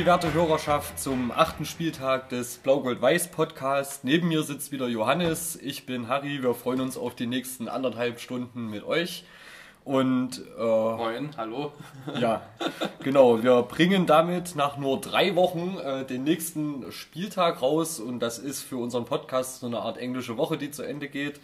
Die werte Hörerschaft zum achten Spieltag des Blau-Gold-Weiß Podcast. Neben mir sitzt wieder Johannes. Ich bin Harry. Wir freuen uns auf die nächsten anderthalb Stunden mit euch. Und äh, Moin, hallo. Ja, genau. Wir bringen damit nach nur drei Wochen äh, den nächsten Spieltag raus und das ist für unseren Podcast so eine Art englische Woche, die zu Ende geht.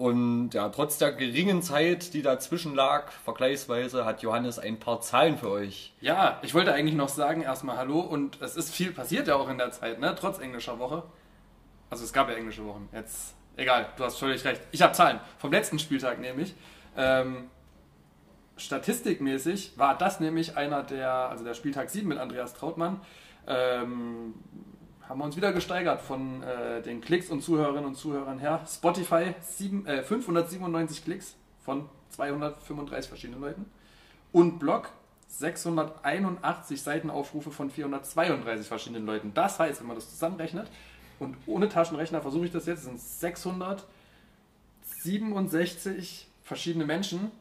Und ja, trotz der geringen Zeit, die dazwischen lag, vergleichsweise, hat Johannes ein paar Zahlen für euch. Ja, ich wollte eigentlich noch sagen, erstmal Hallo und es ist viel passiert ja auch in der Zeit, ne? Trotz englischer Woche. Also es gab ja englische Wochen. Jetzt, egal, du hast völlig recht. Ich habe Zahlen. Vom letzten Spieltag nämlich. Ähm, statistikmäßig war das nämlich einer der, also der Spieltag 7 mit Andreas Trautmann. Ähm, haben wir uns wieder gesteigert von äh, den Klicks und Zuhörerinnen und Zuhörern her. Spotify sieben, äh, 597 Klicks von 235 verschiedenen Leuten. Und Blog 681 Seitenaufrufe von 432 verschiedenen Leuten. Das heißt, wenn man das zusammenrechnet und ohne Taschenrechner versuche ich das jetzt, sind 667 verschiedene Menschen,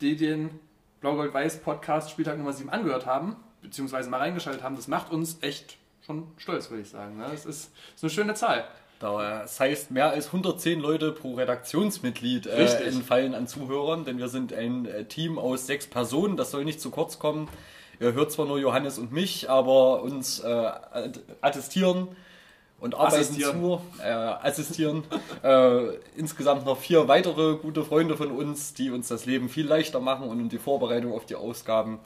die den Blau-Gold-Weiß-Podcast Spieltag Nummer 7 angehört haben, beziehungsweise mal reingeschaltet haben. Das macht uns echt schon stolz, würde ich sagen. Ne? Das ist, ist eine schöne Zahl. Das heißt, mehr als 110 Leute pro Redaktionsmitglied äh, entfallen an Zuhörern, denn wir sind ein äh, Team aus sechs Personen. Das soll nicht zu kurz kommen. Ihr hört zwar nur Johannes und mich, aber uns äh, attestieren und arbeiten assistieren. zu, äh, assistieren. äh, insgesamt noch vier weitere gute Freunde von uns, die uns das Leben viel leichter machen und die Vorbereitung auf die Ausgaben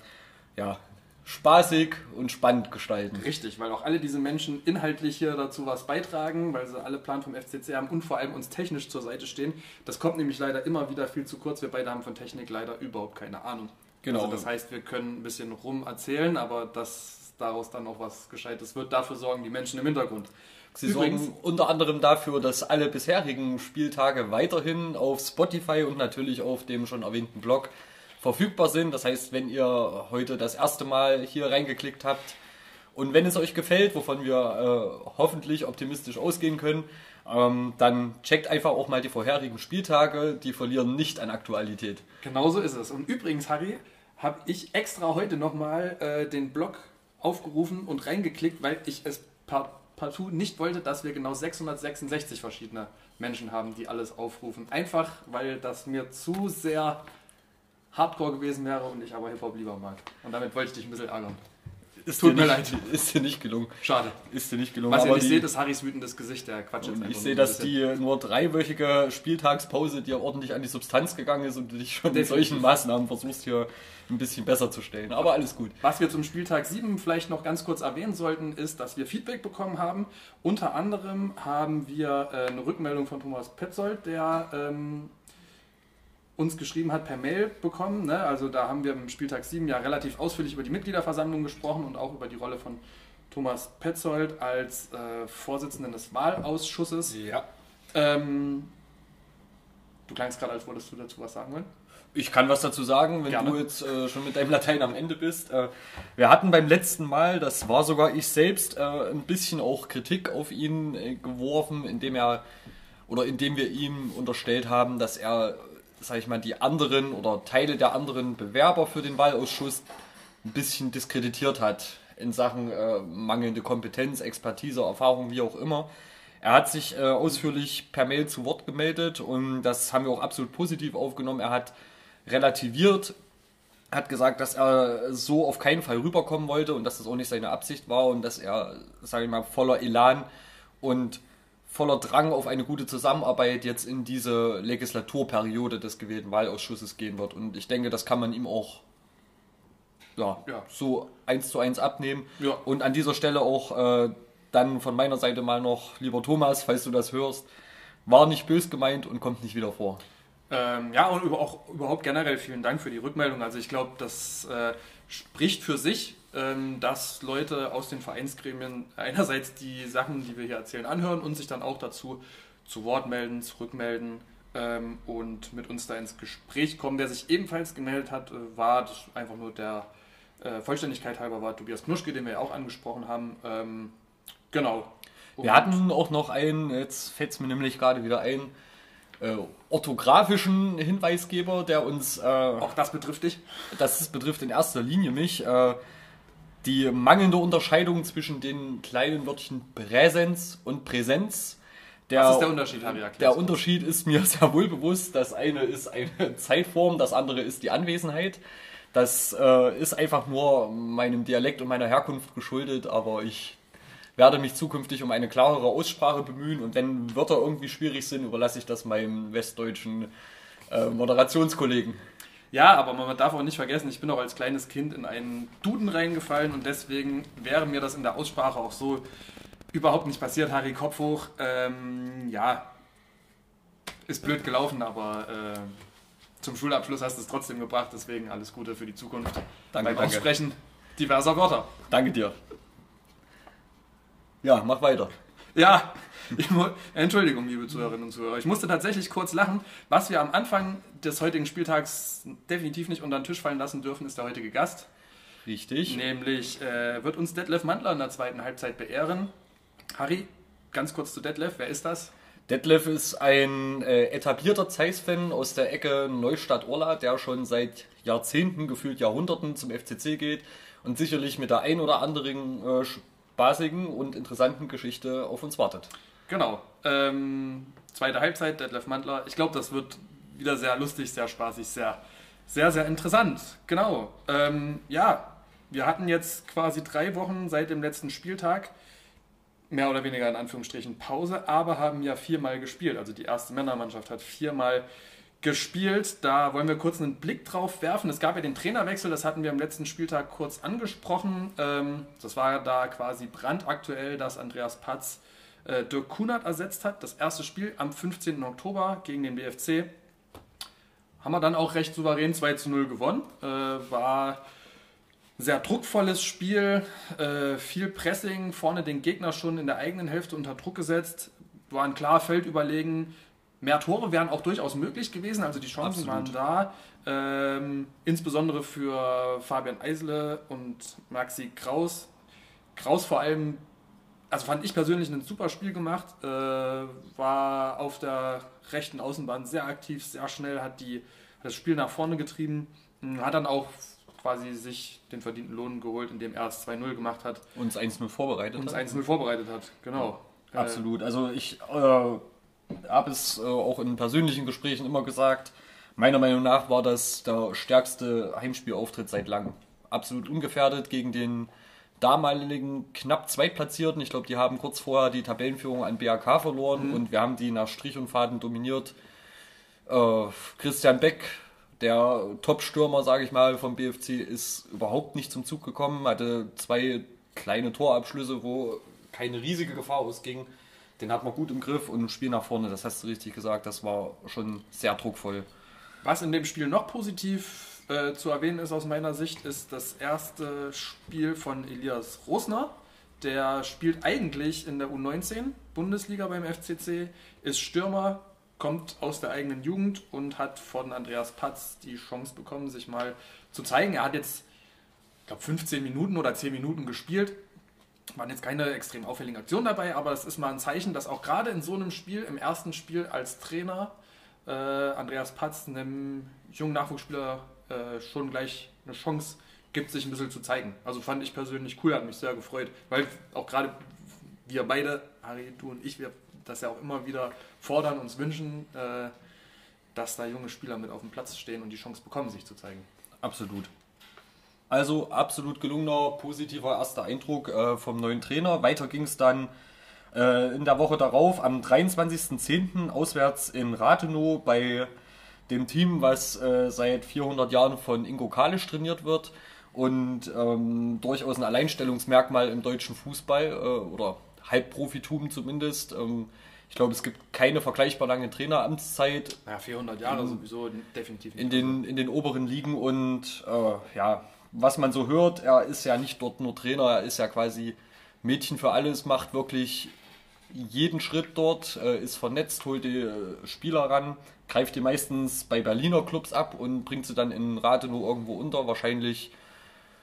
ja, spaßig und spannend gestalten. Richtig, weil auch alle diese Menschen inhaltlich hier dazu was beitragen, weil sie alle Plan vom FCC haben und vor allem uns technisch zur Seite stehen. Das kommt nämlich leider immer wieder viel zu kurz. Wir beide haben von Technik leider überhaupt keine Ahnung. Genau. Also das heißt, wir können ein bisschen rum erzählen, aber dass daraus dann auch was Gescheites wird, dafür sorgen die Menschen im Hintergrund. Sie Übrigens, sorgen unter anderem dafür, dass alle bisherigen Spieltage weiterhin auf Spotify und natürlich auf dem schon erwähnten Blog verfügbar sind. Das heißt, wenn ihr heute das erste Mal hier reingeklickt habt und wenn es euch gefällt, wovon wir äh, hoffentlich optimistisch ausgehen können, ähm, dann checkt einfach auch mal die vorherigen Spieltage, die verlieren nicht an Aktualität. Genauso ist es. Und übrigens, Harry, habe ich extra heute nochmal äh, den Blog aufgerufen und reingeklickt, weil ich es partout nicht wollte, dass wir genau 666 verschiedene Menschen haben, die alles aufrufen. Einfach, weil das mir zu sehr Hardcore gewesen wäre und ich aber Hip-Hop lieber mag. Und damit wollte ich dich ein bisschen ärgern. Ist Tut mir nicht, leid. Ist dir nicht gelungen. Schade. Ist dir nicht gelungen. Was ihr nicht seht, ist Harrys wütendes Gesicht, der Quatsch jetzt Ich sehe, dass die nur dreiwöchige Spieltagspause dir ordentlich an die Substanz gegangen ist und du dich schon mit solchen Maßnahmen versuchst hier ein bisschen besser zu stellen. Aber alles gut. Was wir zum Spieltag 7 vielleicht noch ganz kurz erwähnen sollten, ist, dass wir Feedback bekommen haben. Unter anderem haben wir äh, eine Rückmeldung von Thomas Petzold, der ähm, uns geschrieben hat, per Mail bekommen. Ne? Also da haben wir im Spieltag 7 ja relativ ausführlich über die Mitgliederversammlung gesprochen und auch über die Rolle von Thomas Petzold als äh, Vorsitzenden des Wahlausschusses. Ja. Ähm, du klangst gerade, als wolltest du dazu was sagen wollen. Ich kann was dazu sagen, wenn Gerne. du jetzt äh, schon mit deinem Latein am Ende bist. Äh, wir hatten beim letzten Mal, das war sogar ich selbst, äh, ein bisschen auch Kritik auf ihn äh, geworfen, indem er oder indem wir ihm unterstellt haben, dass er sag ich mal, die anderen oder Teile der anderen Bewerber für den Wahlausschuss ein bisschen diskreditiert hat in Sachen äh, mangelnde Kompetenz, Expertise, Erfahrung, wie auch immer. Er hat sich äh, ausführlich per Mail zu Wort gemeldet und das haben wir auch absolut positiv aufgenommen. Er hat relativiert, hat gesagt, dass er so auf keinen Fall rüberkommen wollte und dass das auch nicht seine Absicht war und dass er, sage ich mal, voller Elan und voller Drang auf eine gute Zusammenarbeit jetzt in diese Legislaturperiode des gewählten Wahlausschusses gehen wird. Und ich denke, das kann man ihm auch ja, ja. so eins zu eins abnehmen. Ja. Und an dieser Stelle auch äh, dann von meiner Seite mal noch, lieber Thomas, falls du das hörst, war nicht bös gemeint und kommt nicht wieder vor. Ähm, ja, und auch überhaupt generell vielen Dank für die Rückmeldung. Also ich glaube, das äh, spricht für sich, dass Leute aus den Vereinsgremien einerseits die Sachen, die wir hier erzählen, anhören und sich dann auch dazu zu Wort melden, zurückmelden ähm, und mit uns da ins Gespräch kommen. Der sich ebenfalls gemeldet hat, äh, war einfach nur der äh, Vollständigkeit halber war Tobias Knuschke, den wir ja auch angesprochen haben. Ähm, genau. Und wir hatten auch noch einen, jetzt fällt es mir nämlich gerade wieder ein, äh, orthografischen Hinweisgeber, der uns. Äh, auch das betrifft dich? Das betrifft in erster Linie mich. Äh, die mangelnde Unterscheidung zwischen den kleinen Wörtchen Präsenz und Präsenz. Der, Was ist der Unterschied? Der Unterschied ist mir sehr wohl bewusst. Das eine ist eine Zeitform, das andere ist die Anwesenheit. Das äh, ist einfach nur meinem Dialekt und meiner Herkunft geschuldet, aber ich werde mich zukünftig um eine klarere Aussprache bemühen und wenn Wörter irgendwie schwierig sind, überlasse ich das meinem westdeutschen äh, Moderationskollegen. Ja, aber man darf auch nicht vergessen, ich bin auch als kleines Kind in einen Duden reingefallen und deswegen wäre mir das in der Aussprache auch so überhaupt nicht passiert. Harry Kopf hoch, ähm, ja, ist blöd gelaufen, aber äh, zum Schulabschluss hast du es trotzdem gebracht, deswegen alles Gute für die Zukunft. Danke, beim danke. Aussprechen diverser Wörter. Danke dir. Ja, mach weiter. Ja, Entschuldigung, liebe Zuhörerinnen und Zuhörer. Ich musste tatsächlich kurz lachen. Was wir am Anfang des heutigen Spieltags definitiv nicht unter den Tisch fallen lassen dürfen, ist der heutige Gast. Richtig. Nämlich äh, wird uns Detlef Mandler in der zweiten Halbzeit beehren. Harry, ganz kurz zu Detlef. Wer ist das? Detlef ist ein äh, etablierter Zeiss-Fan aus der Ecke Neustadt-Orla, der schon seit Jahrzehnten, gefühlt Jahrhunderten zum FCC geht und sicherlich mit der ein oder anderen äh, spaßigen und interessanten Geschichte auf uns wartet. Genau. Ähm, zweite Halbzeit, Detlef Mandler. Ich glaube, das wird wieder sehr lustig, sehr spaßig, sehr, sehr, sehr interessant. Genau. Ähm, ja, wir hatten jetzt quasi drei Wochen seit dem letzten Spieltag mehr oder weniger in Anführungsstrichen Pause, aber haben ja viermal gespielt. Also die erste Männermannschaft hat viermal gespielt. Da wollen wir kurz einen Blick drauf werfen. Es gab ja den Trainerwechsel, das hatten wir am letzten Spieltag kurz angesprochen. Ähm, das war da quasi brandaktuell, dass Andreas Patz äh, Dirk Kunert ersetzt hat. Das erste Spiel am 15. Oktober gegen den BFC. Haben wir dann auch recht souverän 2 zu 0 gewonnen. Äh, war ein sehr druckvolles Spiel, äh, viel Pressing, vorne den Gegner schon in der eigenen Hälfte unter Druck gesetzt, waren klar Feldüberlegen, Mehr Tore wären auch durchaus möglich gewesen, also die Chancen Absolut. waren da. Ähm, insbesondere für Fabian Eisele und Maxi Kraus. Kraus vor allem, also fand ich persönlich ein super Spiel gemacht, äh, war auf der rechten Außenbahn sehr aktiv, sehr schnell, hat, die, hat das Spiel nach vorne getrieben, hm, hat dann auch quasi sich den verdienten Lohn geholt, indem er es 2-0 gemacht hat. Uns 1-0 vorbereitet Uns 1-0 vorbereitet hat, genau. Absolut. Also ich äh, habe es äh, auch in persönlichen Gesprächen immer gesagt. Meiner Meinung nach war das der stärkste Heimspielauftritt seit langem. Absolut ungefährdet gegen den damaligen knapp Zweitplatzierten. Ich glaube, die haben kurz vorher die Tabellenführung an BAK verloren mhm. und wir haben die nach Strich und Faden dominiert. Äh, Christian Beck, der Top-Stürmer, sage ich mal, vom BFC, ist überhaupt nicht zum Zug gekommen, hatte zwei kleine Torabschlüsse, wo keine riesige Gefahr ausging den hat man gut im Griff und ein Spiel nach vorne, das hast du richtig gesagt, das war schon sehr druckvoll. Was in dem Spiel noch positiv äh, zu erwähnen ist aus meiner Sicht, ist das erste Spiel von Elias Rosner. Der spielt eigentlich in der U19 Bundesliga beim FCC, ist Stürmer, kommt aus der eigenen Jugend und hat von Andreas Patz die Chance bekommen, sich mal zu zeigen. Er hat jetzt, ich glaube, 15 Minuten oder 10 Minuten gespielt, waren jetzt keine extrem auffälligen Aktionen dabei, aber es ist mal ein Zeichen, dass auch gerade in so einem Spiel, im ersten Spiel als Trainer, äh, Andreas Patz einem jungen Nachwuchsspieler äh, schon gleich eine Chance gibt, sich ein bisschen zu zeigen. Also fand ich persönlich cool, hat mich sehr gefreut, weil auch gerade wir beide, Harry, du und ich, wir das ja auch immer wieder fordern, uns wünschen, äh, dass da junge Spieler mit auf dem Platz stehen und die Chance bekommen, sich zu zeigen. Absolut. Also absolut gelungener, positiver erster Eindruck äh, vom neuen Trainer. Weiter ging es dann äh, in der Woche darauf, am 23.10. auswärts in Rathenow bei dem Team, was äh, seit 400 Jahren von Ingo Kalisch trainiert wird und ähm, durchaus ein Alleinstellungsmerkmal im deutschen Fußball äh, oder Halbprofitum zumindest. Ähm, ich glaube, es gibt keine vergleichbar lange Traineramtszeit. Ja, 400 Jahre in, sowieso definitiv. In den, in den oberen Ligen und äh, ja, was man so hört, er ist ja nicht dort nur Trainer, er ist ja quasi Mädchen für alles, macht wirklich jeden Schritt dort, äh, ist vernetzt, holt die äh, Spieler ran, greift die meistens bei Berliner Clubs ab und bringt sie dann in Rathenow irgendwo unter. Wahrscheinlich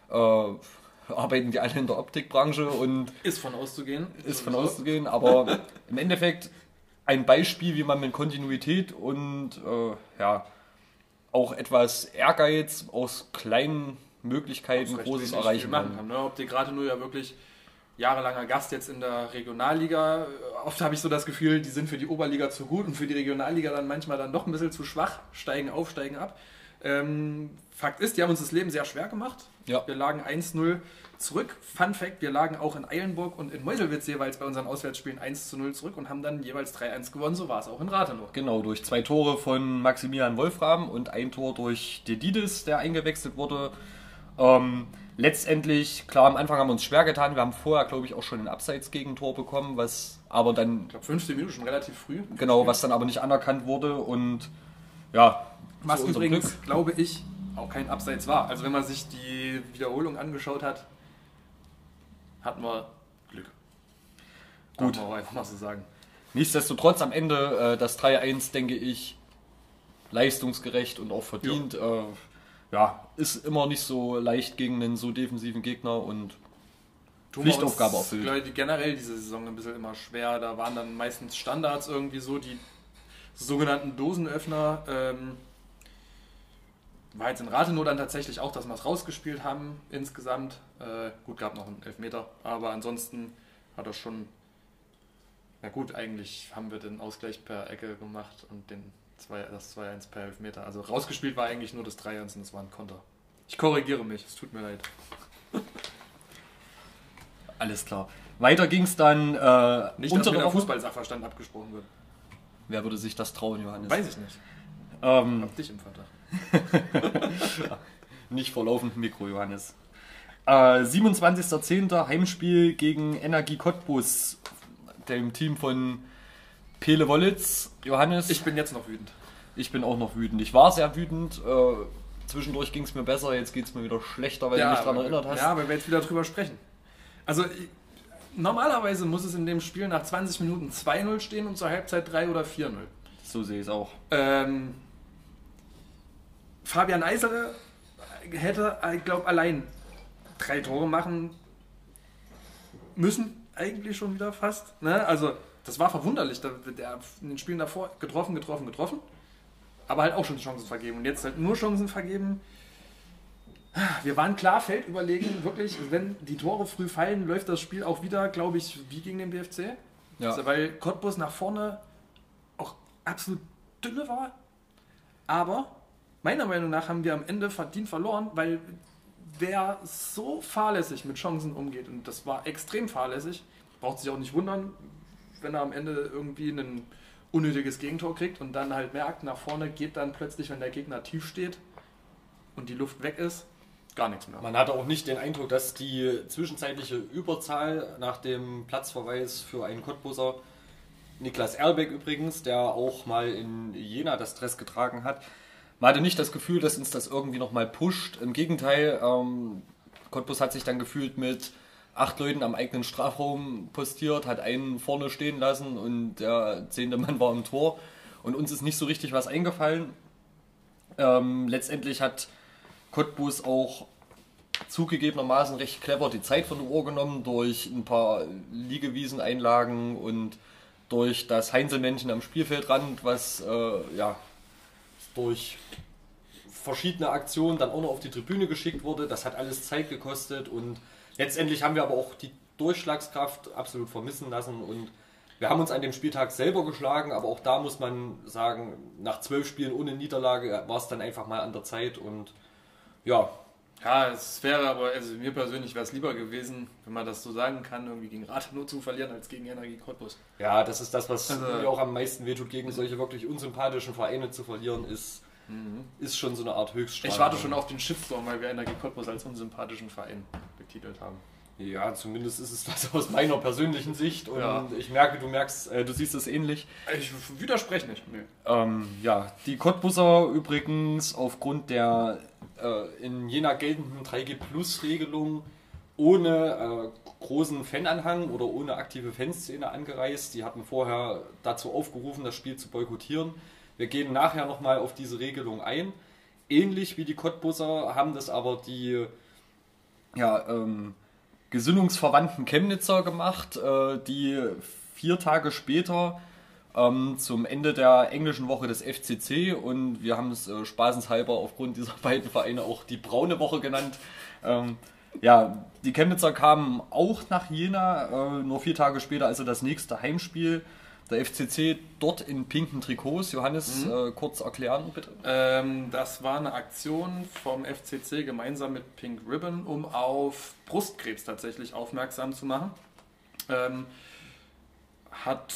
äh, arbeiten die alle in der Optikbranche und. Ist von auszugehen. Ist von auszugehen, aber im Endeffekt ein Beispiel, wie man mit Kontinuität und äh, ja, auch etwas Ehrgeiz aus kleinen Möglichkeiten Großes erreichen machen kann. Ne? Ob die gerade nur ja wirklich jahrelanger Gast jetzt in der Regionalliga. Oft habe ich so das Gefühl, die sind für die Oberliga zu gut und für die Regionalliga dann manchmal dann doch ein bisschen zu schwach, steigen auf, steigen ab. Ähm, Fakt ist, die haben uns das Leben sehr schwer gemacht. Ja. Wir lagen 1-0 zurück. Fun Fact, wir lagen auch in Eilenburg und in Meuselwitz jeweils bei unseren Auswärtsspielen 1-0 zurück und haben dann jeweils 3-1 gewonnen. So war es auch in Rathenow. Genau, durch zwei Tore von Maximilian Wolfram und ein Tor durch Dedidis, der eingewechselt wurde. Ähm, letztendlich, klar, am Anfang haben wir uns schwer getan. Wir haben vorher, glaube ich, auch schon ein Abseits-Gegentor bekommen, was aber dann. Ich glaube, 15 Minuten schon relativ früh. Genau, was dann aber nicht anerkannt wurde und ja. Was übrigens, Glück. glaube ich, auch kein Abseits war. Also, wenn man sich die Wiederholung angeschaut hat, hatten wir Glück. Gut. Man auch einfach mal so sagen. Nichtsdestotrotz am Ende äh, das 3-1, denke ich, leistungsgerecht und auch verdient. Ja. Äh, ja, ist immer nicht so leicht gegen einen so defensiven Gegner und Tun Pflichtaufgabe erfüllt. Leute, generell diese Saison ein bisschen immer schwer. Da waren dann meistens Standards irgendwie so, die sogenannten Dosenöffner. Ähm, war jetzt in Rathenow dann tatsächlich auch, dass wir es rausgespielt haben insgesamt. Äh, gut, gab noch einen Elfmeter, aber ansonsten hat er schon. Na gut, eigentlich haben wir den Ausgleich per Ecke gemacht und den Zwei, das 2-1 per Elfmeter. Also rausgespielt war eigentlich nur das 3-1 und das war ein Konter. Ich korrigiere mich, es tut mir leid. Alles klar. Weiter ging es dann äh, Nicht, dass der Fußballsachverstand abgesprochen wird. Wer würde sich das trauen, Johannes? Weiß ich nicht. Ähm, Hab dich im Verdacht. nicht vor laufendem Mikro, Johannes. Äh, 27.10. Heimspiel gegen Energie Cottbus, dem Team von Pele Wollitz, Johannes. Ich bin jetzt noch wütend. Ich bin auch noch wütend. Ich war sehr wütend. Äh, zwischendurch ging es mir besser, jetzt geht es mir wieder schlechter, weil ja, du mich daran erinnert hast. Ja, weil wir jetzt wieder drüber sprechen. Also normalerweise muss es in dem Spiel nach 20 Minuten 2-0 stehen und zur Halbzeit 3 oder 4-0. So sehe ich es auch. Ähm, Fabian Eisele hätte, ich glaube, allein drei Tore machen müssen, eigentlich schon wieder fast. Ne? Also das war verwunderlich. Der, der in den Spielen davor getroffen, getroffen, getroffen. Aber halt auch schon Chancen vergeben. Und jetzt halt nur Chancen vergeben. Wir waren klar Feld überlegen, wirklich, wenn die Tore früh fallen, läuft das Spiel auch wieder, glaube ich, wie gegen den BFC. Ja. Also, weil Cottbus nach vorne auch absolut dünne war. Aber meiner Meinung nach haben wir am Ende verdient verloren, weil wer so fahrlässig mit Chancen umgeht, und das war extrem fahrlässig, braucht sich auch nicht wundern, wenn er am Ende irgendwie ein unnötiges Gegentor kriegt und dann halt merkt, nach vorne geht dann plötzlich, wenn der Gegner tief steht und die Luft weg ist, gar nichts mehr. Man hatte auch nicht den Eindruck, dass die zwischenzeitliche Überzahl nach dem Platzverweis für einen Cottbuser, Niklas Erbeck übrigens, der auch mal in Jena das Dress getragen hat, man hatte nicht das Gefühl, dass uns das irgendwie nochmal pusht. Im Gegenteil, ähm, Cottbus hat sich dann gefühlt mit acht Leuten am eigenen Strafraum postiert, hat einen vorne stehen lassen und der zehnte Mann war im Tor. Und uns ist nicht so richtig was eingefallen. Ähm, letztendlich hat Cottbus auch zugegebenermaßen recht clever die Zeit von der Uhr genommen durch ein paar Liegewieseneinlagen und durch das Heinzelmännchen am Spielfeldrand, was äh, ja durch verschiedene Aktionen dann auch noch auf die Tribüne geschickt wurde. Das hat alles Zeit gekostet und Letztendlich haben wir aber auch die Durchschlagskraft absolut vermissen lassen und wir haben uns an dem Spieltag selber geschlagen, aber auch da muss man sagen, nach zwölf Spielen ohne Niederlage war es dann einfach mal an der Zeit und ja. Ja, es wäre aber, also mir persönlich wäre es lieber gewesen, wenn man das so sagen kann, irgendwie gegen Rathenow zu verlieren, als gegen Energie Cottbus. Ja, das ist das, was also, mir auch am meisten wehtut, gegen solche wirklich unsympathischen Vereine zu verlieren, ist, mhm. ist schon so eine Art Höchststrafe. Ich warte schon auf den Shitstorm, weil wir Energie Cottbus als unsympathischen Verein betitelt haben. Ja, zumindest ist es das aus meiner persönlichen Sicht und ja. ich merke, du merkst, äh, du siehst es ähnlich. Ich widerspreche nicht. Nee. Ähm, ja, die Cottbusser übrigens aufgrund der äh, in Jena geltenden 3G Plus Regelung ohne äh, großen Fananhang oder ohne aktive Fanszene angereist. Die hatten vorher dazu aufgerufen, das Spiel zu boykottieren. Wir gehen nachher nochmal auf diese Regelung ein. Ähnlich wie die Cottbusser haben das aber die ja, ähm, gesinnungsverwandten Chemnitzer gemacht, äh, die vier Tage später ähm, zum Ende der englischen Woche des FCC und wir haben es äh, spaßenshalber aufgrund dieser beiden Vereine auch die braune Woche genannt. Ähm, ja, die Chemnitzer kamen auch nach Jena, äh, nur vier Tage später, also das nächste Heimspiel. Der FCC dort in pinken Trikots. Johannes, mhm. äh, kurz erklären bitte. Ähm, das war eine Aktion vom FCC gemeinsam mit Pink Ribbon, um auf Brustkrebs tatsächlich aufmerksam zu machen. Ähm, hat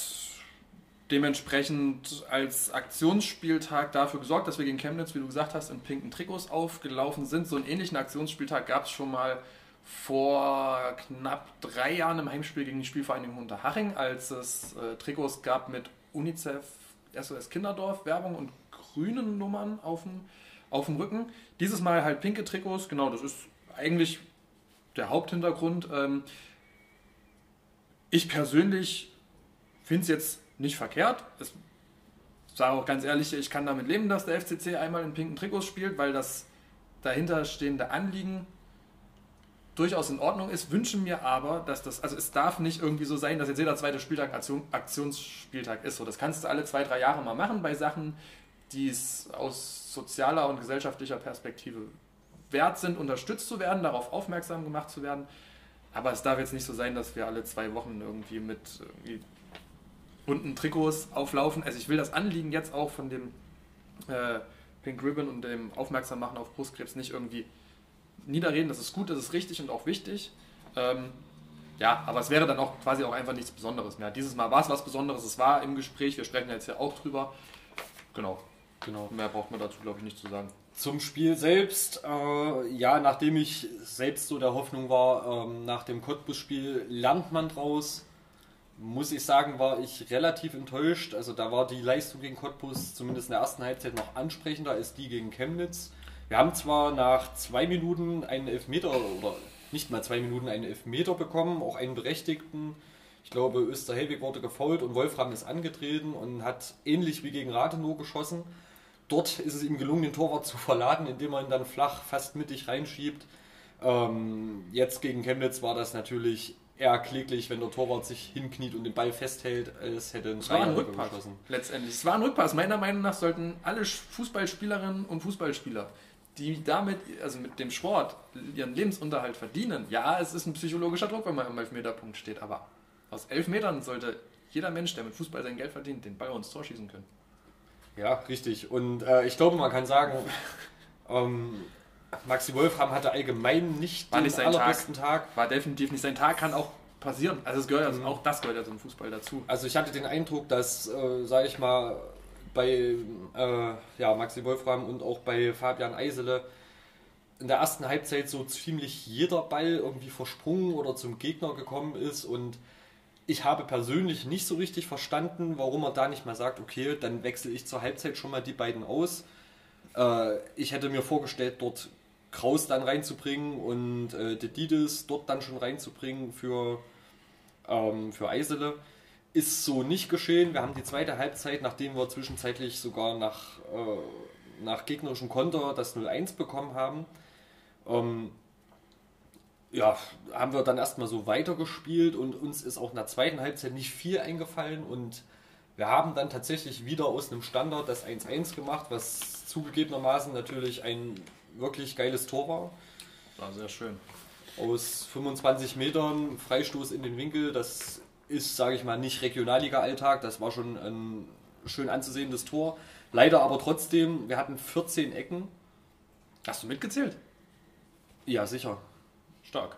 dementsprechend als Aktionsspieltag dafür gesorgt, dass wir gegen Chemnitz, wie du gesagt hast, in pinken Trikots aufgelaufen sind. So einen ähnlichen Aktionsspieltag gab es schon mal vor knapp drei Jahren im Heimspiel gegen die Spielvereinigung Unterhaching, als es äh, Trikots gab mit UNICEF, SOS Kinderdorf, Werbung und grünen Nummern auf dem, Rücken. Dieses Mal halt pinke Trikots, genau, das ist eigentlich der Haupthintergrund. Ähm, ich persönlich finde es jetzt nicht verkehrt. Ich sage auch ganz ehrlich, ich kann damit leben, dass der FCC einmal in pinken Trikots spielt, weil das dahinterstehende Anliegen durchaus in Ordnung ist, wünsche mir aber, dass das, also es darf nicht irgendwie so sein, dass jetzt jeder zweite Spieltag Aktion, Aktionsspieltag ist. So, das kannst du alle zwei, drei Jahre mal machen bei Sachen, die es aus sozialer und gesellschaftlicher Perspektive wert sind, unterstützt zu werden, darauf aufmerksam gemacht zu werden. Aber es darf jetzt nicht so sein, dass wir alle zwei Wochen irgendwie mit irgendwie bunten Trikots auflaufen. Also ich will das Anliegen jetzt auch von dem äh, Pink Ribbon und dem Aufmerksam machen auf Brustkrebs nicht irgendwie niederreden. Das ist gut, das ist richtig und auch wichtig. Ähm, ja, aber es wäre dann auch quasi auch einfach nichts Besonderes mehr. Dieses Mal war es was Besonderes, es war im Gespräch, wir sprechen jetzt ja auch drüber. Genau. Genau. Mehr braucht man dazu, glaube ich, nicht zu sagen. Zum Spiel selbst, äh, ja, nachdem ich selbst so der Hoffnung war, ähm, nach dem Cottbus-Spiel lernt man draus, muss ich sagen, war ich relativ enttäuscht. Also da war die Leistung gegen Cottbus zumindest in der ersten Halbzeit noch ansprechender als die gegen Chemnitz. Wir haben zwar nach zwei Minuten einen Elfmeter oder nicht mal zwei Minuten einen Elfmeter bekommen, auch einen berechtigten. Ich glaube, Österhelwig wurde gefault und Wolfram ist angetreten und hat ähnlich wie gegen Rathenow geschossen. Dort ist es ihm gelungen, den Torwart zu verladen, indem er ihn dann flach fast mittig reinschiebt. Ähm, jetzt gegen Chemnitz war das natürlich eher kläglich, wenn der Torwart sich hinkniet und den Ball festhält, es hätte ein es war ein Rückpass. Letztendlich. Es war ein Rückpass. Meiner Meinung nach sollten alle Fußballspielerinnen und Fußballspieler die damit, also mit dem Sport, ihren Lebensunterhalt verdienen. Ja, es ist ein psychologischer Druck, wenn man am Elfmeterpunkt steht, aber aus elf Metern sollte jeder Mensch, der mit Fußball sein Geld verdient, den Ball ins Tor schießen können. Ja, richtig. Und äh, ich glaube, man kann sagen, ähm, Maxi Wolfram hatte allgemein nicht War den nicht allerbesten Tag. Tag. War definitiv nicht sein Tag, kann auch passieren. Also es gehört mhm. auch das gehört ja zum Fußball dazu. Also ich hatte den Eindruck, dass, äh, sage ich mal, bei äh, ja, Maxi Wolfram und auch bei Fabian Eisele in der ersten Halbzeit so ziemlich jeder Ball irgendwie versprungen oder zum Gegner gekommen ist und ich habe persönlich nicht so richtig verstanden, warum er da nicht mal sagt, okay, dann wechsle ich zur Halbzeit schon mal die beiden aus. Äh, ich hätte mir vorgestellt, dort Kraus dann reinzubringen und äh, Dedides dort dann schon reinzubringen für, ähm, für Eisele. Ist so nicht geschehen. Wir haben die zweite Halbzeit, nachdem wir zwischenzeitlich sogar nach, äh, nach gegnerischem Konter das 0-1 bekommen haben, ähm, ja, haben wir dann erstmal so weitergespielt und uns ist auch in der zweiten Halbzeit nicht viel eingefallen und wir haben dann tatsächlich wieder aus einem Standard das 1-1 gemacht, was zugegebenermaßen natürlich ein wirklich geiles Tor war. War sehr schön. Aus 25 Metern Freistoß in den Winkel, das ist, sage ich mal, nicht Regionalliga-Alltag. Das war schon ein schön anzusehendes Tor. Leider aber trotzdem, wir hatten 14 Ecken. Hast du mitgezählt? Ja, sicher. Stark.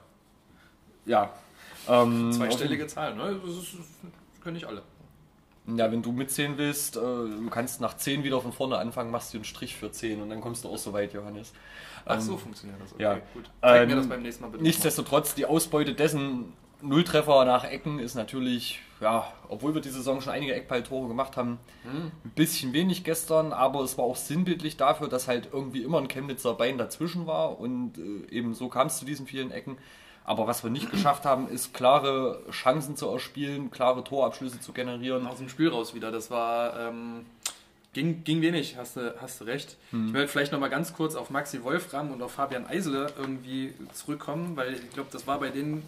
Ja. Ähm, Zweistellige Zahlen, ne? Das, ist, das können nicht alle. Ja, wenn du mitzählen willst, äh, du kannst nach 10 wieder von vorne anfangen, machst du einen Strich für 10 und dann kommst du auch so weit, Johannes. Ach so, ähm, funktioniert das. Okay, ja. gut. Zeig ähm, mir das beim nächsten Mal bitte. Nichtsdestotrotz, die Ausbeute dessen Nulltreffer nach Ecken ist natürlich, ja, obwohl wir die Saison schon einige Eckballtore gemacht haben, hm. ein bisschen wenig gestern, aber es war auch sinnbildlich dafür, dass halt irgendwie immer ein Chemnitzer Bein dazwischen war und äh, eben so kam es zu diesen vielen Ecken. Aber was wir nicht geschafft haben, ist klare Chancen zu erspielen, klare Torabschlüsse zu generieren. Aus dem Spiel raus wieder. Das war ähm, ging, ging wenig, hast du, hast du recht. Hm. Ich werde vielleicht noch mal ganz kurz auf Maxi Wolfram und auf Fabian Eisele irgendwie zurückkommen, weil ich glaube, das war bei denen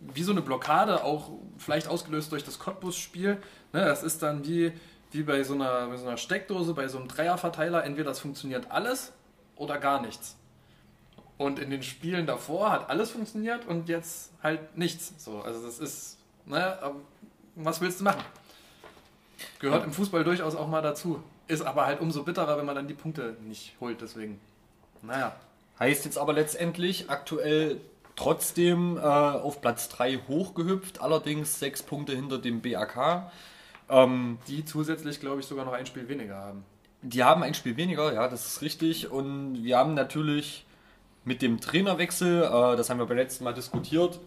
wie so eine Blockade, auch vielleicht ausgelöst durch das Cottbus-Spiel. Ne, das ist dann wie, wie bei, so einer, so einer Steckdose, bei so einem Dreierverteiler. Entweder das funktioniert alles oder gar nichts. Und in den Spielen davor hat alles funktioniert und jetzt halt nichts. So, also das ist, ne, was willst du machen? Gehört im Fußball durchaus auch mal dazu. Ist aber halt umso bitterer, wenn man dann die Punkte nicht holt. Deswegen, naja. Heißt jetzt aber letztendlich aktuell trotzdem äh, auf Platz 3 hochgehüpft, allerdings sechs Punkte hinter dem BAK. Ähm, die zusätzlich, glaube ich, sogar noch ein Spiel weniger haben. Die haben ein Spiel weniger, ja, das ist richtig. Und wir haben natürlich mit dem Trainerwechsel, äh, das haben wir beim letzten Mal diskutiert,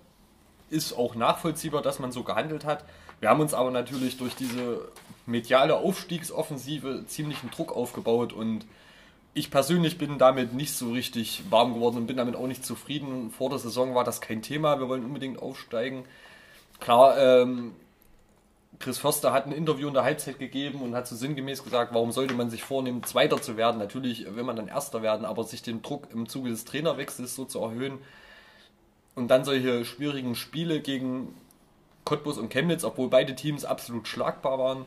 ist auch nachvollziehbar, dass man so gehandelt hat. Wir haben uns aber natürlich durch diese mediale Aufstiegsoffensive ziemlichen Druck aufgebaut und ich persönlich bin damit nicht so richtig warm geworden und bin damit auch nicht zufrieden. Vor der Saison war das kein Thema, wir wollen unbedingt aufsteigen. Klar, ähm, Chris Förster hat ein Interview in der Halbzeit gegeben und hat so sinngemäß gesagt, warum sollte man sich vornehmen, Zweiter zu werden? Natürlich will man dann Erster werden, aber sich den Druck im Zuge des Trainerwechsels so zu erhöhen und dann solche schwierigen Spiele gegen Cottbus und Chemnitz, obwohl beide Teams absolut schlagbar waren,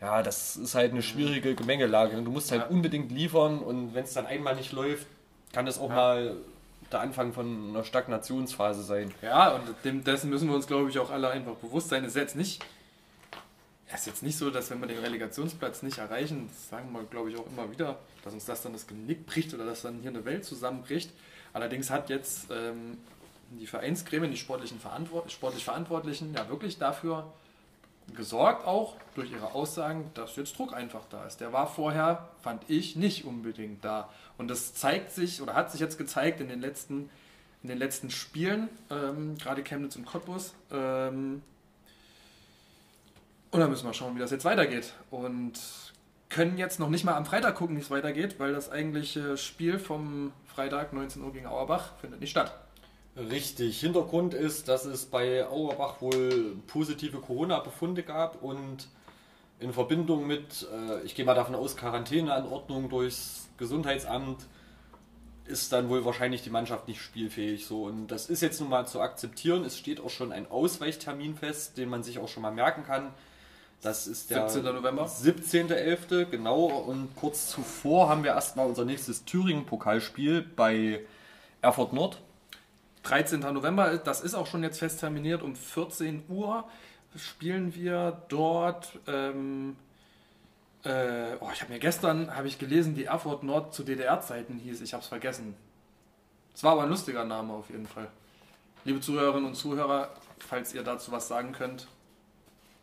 ja, das ist halt eine schwierige Gemengelage. Du musst halt ja. unbedingt liefern und wenn es dann einmal nicht läuft, kann das auch ja. mal der Anfang von einer Stagnationsphase sein. Ja, und dem, dessen müssen wir uns, glaube ich, auch alle einfach bewusst sein. Es ist jetzt nicht, es ist jetzt nicht so, dass wenn wir den Relegationsplatz nicht erreichen, das sagen wir, glaube ich, auch immer wieder, dass uns das dann das Genick bricht oder dass dann hier eine Welt zusammenbricht. Allerdings hat jetzt ähm, die Vereinsgremien, die sportlichen Verantwort sportlich Verantwortlichen ja wirklich dafür gesorgt auch durch ihre Aussagen, dass jetzt Druck einfach da ist. Der war vorher, fand ich, nicht unbedingt da. Und das zeigt sich oder hat sich jetzt gezeigt in den letzten, in den letzten Spielen, ähm, gerade Chemnitz und Cottbus. Ähm, und dann müssen wir schauen, wie das jetzt weitergeht. Und können jetzt noch nicht mal am Freitag gucken, wie es weitergeht, weil das eigentliche Spiel vom Freitag 19 Uhr gegen Auerbach findet nicht statt. Richtig. Hintergrund ist, dass es bei Auerbach wohl positive Corona-Befunde gab und in Verbindung mit, äh, ich gehe mal davon aus, Quarantäneanordnung durchs Gesundheitsamt ist dann wohl wahrscheinlich die Mannschaft nicht spielfähig. So und das ist jetzt nun mal zu akzeptieren. Es steht auch schon ein Ausweichtermin fest, den man sich auch schon mal merken kann. Das ist der 17. November. 17.11. genau. Und kurz zuvor haben wir erstmal unser nächstes Thüringen-Pokalspiel bei Erfurt Nord. 13. November, das ist auch schon jetzt fest terminiert, um 14 Uhr spielen wir dort. Ähm, äh, oh, ich habe mir gestern habe ich gelesen, die Erfurt Nord zu DDR-Zeiten hieß. Ich habe es vergessen. Es war aber ein lustiger Name auf jeden Fall. Liebe Zuhörerinnen und Zuhörer, falls ihr dazu was sagen könnt,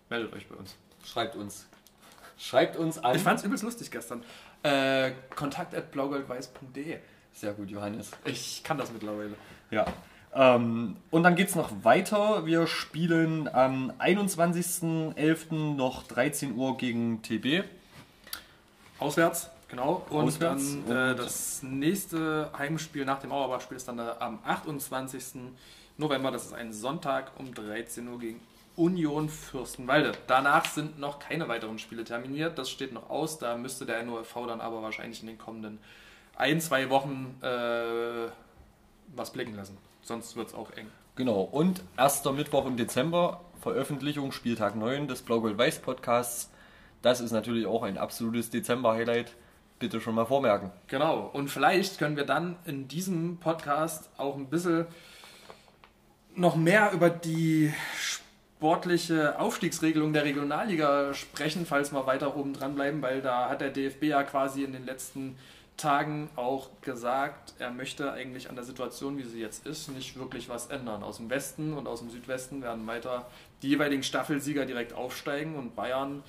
meldet euch bei uns. Schreibt uns. Schreibt uns an. Ich fand es übelst lustig gestern. Äh, kontakt at blaugoldweiß.de. Sehr gut, Johannes. Ich kann das mittlerweile. Ja. Ähm, und dann geht es noch weiter. Wir spielen am 21.11. noch 13 Uhr gegen TB. Auswärts, genau. Und Auswärts. dann äh, das nächste Heimspiel nach dem Auerbach-Spiel ist dann äh, am 28. November. Das ist ein Sonntag um 13 Uhr gegen Union Fürstenwalde. Danach sind noch keine weiteren Spiele terminiert. Das steht noch aus. Da müsste der NOFV dann aber wahrscheinlich in den kommenden ein, zwei Wochen äh, was blicken lassen. Sonst wird es auch eng. Genau. Und erster Mittwoch im Dezember, Veröffentlichung, Spieltag 9 des Blau-Gold-Weiß-Podcasts. Das ist natürlich auch ein absolutes Dezember-Highlight. Bitte schon mal vormerken. Genau. Und vielleicht können wir dann in diesem Podcast auch ein bisschen noch mehr über die sportliche Aufstiegsregelung der Regionalliga sprechen, falls wir weiter oben dran bleiben, weil da hat der DFB ja quasi in den letzten Tagen auch gesagt, er möchte eigentlich an der Situation, wie sie jetzt ist, nicht wirklich was ändern. Aus dem Westen und aus dem Südwesten werden weiter die jeweiligen Staffelsieger direkt aufsteigen und Bayern,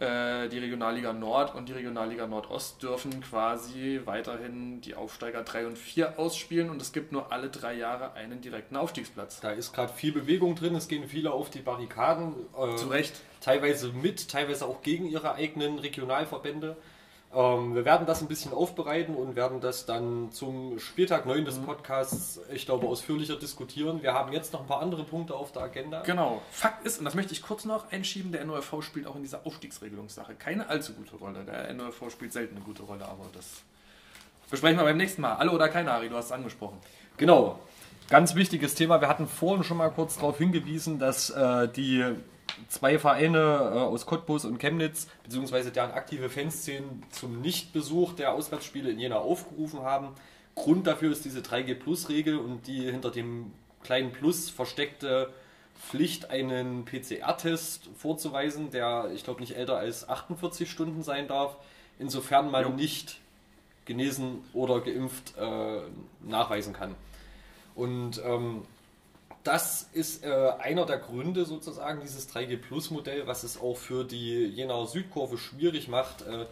äh, die Regionalliga Nord und die Regionalliga Nordost dürfen quasi weiterhin die Aufsteiger 3 und 4 ausspielen und es gibt nur alle drei Jahre einen direkten Aufstiegsplatz. Da ist gerade viel Bewegung drin, es gehen viele auf die Barrikaden. Äh, Zu Recht. Teilweise mit, teilweise auch gegen ihre eigenen Regionalverbände. Ähm, wir werden das ein bisschen aufbereiten und werden das dann zum Spieltag 9 des mhm. Podcasts, ich glaube, ausführlicher diskutieren. Wir haben jetzt noch ein paar andere Punkte auf der Agenda. Genau. Fakt ist, und das möchte ich kurz noch einschieben, der NOFV spielt auch in dieser Aufstiegsregelungssache keine allzu gute Rolle. Der NOFV spielt selten eine gute Rolle, aber das besprechen wir beim nächsten Mal. Alle oder keine, Ari, du hast es angesprochen. Genau. Ganz wichtiges Thema. Wir hatten vorhin schon mal kurz darauf hingewiesen, dass äh, die zwei Vereine äh, aus Cottbus und Chemnitz, beziehungsweise deren aktive Fanszenen zum Nichtbesuch der Auswärtsspiele in Jena aufgerufen haben. Grund dafür ist diese 3G-Plus-Regel und die hinter dem kleinen Plus versteckte Pflicht, einen PCR-Test vorzuweisen, der, ich glaube, nicht älter als 48 Stunden sein darf, insofern man jo. nicht genesen oder geimpft äh, nachweisen kann. Und ähm, das ist äh, einer der Gründe sozusagen, dieses 3G Plus Modell, was es auch für die Jenaer Südkurve schwierig macht, äh,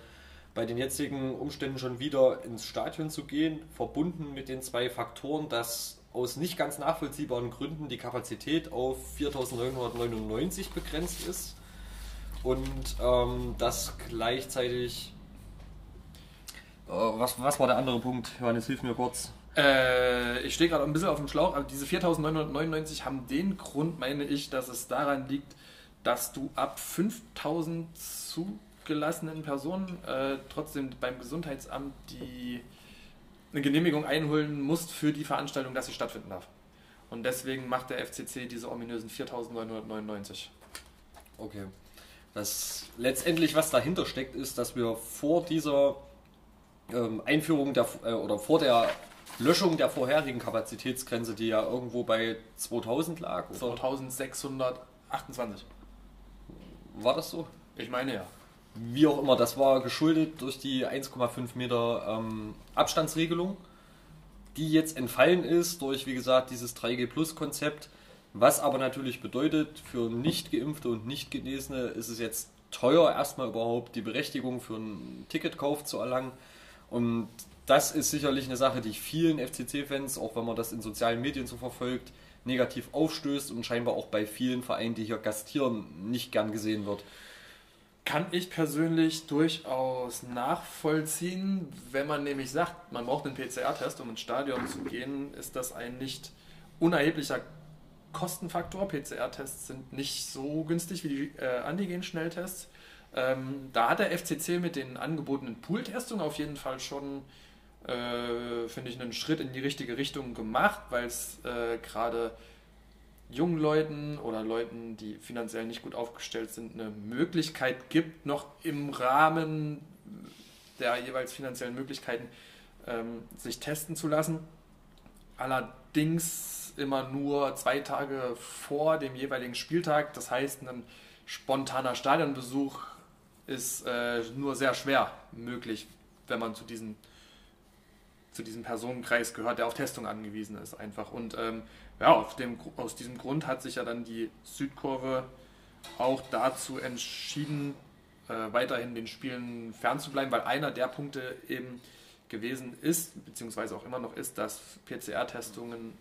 bei den jetzigen Umständen schon wieder ins Stadion zu gehen, verbunden mit den zwei Faktoren, dass aus nicht ganz nachvollziehbaren Gründen die Kapazität auf 4.999 begrenzt ist und ähm, dass gleichzeitig äh, was, was war der andere Punkt? Johannes, hilf mir kurz. Äh, ich stehe gerade ein bisschen auf dem Schlauch, aber diese 4999 haben den Grund, meine ich, dass es daran liegt, dass du ab 5000 zugelassenen Personen äh, trotzdem beim Gesundheitsamt die eine Genehmigung einholen musst für die Veranstaltung, dass sie stattfinden darf. Und deswegen macht der FCC diese ominösen 4999. Okay. Das letztendlich, was dahinter steckt, ist, dass wir vor dieser ähm, Einführung der, äh, oder vor der Löschung der vorherigen Kapazitätsgrenze, die ja irgendwo bei 2000 lag. Oder? 2628. War das so? Ich meine ja. Wie auch immer, das war geschuldet durch die 1,5 Meter ähm, Abstandsregelung, die jetzt entfallen ist durch, wie gesagt, dieses 3G Plus Konzept. Was aber natürlich bedeutet, für nicht geimpfte und nicht Genesene ist es jetzt teuer, erstmal überhaupt die Berechtigung für einen Ticketkauf zu erlangen. Und das ist sicherlich eine Sache, die vielen FCC-Fans, auch wenn man das in sozialen Medien so verfolgt, negativ aufstößt und scheinbar auch bei vielen Vereinen, die hier gastieren, nicht gern gesehen wird. Kann ich persönlich durchaus nachvollziehen. Wenn man nämlich sagt, man braucht einen PCR-Test, um ins Stadion zu gehen, ist das ein nicht unerheblicher Kostenfaktor. PCR-Tests sind nicht so günstig wie die äh, Antigen-Schnelltests. Ähm, da hat der FCC mit den angebotenen Pool-Testungen auf jeden Fall schon, äh, finde ich, einen Schritt in die richtige Richtung gemacht, weil es äh, gerade jungen Leuten oder Leuten, die finanziell nicht gut aufgestellt sind, eine Möglichkeit gibt, noch im Rahmen der jeweils finanziellen Möglichkeiten ähm, sich testen zu lassen. Allerdings immer nur zwei Tage vor dem jeweiligen Spieltag. Das heißt, ein spontaner Stadionbesuch ist äh, nur sehr schwer möglich, wenn man zu diesem, zu diesem Personenkreis gehört, der auf Testung angewiesen ist einfach. Und ähm, ja, dem, aus diesem Grund hat sich ja dann die Südkurve auch dazu entschieden, äh, weiterhin den Spielen fernzubleiben, weil einer der Punkte eben gewesen ist, beziehungsweise auch immer noch ist, dass PCR-Testungen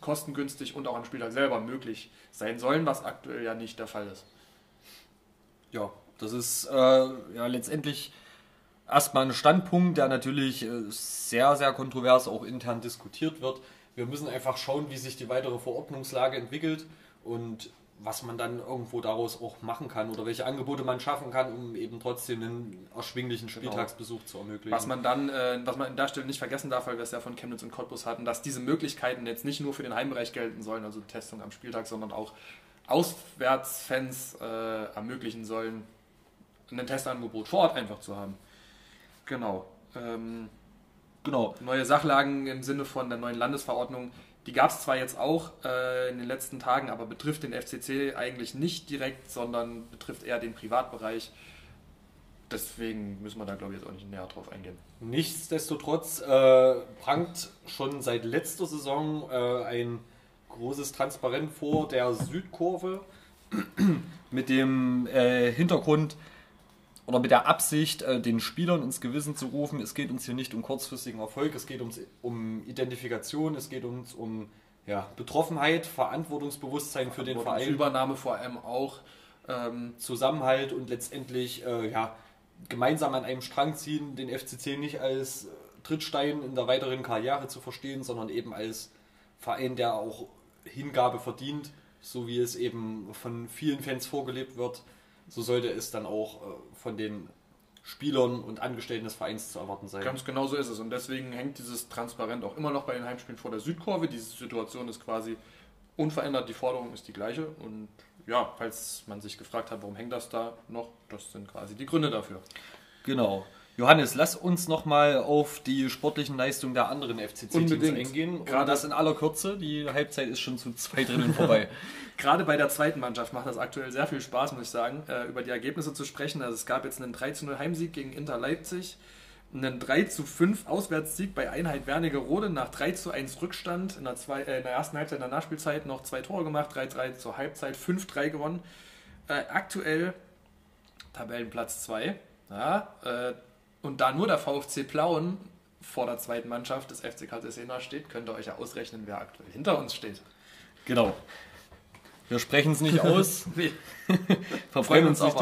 kostengünstig und auch am Spieltag selber möglich sein sollen, was aktuell ja nicht der Fall ist. Ja, das ist äh, ja letztendlich erstmal ein Standpunkt, der natürlich äh, sehr, sehr kontrovers auch intern diskutiert wird. Wir müssen einfach schauen, wie sich die weitere Verordnungslage entwickelt und was man dann irgendwo daraus auch machen kann oder welche Angebote man schaffen kann, um eben trotzdem einen erschwinglichen genau. Spieltagsbesuch genau. zu ermöglichen. Was man dann, äh, was man an der Stelle nicht vergessen darf, weil wir es ja von Chemnitz und Cottbus hatten, dass diese Möglichkeiten jetzt nicht nur für den Heimbereich gelten sollen, also Testung am Spieltag, sondern auch Auswärtsfans äh, ermöglichen sollen, ein Testangebot vor Ort einfach zu haben. Genau. Ähm, genau. Neue Sachlagen im Sinne von der neuen Landesverordnung, die gab es zwar jetzt auch äh, in den letzten Tagen, aber betrifft den FCC eigentlich nicht direkt, sondern betrifft eher den Privatbereich. Deswegen müssen wir da, glaube ich, jetzt auch nicht näher drauf eingehen. Nichtsdestotrotz äh, prangt schon seit letzter Saison äh, ein großes Transparent vor der Südkurve mit dem äh, Hintergrund, oder mit der Absicht, äh, den Spielern ins Gewissen zu rufen, es geht uns hier nicht um kurzfristigen Erfolg, es geht uns um Identifikation, es geht uns um ja, Betroffenheit, Verantwortungsbewusstsein für den Verein. Übernahme vor allem auch. Ähm, Zusammenhalt und letztendlich äh, ja, gemeinsam an einem Strang ziehen, den FCC nicht als Trittstein in der weiteren Karriere zu verstehen, sondern eben als Verein, der auch Hingabe verdient, so wie es eben von vielen Fans vorgelebt wird so sollte es dann auch äh, von den Spielern und Angestellten des Vereins zu erwarten sein. Ganz genau so ist es. Und deswegen hängt dieses Transparent auch immer noch bei den Heimspielen vor der Südkurve. Diese Situation ist quasi unverändert, die Forderung ist die gleiche. Und ja, falls man sich gefragt hat, warum hängt das da noch, das sind quasi die Gründe dafür. Genau. Johannes, lass uns nochmal auf die sportlichen Leistungen der anderen FCC-Teams eingehen. Gerade das in aller Kürze. Die Halbzeit ist schon zu zwei Dritteln vorbei. Gerade bei der zweiten Mannschaft macht das aktuell sehr viel Spaß, muss ich sagen, äh, über die Ergebnisse zu sprechen. Also es gab jetzt einen 3-0 Heimsieg gegen Inter Leipzig, einen 3-5 Auswärtssieg bei Einheit Wernigerode nach 3-1 Rückstand. In der, zwei, äh, in der, ersten Halbzeit, in der Nachspielzeit noch zwei Tore gemacht, 3-3 zur Halbzeit, 5-3 gewonnen. Äh, aktuell Tabellenplatz 2. Ja, äh, und da nur der VfC Plauen vor der zweiten Mannschaft des FC Cartesena steht, könnt ihr euch ja ausrechnen, wer aktuell hinter uns steht. Genau. Wir sprechen es nicht aus. nee. wir freuen uns, nicht,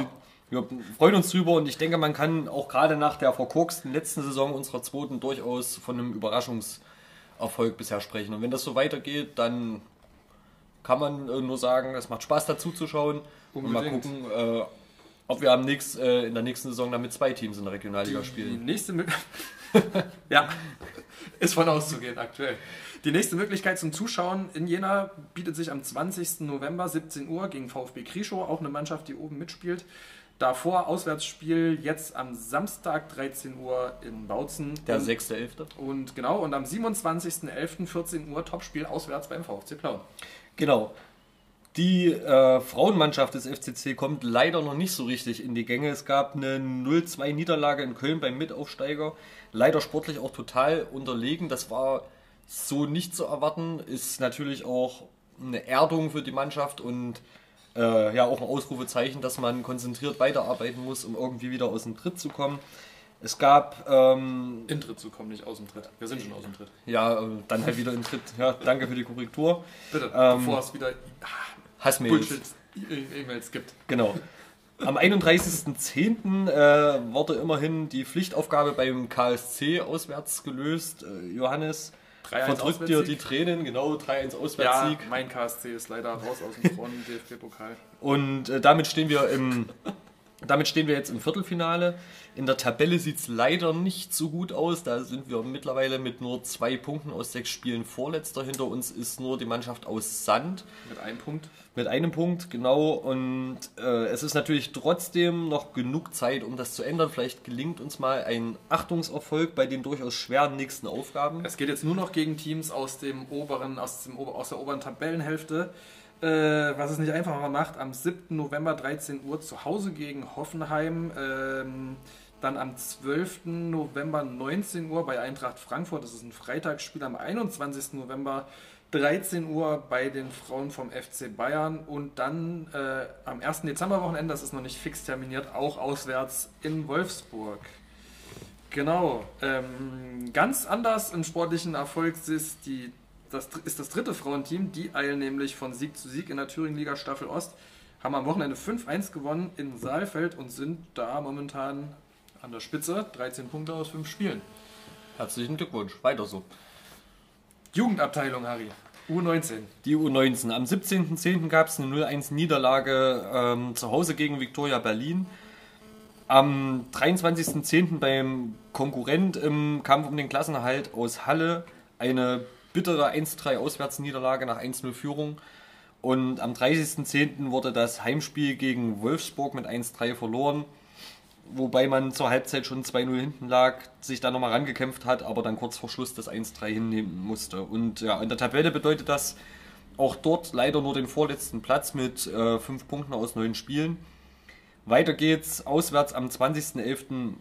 wir freuen uns drüber und ich denke, man kann auch gerade nach der verkorksten letzten Saison unserer zweiten durchaus von einem Überraschungserfolg bisher sprechen. Und wenn das so weitergeht, dann kann man nur sagen, es macht Spaß dazu zu schauen und mal gucken, äh, ob wir am nächsten, äh, in der nächsten Saison dann mit zwei Teams in der Regionalliga die spielen. Nächste ja, ist von auszugehen aktuell. Die nächste Möglichkeit zum Zuschauen in Jena bietet sich am 20. November 17 Uhr gegen VfB Krischow, auch eine Mannschaft, die oben mitspielt. Davor Auswärtsspiel jetzt am Samstag 13 Uhr in Bautzen. Der 6.11. Und genau, und am 27.11. 14 Uhr Topspiel auswärts beim VfC Plauen. Genau. Die äh, Frauenmannschaft des FCC kommt leider noch nicht so richtig in die Gänge. Es gab eine 0-2-Niederlage in Köln beim Mitaufsteiger. Leider sportlich auch total unterlegen. Das war so nicht zu erwarten. Ist natürlich auch eine Erdung für die Mannschaft und äh, ja auch ein Ausrufezeichen, dass man konzentriert weiterarbeiten muss, um irgendwie wieder aus dem Tritt zu kommen. Es gab. Ähm, in Tritt zu kommen, nicht aus dem Tritt. Wir sind schon aus dem Tritt. Ja, äh, dann halt wieder in Tritt. Ja, danke für die Korrektur. Bitte, ähm, bevor es wieder Hassmails. E-Mails gibt. Genau. Am 31.10. Äh, wurde immerhin die Pflichtaufgabe beim KSC auswärts gelöst. Äh, Johannes, verdrückt dir die Tränen, genau, 3-1 Auswärtssieg. Ja, mein KSC ist leider raus aus dem Front, DFB-Pokal. Und äh, damit stehen wir im damit stehen wir jetzt im Viertelfinale. In der Tabelle sieht es leider nicht so gut aus. Da sind wir mittlerweile mit nur zwei Punkten aus sechs Spielen vorletzter. Hinter uns ist nur die Mannschaft aus Sand. Mit einem Punkt. Mit einem Punkt, genau. Und äh, es ist natürlich trotzdem noch genug Zeit, um das zu ändern. Vielleicht gelingt uns mal ein Achtungserfolg bei den durchaus schweren nächsten Aufgaben. Es geht jetzt nur noch gegen Teams aus, dem oberen, aus, dem, aus der oberen Tabellenhälfte äh, was es nicht einfacher macht, am 7. November 13 Uhr zu Hause gegen Hoffenheim. Ähm, dann am 12. November 19 Uhr bei Eintracht Frankfurt, das ist ein Freitagsspiel, am 21. November 13 Uhr bei den Frauen vom FC Bayern und dann äh, am 1. Dezemberwochenende, das ist noch nicht fix terminiert, auch auswärts in Wolfsburg. Genau. Ähm, ganz anders im sportlichen Erfolg ist die das ist das dritte Frauenteam. Die eilen nämlich von Sieg zu Sieg in der Thüringen-Liga Staffel Ost. Haben am Wochenende 5-1 gewonnen in Saalfeld und sind da momentan an der Spitze. 13 Punkte aus 5 Spielen. Herzlichen Glückwunsch. Weiter so. Jugendabteilung, Harry. U19. Die U19. Am 17.10. gab es eine 0-1 Niederlage ähm, zu Hause gegen Viktoria Berlin. Am 23.10. beim Konkurrent im Kampf um den Klassenerhalt aus Halle eine bittere 1-3 Auswärtsniederlage nach 1-0 Führung. Und am 30.10. wurde das Heimspiel gegen Wolfsburg mit 1-3 verloren. Wobei man zur Halbzeit schon 2-0 hinten lag, sich da nochmal rangekämpft hat, aber dann kurz vor Schluss das 1-3 hinnehmen musste. Und ja, in der Tabelle bedeutet das auch dort leider nur den vorletzten Platz mit 5 äh, Punkten aus 9 Spielen. Weiter geht's auswärts am 20.11.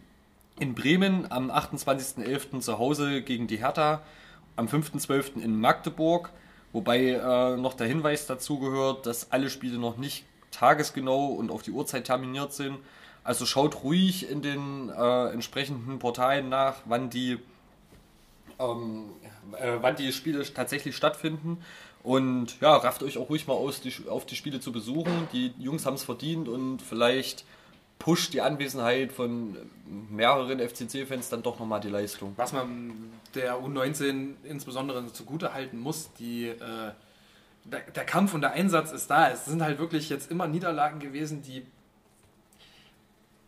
in Bremen, am 28.11. zu Hause gegen die Hertha am 5.12. in Magdeburg, wobei äh, noch der Hinweis dazu gehört, dass alle Spiele noch nicht tagesgenau und auf die Uhrzeit terminiert sind. Also schaut ruhig in den äh, entsprechenden Portalen nach, wann die, ähm, äh, wann die Spiele tatsächlich stattfinden. Und ja, rafft euch auch ruhig mal aus, die, auf die Spiele zu besuchen. Die Jungs haben es verdient und vielleicht pusht die Anwesenheit von mehreren FCC-Fans dann doch nochmal die Leistung. Was man der U19 insbesondere zugute halten muss, die, äh, der, der, Kampf und der Einsatz ist da. Es sind halt wirklich jetzt immer Niederlagen gewesen, die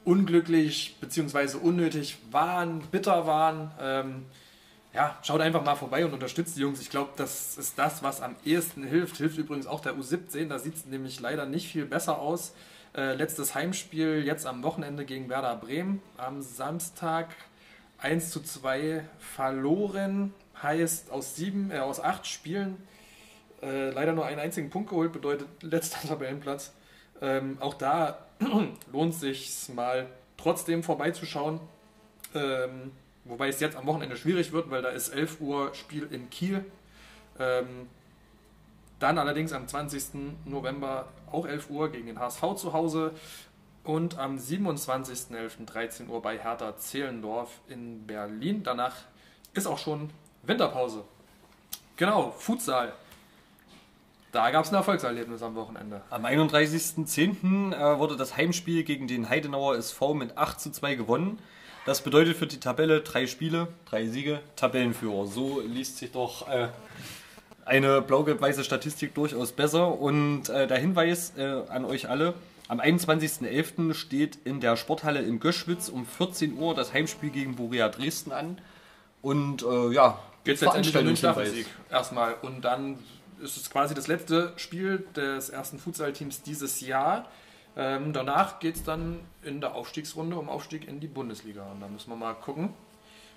unglücklich bzw. unnötig waren, bitter waren. Ähm, ja, schaut einfach mal vorbei und unterstützt die Jungs. Ich glaube, das ist das, was am ehesten hilft. Hilft übrigens auch der U17. Da sieht es nämlich leider nicht viel besser aus. Äh, letztes Heimspiel jetzt am Wochenende gegen Werder Bremen. Am Samstag 1 zu 2 verloren. Heißt aus sieben, äh, aus acht Spielen äh, leider nur einen einzigen Punkt geholt, bedeutet letzter Tabellenplatz. Ähm, auch da lohnt sich mal trotzdem vorbeizuschauen. Ähm, wobei es jetzt am Wochenende schwierig wird, weil da ist 11 Uhr Spiel in Kiel. Ähm, dann allerdings am 20. November auch 11 Uhr gegen den HSV zu Hause und am 27.11.13 Uhr bei Hertha Zehlendorf in Berlin. Danach ist auch schon Winterpause. Genau, Futsal. Da gab es ein Erfolgserlebnis am Wochenende. Am 31.10. Äh, wurde das Heimspiel gegen den Heidenauer SV mit 8 zu 2 gewonnen. Das bedeutet für die Tabelle drei Spiele, drei Siege, Tabellenführer. So liest sich doch äh, eine blau-gelb-weiße Statistik durchaus besser. Und äh, der Hinweis äh, an euch alle, am 21.11. steht in der Sporthalle in Göschwitz um 14 Uhr das Heimspiel gegen Borea Dresden an. Und ja, geht es letztendlich um den erstmal. Und dann ist es quasi das letzte Spiel des ersten Futsal-Teams dieses Jahr. Ähm, danach geht es dann in der Aufstiegsrunde um Aufstieg in die Bundesliga. Und da müssen wir mal gucken,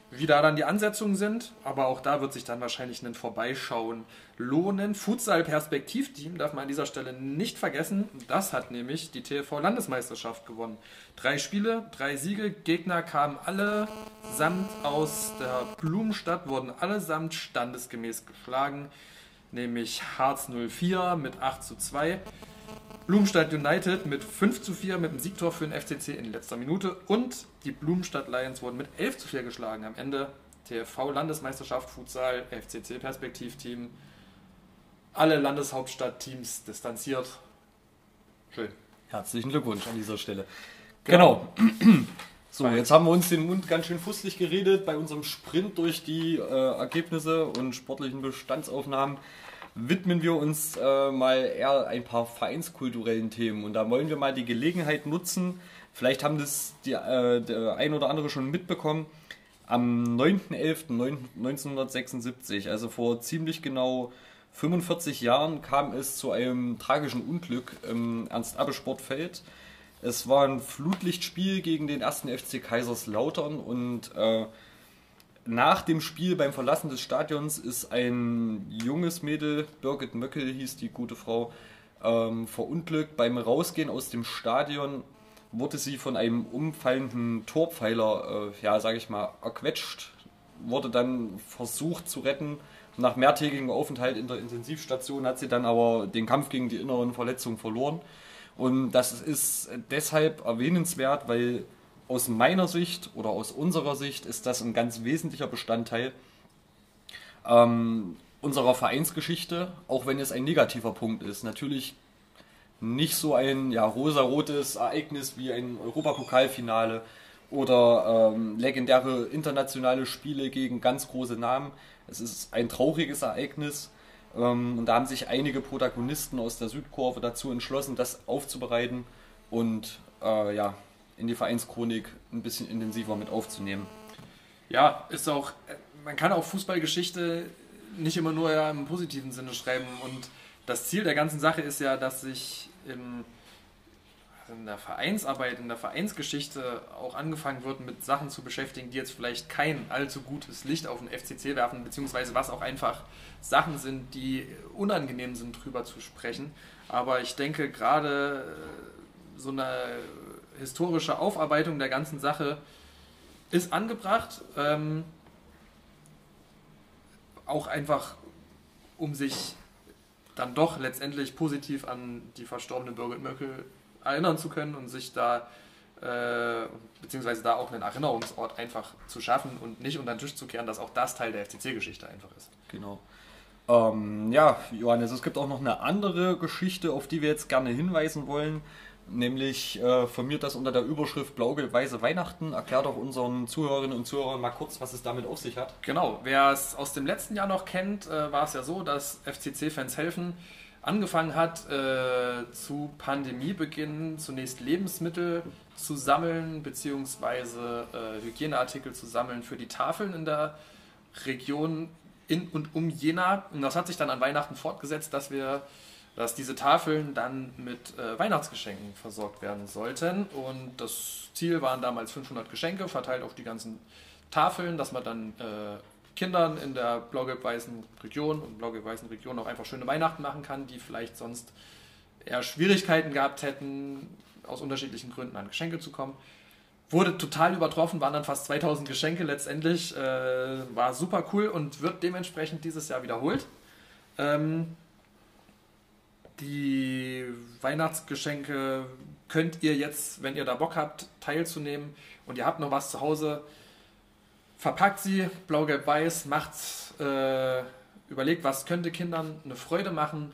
wie da dann die Ansetzungen sind. Aber auch da wird sich dann wahrscheinlich ein Vorbeischauen lohnen. Futsal-Perspektivteam darf man an dieser Stelle nicht vergessen. Das hat nämlich die TV-Landesmeisterschaft gewonnen. Drei Spiele, drei Siege. Gegner kamen allesamt aus der Blumenstadt, wurden allesamt standesgemäß geschlagen nämlich Harz 04 mit 8 zu 2. Blumenstadt United mit 5 zu 4 mit dem Siegtor für den FCC in letzter Minute und die Blumenstadt Lions wurden mit 11 zu 4 geschlagen. Am Ende TV Landesmeisterschaft Futsal, FCC Perspektivteam, alle Landeshauptstadtteams distanziert. Schön. Herzlichen Glückwunsch an dieser Stelle. Genau. So, jetzt haben wir uns den Mund ganz schön fusselig geredet bei unserem Sprint durch die äh, Ergebnisse und sportlichen Bestandsaufnahmen widmen wir uns äh, mal eher ein paar vereinskulturellen Themen. Und da wollen wir mal die Gelegenheit nutzen, vielleicht haben das die, äh, der ein oder andere schon mitbekommen, am 9.11.1976, also vor ziemlich genau 45 Jahren, kam es zu einem tragischen Unglück im Ernst-Abbe-Sportfeld. Es war ein Flutlichtspiel gegen den ersten FC Kaiserslautern und äh, nach dem Spiel beim Verlassen des Stadions ist ein junges Mädel, Birgit Möckel hieß die gute Frau, ähm, verunglückt. Beim Rausgehen aus dem Stadion wurde sie von einem umfallenden Torpfeiler, äh, ja, sage ich mal, erquetscht, wurde dann versucht zu retten. Nach mehrtägigem Aufenthalt in der Intensivstation hat sie dann aber den Kampf gegen die inneren Verletzungen verloren. Und das ist deshalb erwähnenswert, weil aus meiner Sicht oder aus unserer Sicht ist das ein ganz wesentlicher Bestandteil ähm, unserer Vereinsgeschichte, auch wenn es ein negativer Punkt ist. Natürlich nicht so ein ja, rosarotes Ereignis wie ein Europapokalfinale oder ähm, legendäre internationale Spiele gegen ganz große Namen. Es ist ein trauriges Ereignis ähm, und da haben sich einige Protagonisten aus der Südkurve dazu entschlossen, das aufzubereiten und äh, ja, in die Vereinschronik ein bisschen intensiver mit aufzunehmen. Ja, ist auch, man kann auch Fußballgeschichte nicht immer nur im positiven Sinne schreiben und das Ziel der ganzen Sache ist ja, dass sich im, also in der Vereinsarbeit, in der Vereinsgeschichte auch angefangen wird, mit Sachen zu beschäftigen, die jetzt vielleicht kein allzu gutes Licht auf den FCC werfen, beziehungsweise was auch einfach Sachen sind, die unangenehm sind, drüber zu sprechen. Aber ich denke, gerade äh, so eine historische Aufarbeitung der ganzen Sache ist angebracht. Ähm, auch einfach, um sich dann doch letztendlich positiv an die verstorbene Birgit Möckel erinnern zu können und sich da äh, beziehungsweise da auch einen Erinnerungsort einfach zu schaffen und nicht unter den Tisch zu kehren, dass auch das Teil der FCC-Geschichte einfach ist. Genau. Ähm, ja, Johannes, es gibt auch noch eine andere Geschichte, auf die wir jetzt gerne hinweisen wollen. Nämlich äh, formiert das unter der Überschrift Blau-Weiße Weihnachten. Erklärt doch unseren Zuhörerinnen und Zuhörern mal kurz, was es damit auf sich hat. Genau, wer es aus dem letzten Jahr noch kennt, äh, war es ja so, dass FCC-Fans helfen angefangen hat, äh, zu Pandemiebeginn zunächst Lebensmittel zu sammeln, beziehungsweise äh, Hygieneartikel zu sammeln für die Tafeln in der Region in und um Jena. Und das hat sich dann an Weihnachten fortgesetzt, dass wir dass diese Tafeln dann mit äh, Weihnachtsgeschenken versorgt werden sollten. Und das Ziel waren damals 500 Geschenke, verteilt auf die ganzen Tafeln, dass man dann äh, Kindern in der blau-gelb-weißen Region und blau-gelb-weißen Region auch einfach schöne Weihnachten machen kann, die vielleicht sonst eher Schwierigkeiten gehabt hätten, aus unterschiedlichen Gründen an Geschenke zu kommen. Wurde total übertroffen, waren dann fast 2000 Geschenke letztendlich. Äh, war super cool und wird dementsprechend dieses Jahr wiederholt. Ähm, die Weihnachtsgeschenke könnt ihr jetzt, wenn ihr da Bock habt, teilzunehmen und ihr habt noch was zu Hause, verpackt sie, blau, gelb, weiß, macht, äh, überlegt, was könnte Kindern eine Freude machen.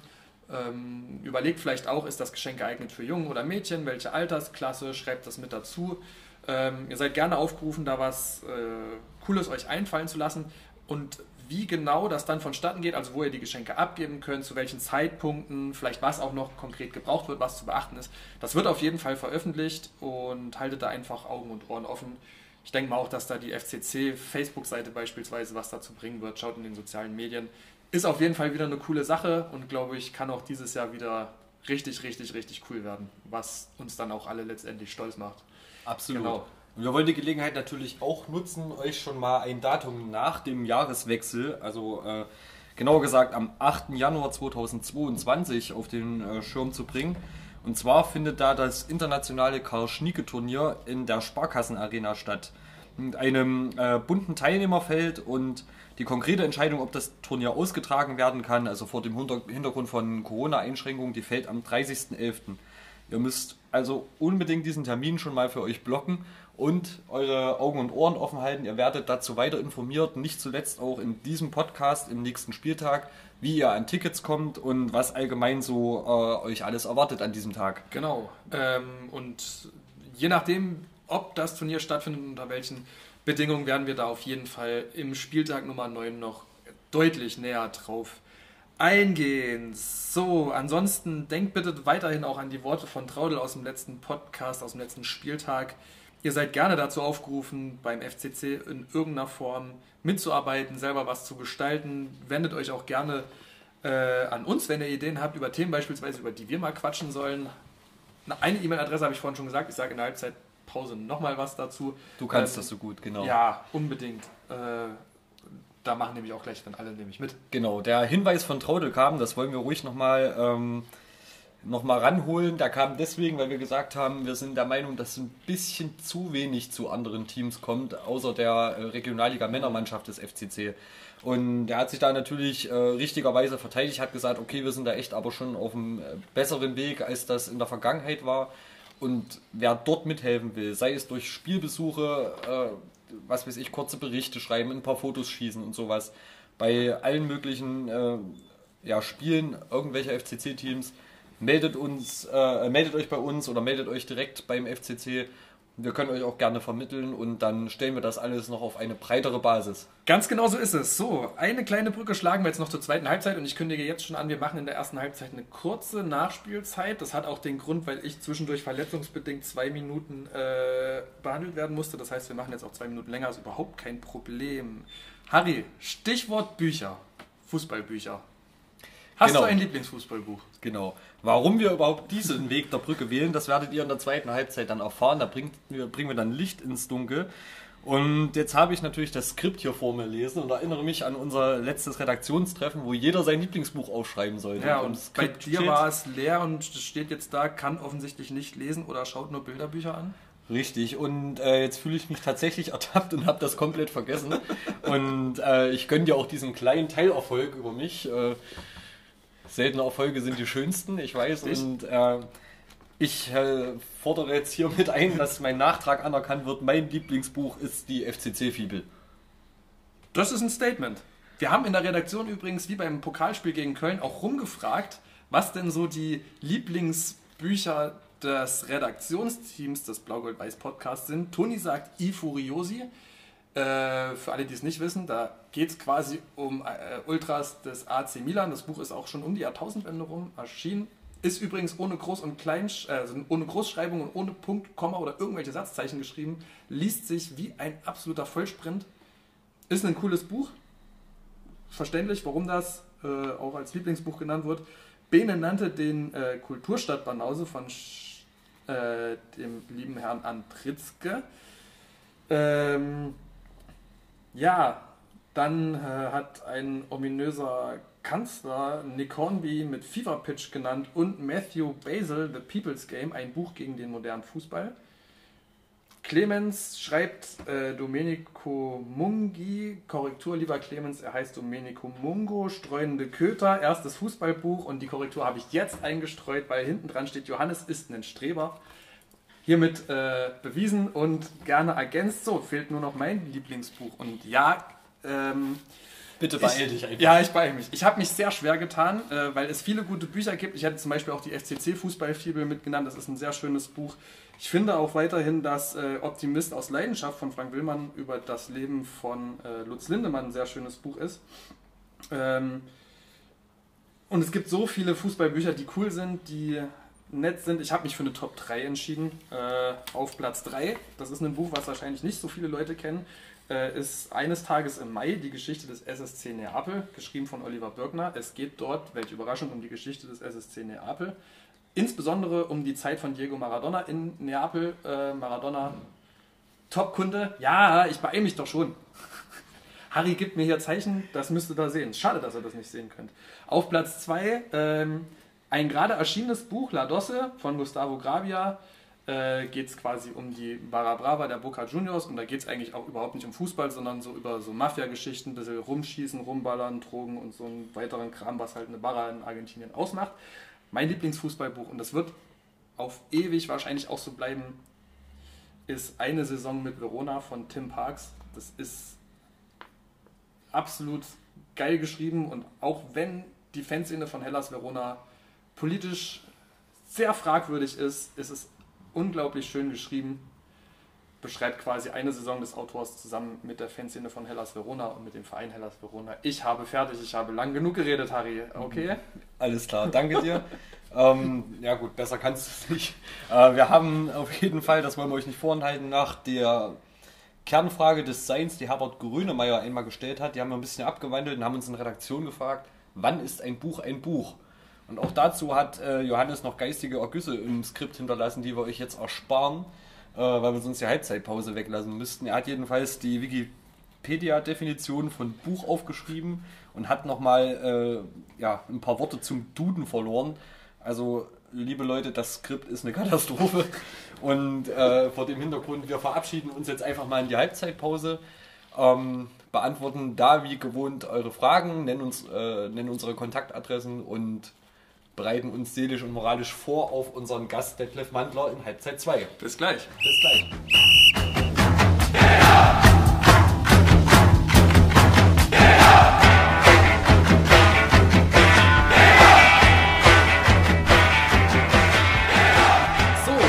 Ähm, überlegt vielleicht auch, ist das Geschenk geeignet für Jungen oder Mädchen, welche Altersklasse, schreibt das mit dazu. Ähm, ihr seid gerne aufgerufen, da was äh, Cooles euch einfallen zu lassen. Und wie genau das dann vonstatten geht, also wo ihr die Geschenke abgeben könnt, zu welchen Zeitpunkten, vielleicht was auch noch konkret gebraucht wird, was zu beachten ist, das wird auf jeden Fall veröffentlicht und haltet da einfach Augen und Ohren offen. Ich denke mal auch, dass da die FCC Facebook-Seite beispielsweise was dazu bringen wird. Schaut in den sozialen Medien. Ist auf jeden Fall wieder eine coole Sache und glaube ich, kann auch dieses Jahr wieder richtig, richtig, richtig cool werden, was uns dann auch alle letztendlich stolz macht. Absolut. Genau. Und wir wollen die Gelegenheit natürlich auch nutzen, euch schon mal ein Datum nach dem Jahreswechsel, also äh, genauer gesagt am 8. Januar 2022 auf den äh, Schirm zu bringen. Und zwar findet da das internationale Karl-Schnieke-Turnier in der Sparkassenarena statt. Mit einem äh, bunten Teilnehmerfeld und die konkrete Entscheidung, ob das Turnier ausgetragen werden kann, also vor dem Hintergrund von Corona-Einschränkungen, die fällt am 30.11. Ihr müsst also unbedingt diesen Termin schon mal für euch blocken und eure Augen und Ohren offen halten. Ihr werdet dazu weiter informiert, nicht zuletzt auch in diesem Podcast im nächsten Spieltag, wie ihr an Tickets kommt und was allgemein so äh, euch alles erwartet an diesem Tag. Genau. Ähm, und je nachdem, ob das Turnier stattfindet und unter welchen Bedingungen, werden wir da auf jeden Fall im Spieltag Nummer 9 noch deutlich näher drauf eingehen. So, ansonsten denkt bitte weiterhin auch an die Worte von Traudel aus dem letzten Podcast, aus dem letzten Spieltag. Ihr seid gerne dazu aufgerufen, beim FCC in irgendeiner Form mitzuarbeiten, selber was zu gestalten. Wendet euch auch gerne äh, an uns, wenn ihr Ideen habt über Themen beispielsweise, über die wir mal quatschen sollen. Eine E-Mail-Adresse habe ich vorhin schon gesagt. Ich sage in der Halbzeitpause nochmal was dazu. Du kannst ähm, das so gut, genau. Ja, unbedingt. Äh, da machen nämlich auch gleich dann alle nämlich mit. Genau, der Hinweis von Traudel kam, das wollen wir ruhig nochmal ähm, nochmal ranholen. Der kam deswegen, weil wir gesagt haben, wir sind der Meinung, dass ein bisschen zu wenig zu anderen Teams kommt, außer der äh, Regionalliga Männermannschaft des FCC. Und er hat sich da natürlich äh, richtigerweise verteidigt, hat gesagt, okay, wir sind da echt aber schon auf einem äh, besseren Weg, als das in der Vergangenheit war. Und wer dort mithelfen will, sei es durch Spielbesuche, äh, was weiß ich, kurze Berichte schreiben, ein paar Fotos schießen und sowas, bei allen möglichen äh, ja, Spielen irgendwelcher FCC-Teams, meldet uns, äh, meldet euch bei uns oder meldet euch direkt beim FCC. Wir können euch auch gerne vermitteln und dann stellen wir das alles noch auf eine breitere Basis. Ganz genau so ist es. So, eine kleine Brücke schlagen wir jetzt noch zur zweiten Halbzeit und ich kündige jetzt schon an, wir machen in der ersten Halbzeit eine kurze Nachspielzeit. Das hat auch den Grund, weil ich zwischendurch verletzungsbedingt zwei Minuten äh, behandelt werden musste. Das heißt, wir machen jetzt auch zwei Minuten länger, ist überhaupt kein Problem. Harry, Stichwort Bücher, Fußballbücher. Hast genau. du ein Lieblingsfußballbuch? Genau. Warum wir überhaupt diesen Weg der Brücke wählen, das werdet ihr in der zweiten Halbzeit dann erfahren. Da bringt, bringen wir dann Licht ins Dunkel. Und jetzt habe ich natürlich das Skript hier vor mir lesen und erinnere mich an unser letztes Redaktionstreffen, wo jeder sein Lieblingsbuch aufschreiben sollte. Ja, und, und bei dir war es leer und steht jetzt da, kann offensichtlich nicht lesen oder schaut nur Bilderbücher an. Richtig, und äh, jetzt fühle ich mich tatsächlich ertappt und habe das komplett vergessen. und äh, ich gönne dir auch diesen kleinen Teilerfolg über mich. Äh, seltene Erfolge sind die schönsten, ich weiß. Ich? Und äh, ich äh, fordere jetzt hiermit ein, dass mein Nachtrag anerkannt wird. Mein Lieblingsbuch ist die FCC-Fibel. Das ist ein Statement. Wir haben in der Redaktion übrigens, wie beim Pokalspiel gegen Köln, auch rumgefragt, was denn so die Lieblingsbücher des Redaktionsteams des Blau-Gold-Weiß Podcasts sind. Toni sagt I Furiosi. Äh, für alle, die es nicht wissen, da geht es quasi um äh, Ultras des AC Milan. Das Buch ist auch schon um die Jahrtausendwende rum erschienen. Ist übrigens ohne Groß- und Klein, also ohne Großschreibung und ohne Punkt, Komma oder irgendwelche Satzzeichen geschrieben. Liest sich wie ein absoluter Vollsprint. Ist ein cooles Buch. Verständlich, warum das äh, auch als Lieblingsbuch genannt wird. Bene nannte den äh, Kulturstadt Banause von äh, dem lieben Herrn Antritzke. Ähm, ja, dann äh, hat ein ominöser Kanzler Nick Hornby mit Fever Pitch genannt und Matthew Basil The People's Game, ein Buch gegen den modernen Fußball. Clemens schreibt äh, Domenico Mungi, Korrektur lieber Clemens, er heißt Domenico Mungo, Streunende Köter, erstes Fußballbuch und die Korrektur habe ich jetzt eingestreut, weil hinten dran steht, Johannes ist ein Streber. Hiermit äh, bewiesen und gerne ergänzt. So, fehlt nur noch mein Lieblingsbuch. Und ja, ähm, Bitte beeil dich einfach. Ja, ich beeil mich. Ich habe mich sehr schwer getan, äh, weil es viele gute Bücher gibt. Ich hätte zum Beispiel auch die FCC Fußballfibel mitgenannt. Das ist ein sehr schönes Buch. Ich finde auch weiterhin, dass äh, Optimist aus Leidenschaft von Frank Willmann über das Leben von äh, Lutz Lindemann ein sehr schönes Buch ist. Ähm, und es gibt so viele Fußballbücher, die cool sind, die nett sind. Ich habe mich für eine Top 3 entschieden. Äh, auf Platz 3, das ist ein Buch, was wahrscheinlich nicht so viele Leute kennen, äh, ist eines Tages im Mai die Geschichte des SSC Neapel, geschrieben von Oliver Birkner. Es geht dort, welche Überraschung, um die Geschichte des SSC Neapel. Insbesondere um die Zeit von Diego Maradona in Neapel. Äh, Maradona, Top-Kunde. Ja, ich beeile mich doch schon. Harry gibt mir hier Zeichen, das müsst ihr da sehen. Schade, dass ihr das nicht sehen könnt. Auf Platz 2 ähm, ein gerade erschienenes Buch, La Dosse von Gustavo Gravia. Äh, geht es quasi um die Barra Brava der Boca Juniors und da geht es eigentlich auch überhaupt nicht um Fußball, sondern so über so Mafia-Geschichten, ein bisschen rumschießen, rumballern, Drogen und so einen weiteren Kram, was halt eine Barra in Argentinien ausmacht mein Lieblingsfußballbuch, und das wird auf ewig wahrscheinlich auch so bleiben, ist Eine Saison mit Verona von Tim Parks. Das ist absolut geil geschrieben und auch wenn die Fanszene von Hellas Verona politisch sehr fragwürdig ist, ist es unglaublich schön geschrieben beschreibt quasi eine Saison des Autors zusammen mit der Fanszene von Hellas Verona und mit dem Verein Hellas Verona. Ich habe fertig, ich habe lang genug geredet, Harry. Okay? Alles klar, danke dir. ähm, ja gut, besser kannst du es nicht. Äh, wir haben auf jeden Fall, das wollen wir euch nicht vorenthalten, nach der Kernfrage des Seins, die Herbert Grünemeyer einmal gestellt hat, die haben wir ein bisschen abgewandelt und haben uns in Redaktion gefragt, wann ist ein Buch ein Buch? Und auch dazu hat äh, Johannes noch geistige Ergüsse im Skript hinterlassen, die wir euch jetzt ersparen äh, weil wir sonst die Halbzeitpause weglassen müssten. Er hat jedenfalls die Wikipedia-Definition von Buch aufgeschrieben und hat nochmal äh, ja, ein paar Worte zum Duden verloren. Also, liebe Leute, das Skript ist eine Katastrophe. Und äh, vor dem Hintergrund, wir verabschieden uns jetzt einfach mal in die Halbzeitpause. Ähm, beantworten da wie gewohnt eure Fragen, nennen, uns, äh, nennen unsere Kontaktadressen und bereiten uns seelisch und moralisch vor auf unseren Gast Detlef Mandler in Halbzeit 2. Bis gleich. Bis gleich.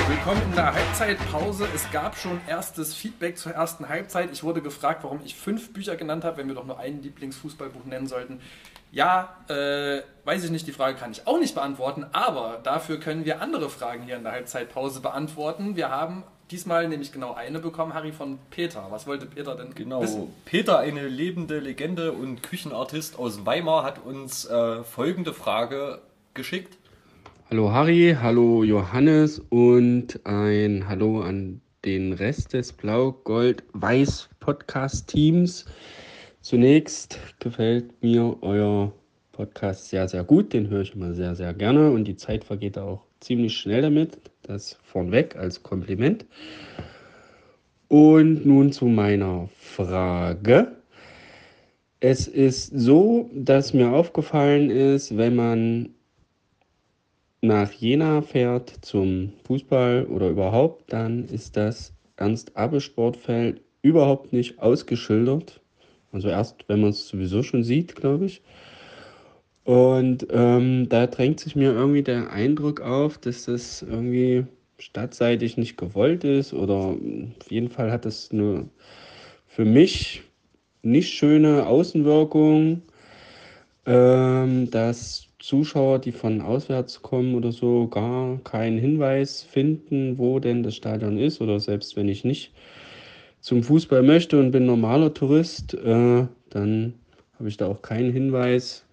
willkommen in der Halbzeitpause. Es gab schon erstes Feedback zur ersten Halbzeit. Ich wurde gefragt, warum ich fünf Bücher genannt habe, wenn wir doch nur ein Lieblingsfußballbuch nennen sollten. Ja, äh, weiß ich nicht, die Frage kann ich auch nicht beantworten, aber dafür können wir andere Fragen hier in der Halbzeitpause beantworten. Wir haben diesmal nämlich genau eine bekommen, Harry von Peter. Was wollte Peter denn genau. wissen? Peter, eine lebende Legende und Küchenartist aus Weimar, hat uns äh, folgende Frage geschickt. Hallo Harry, hallo Johannes und ein Hallo an den Rest des Blau-Gold-Weiß-Podcast-Teams. Zunächst gefällt mir euer Podcast sehr, sehr gut. Den höre ich immer sehr, sehr gerne und die Zeit vergeht auch ziemlich schnell damit. Das vornweg als Kompliment. Und nun zu meiner Frage. Es ist so, dass mir aufgefallen ist, wenn man nach Jena fährt zum Fußball oder überhaupt, dann ist das Ernst-Abbe-Sportfeld überhaupt nicht ausgeschildert. Also erst, wenn man es sowieso schon sieht, glaube ich. Und ähm, da drängt sich mir irgendwie der Eindruck auf, dass das irgendwie stadtseitig nicht gewollt ist oder auf jeden Fall hat das für für mich nicht schöne Außenwirkung, ähm, dass Zuschauer, die von auswärts kommen oder so, gar keinen Hinweis finden, wo denn das Stadion ist. Oder selbst wenn ich nicht zum Fußball möchte und bin normaler Tourist, äh, dann habe ich da auch keinen Hinweis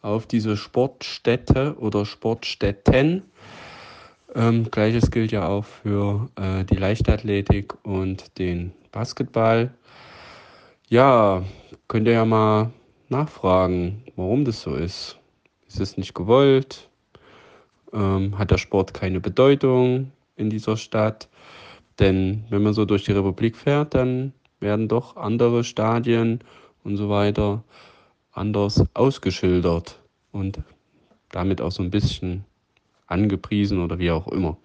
auf diese Sportstätte oder Sportstätten. Ähm, Gleiches gilt ja auch für äh, die Leichtathletik und den Basketball. Ja, könnt ihr ja mal nachfragen, warum das so ist. Ist es nicht gewollt? Ähm, hat der Sport keine Bedeutung in dieser Stadt? Denn wenn man so durch die Republik fährt, dann werden doch andere Stadien und so weiter anders ausgeschildert und damit auch so ein bisschen angepriesen oder wie auch immer.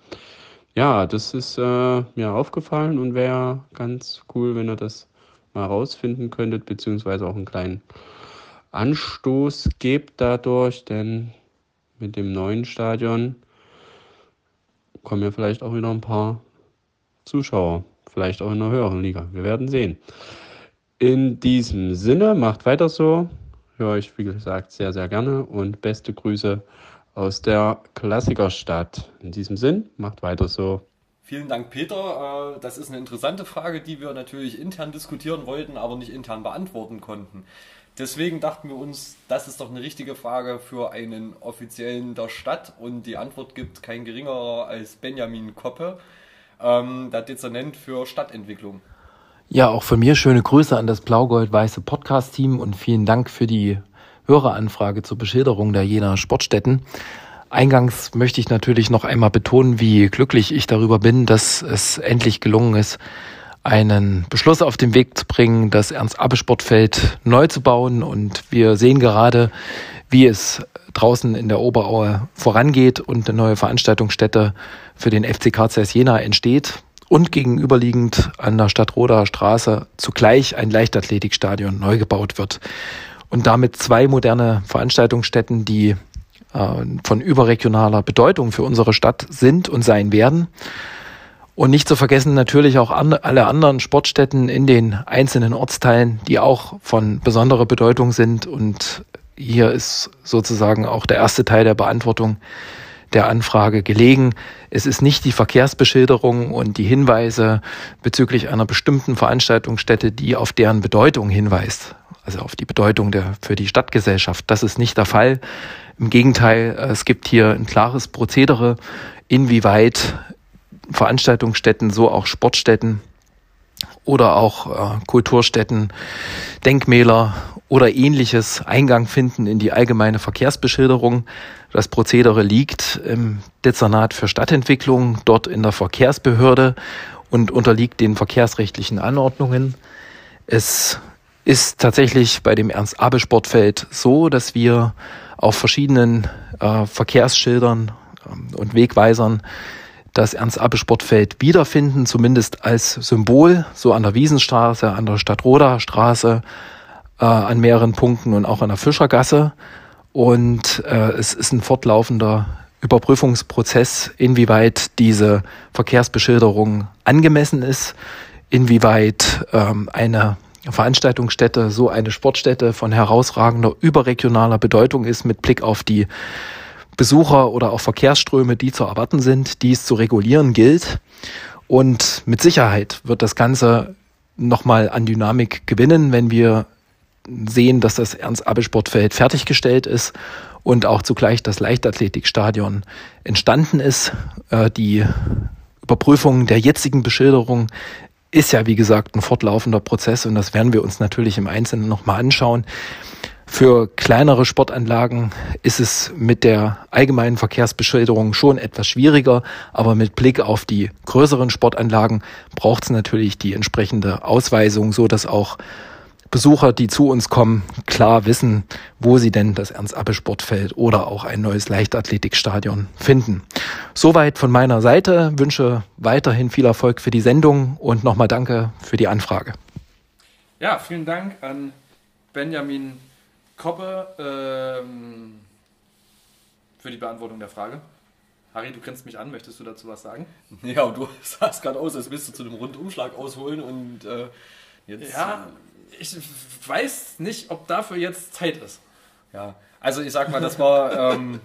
Ja, das ist äh, mir aufgefallen und wäre ganz cool, wenn ihr das mal rausfinden könntet, beziehungsweise auch einen kleinen Anstoß gebt dadurch, denn mit dem neuen Stadion kommen ja vielleicht auch wieder ein paar Zuschauer, vielleicht auch in einer höheren Liga. Wir werden sehen. In diesem Sinne, macht weiter so. Höre ich, wie gesagt, sehr, sehr gerne und beste Grüße aus der Klassikerstadt. In diesem Sinn, macht weiter so. Vielen Dank, Peter. Äh, das ist eine interessante Frage, die wir natürlich intern diskutieren wollten, aber nicht intern beantworten konnten. Deswegen dachten wir uns, das ist doch eine richtige Frage für einen Offiziellen der Stadt und die Antwort gibt kein geringerer als Benjamin Koppe, ähm, der Dezernent für Stadtentwicklung. Ja, auch von mir schöne Grüße an das blau-gold-weiße Podcast-Team und vielen Dank für die Höreranfrage zur Beschilderung der Jener Sportstätten. Eingangs möchte ich natürlich noch einmal betonen, wie glücklich ich darüber bin, dass es endlich gelungen ist, einen Beschluss auf den Weg zu bringen, das Ernst-Abbe-Sportfeld neu zu bauen. Und wir sehen gerade, wie es draußen in der Oberaue vorangeht und eine neue Veranstaltungsstätte für den FC KCS Jena entsteht. Und gegenüberliegend an der Stadtroder Straße zugleich ein Leichtathletikstadion neu gebaut wird. Und damit zwei moderne Veranstaltungsstätten, die äh, von überregionaler Bedeutung für unsere Stadt sind und sein werden. Und nicht zu vergessen natürlich auch alle anderen Sportstätten in den einzelnen Ortsteilen, die auch von besonderer Bedeutung sind. Und hier ist sozusagen auch der erste Teil der Beantwortung der Anfrage gelegen. Es ist nicht die Verkehrsbeschilderung und die Hinweise bezüglich einer bestimmten Veranstaltungsstätte, die auf deren Bedeutung hinweist, also auf die Bedeutung der, für die Stadtgesellschaft. Das ist nicht der Fall. Im Gegenteil, es gibt hier ein klares Prozedere, inwieweit Veranstaltungsstätten, so auch Sportstätten oder auch äh, Kulturstätten, Denkmäler oder ähnliches Eingang finden in die allgemeine Verkehrsbeschilderung. Das Prozedere liegt im Dezernat für Stadtentwicklung, dort in der Verkehrsbehörde und unterliegt den verkehrsrechtlichen Anordnungen. Es ist tatsächlich bei dem Ernst-Abel-Sportfeld so, dass wir auf verschiedenen äh, Verkehrsschildern ähm, und Wegweisern das Ernst-Abbe-Sportfeld wiederfinden, zumindest als Symbol, so an der Wiesenstraße, an der Stadtroder Straße, äh, an mehreren Punkten und auch an der Fischergasse. Und äh, es ist ein fortlaufender Überprüfungsprozess, inwieweit diese Verkehrsbeschilderung angemessen ist, inwieweit ähm, eine Veranstaltungsstätte, so eine Sportstätte von herausragender überregionaler Bedeutung ist mit Blick auf die Besucher oder auch Verkehrsströme, die zu erwarten sind, die es zu regulieren gilt. Und mit Sicherheit wird das Ganze nochmal an Dynamik gewinnen, wenn wir sehen, dass das Ernst-Abel-Sportfeld fertiggestellt ist und auch zugleich das Leichtathletikstadion entstanden ist. Äh, die Überprüfung der jetzigen Beschilderung ist ja, wie gesagt, ein fortlaufender Prozess und das werden wir uns natürlich im Einzelnen nochmal anschauen. Für kleinere Sportanlagen ist es mit der allgemeinen Verkehrsbeschilderung schon etwas schwieriger, aber mit Blick auf die größeren Sportanlagen braucht es natürlich die entsprechende Ausweisung, so dass auch Besucher, die zu uns kommen, klar wissen, wo sie denn das Ernst-Abbe-Sportfeld oder auch ein neues Leichtathletikstadion finden. Soweit von meiner Seite. Wünsche weiterhin viel Erfolg für die Sendung und nochmal danke für die Anfrage. Ja, vielen Dank an Benjamin Koppe ähm, für die Beantwortung der Frage. Harry, du kennst mich an, möchtest du dazu was sagen? Ja, und du sahst gerade aus, als müsstest du zu dem Rundumschlag ausholen und äh, Jetzt, ja, ich weiß nicht, ob dafür jetzt Zeit ist. Ja, also ich sag mal, das war. Ähm,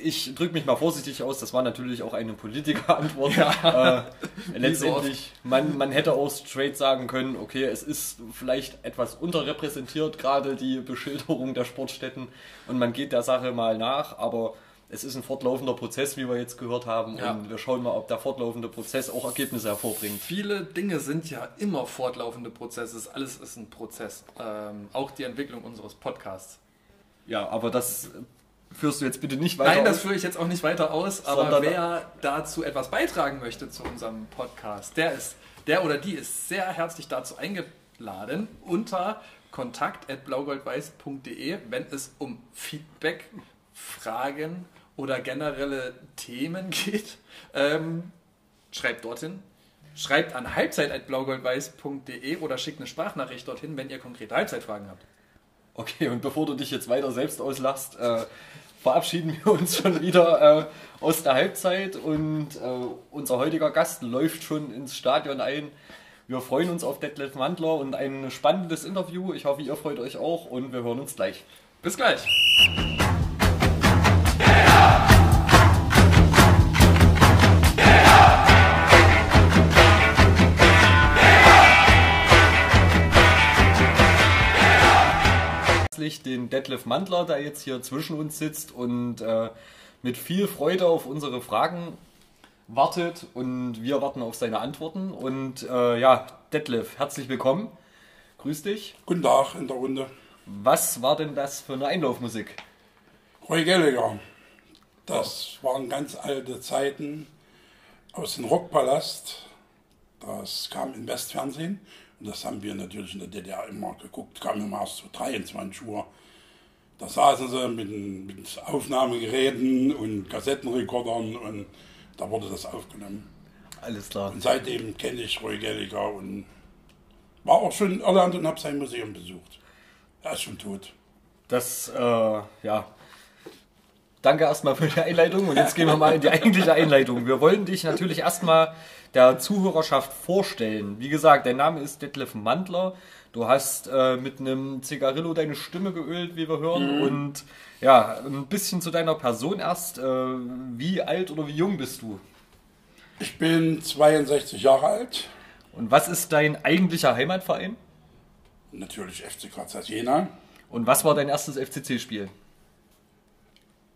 ich drücke mich mal vorsichtig aus, das war natürlich auch eine Politikerantwort. Ja. Äh, letztendlich, man, man hätte auch straight sagen können, okay, es ist vielleicht etwas unterrepräsentiert, gerade die Beschilderung der Sportstätten und man geht der Sache mal nach, aber es ist ein fortlaufender Prozess, wie wir jetzt gehört haben ja. und wir schauen mal, ob der fortlaufende Prozess auch Ergebnisse hervorbringt. Viele Dinge sind ja immer fortlaufende Prozesse, alles ist ein Prozess, ähm, auch die Entwicklung unseres Podcasts. Ja, aber das führst du jetzt bitte nicht weiter Nein, das führe ich jetzt auch nicht weiter aus, aber wer dazu etwas beitragen möchte zu unserem Podcast, der ist, der oder die ist sehr herzlich dazu eingeladen unter kontakt.blaugoldweiß.de, wenn es um Feedback, Fragen oder generelle Themen geht. Ähm, schreibt dorthin. Schreibt an halbzeit.blaugoldweiß.de oder schickt eine Sprachnachricht dorthin, wenn ihr konkrete Halbzeitfragen habt. Okay, und bevor du dich jetzt weiter selbst auslachst, äh, verabschieden wir uns schon wieder äh, aus der Halbzeit und äh, unser heutiger Gast läuft schon ins Stadion ein. Wir freuen uns auf Detlef Mandler und ein spannendes Interview. Ich hoffe, ihr freut euch auch und wir hören uns gleich. Bis gleich. Herzlich den Detlef Mandler, der jetzt hier zwischen uns sitzt und äh, mit viel Freude auf unsere Fragen wartet und wir warten auf seine Antworten. Und äh, ja, Detlef, herzlich willkommen. Grüß dich. Guten Tag in der Runde. Was war denn das für eine Einlaufmusik? Roy Gallagher. Das waren ganz alte Zeiten aus dem Rockpalast. Das kam im Westfernsehen das haben wir natürlich in der DDR immer geguckt, kam immer erst so 23 Uhr. Da saßen sie mit, mit Aufnahmegeräten und Kassettenrekordern und da wurde das aufgenommen. Alles klar. Und seitdem kenne ich Roy Gallagher und war auch schon in Irland und habe sein Museum besucht. Er ist schon tot. Das, äh, ja. Danke erstmal für die Einleitung und jetzt gehen wir mal in die eigentliche Einleitung. Wir wollen dich natürlich erstmal der Zuhörerschaft vorstellen. Wie gesagt, dein Name ist Detlef Mandler. Du hast äh, mit einem Zigarillo deine Stimme geölt, wie wir hören. Mhm. Und ja, ein bisschen zu deiner Person erst. Äh, wie alt oder wie jung bist du? Ich bin 62 Jahre alt. Und was ist dein eigentlicher Heimatverein? Natürlich FC Graz Jena. Und was war dein erstes FCC-Spiel?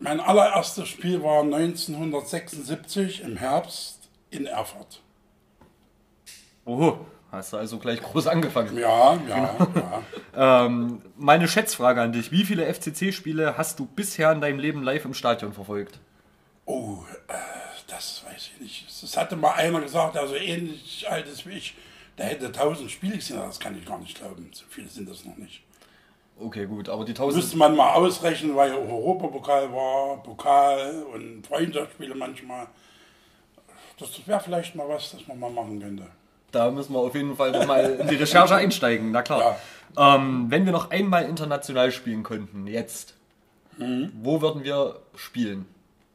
Mein allererstes Spiel war 1976 im Herbst in Erfurt. Oh, hast du also gleich groß angefangen. Ja, ja, ja. ähm, meine Schätzfrage an dich. Wie viele FCC-Spiele hast du bisher in deinem Leben live im Stadion verfolgt? Oh, äh, das weiß ich nicht. Das hatte mal einer gesagt, also ähnlich alt ist wie ich, der hätte 1000 Spiele gesehen. Das kann ich gar nicht glauben. So viele sind das noch nicht. Okay, gut, aber die 1000... Müsste man mal ausrechnen, weil Europapokal war, Pokal und Freundschaftsspiele manchmal. Das wäre vielleicht mal was, das man mal machen könnte. Da müssen wir auf jeden Fall mal in die Recherche einsteigen, na klar. Ja. Ähm, wenn wir noch einmal international spielen könnten, jetzt, mhm. wo würden wir spielen?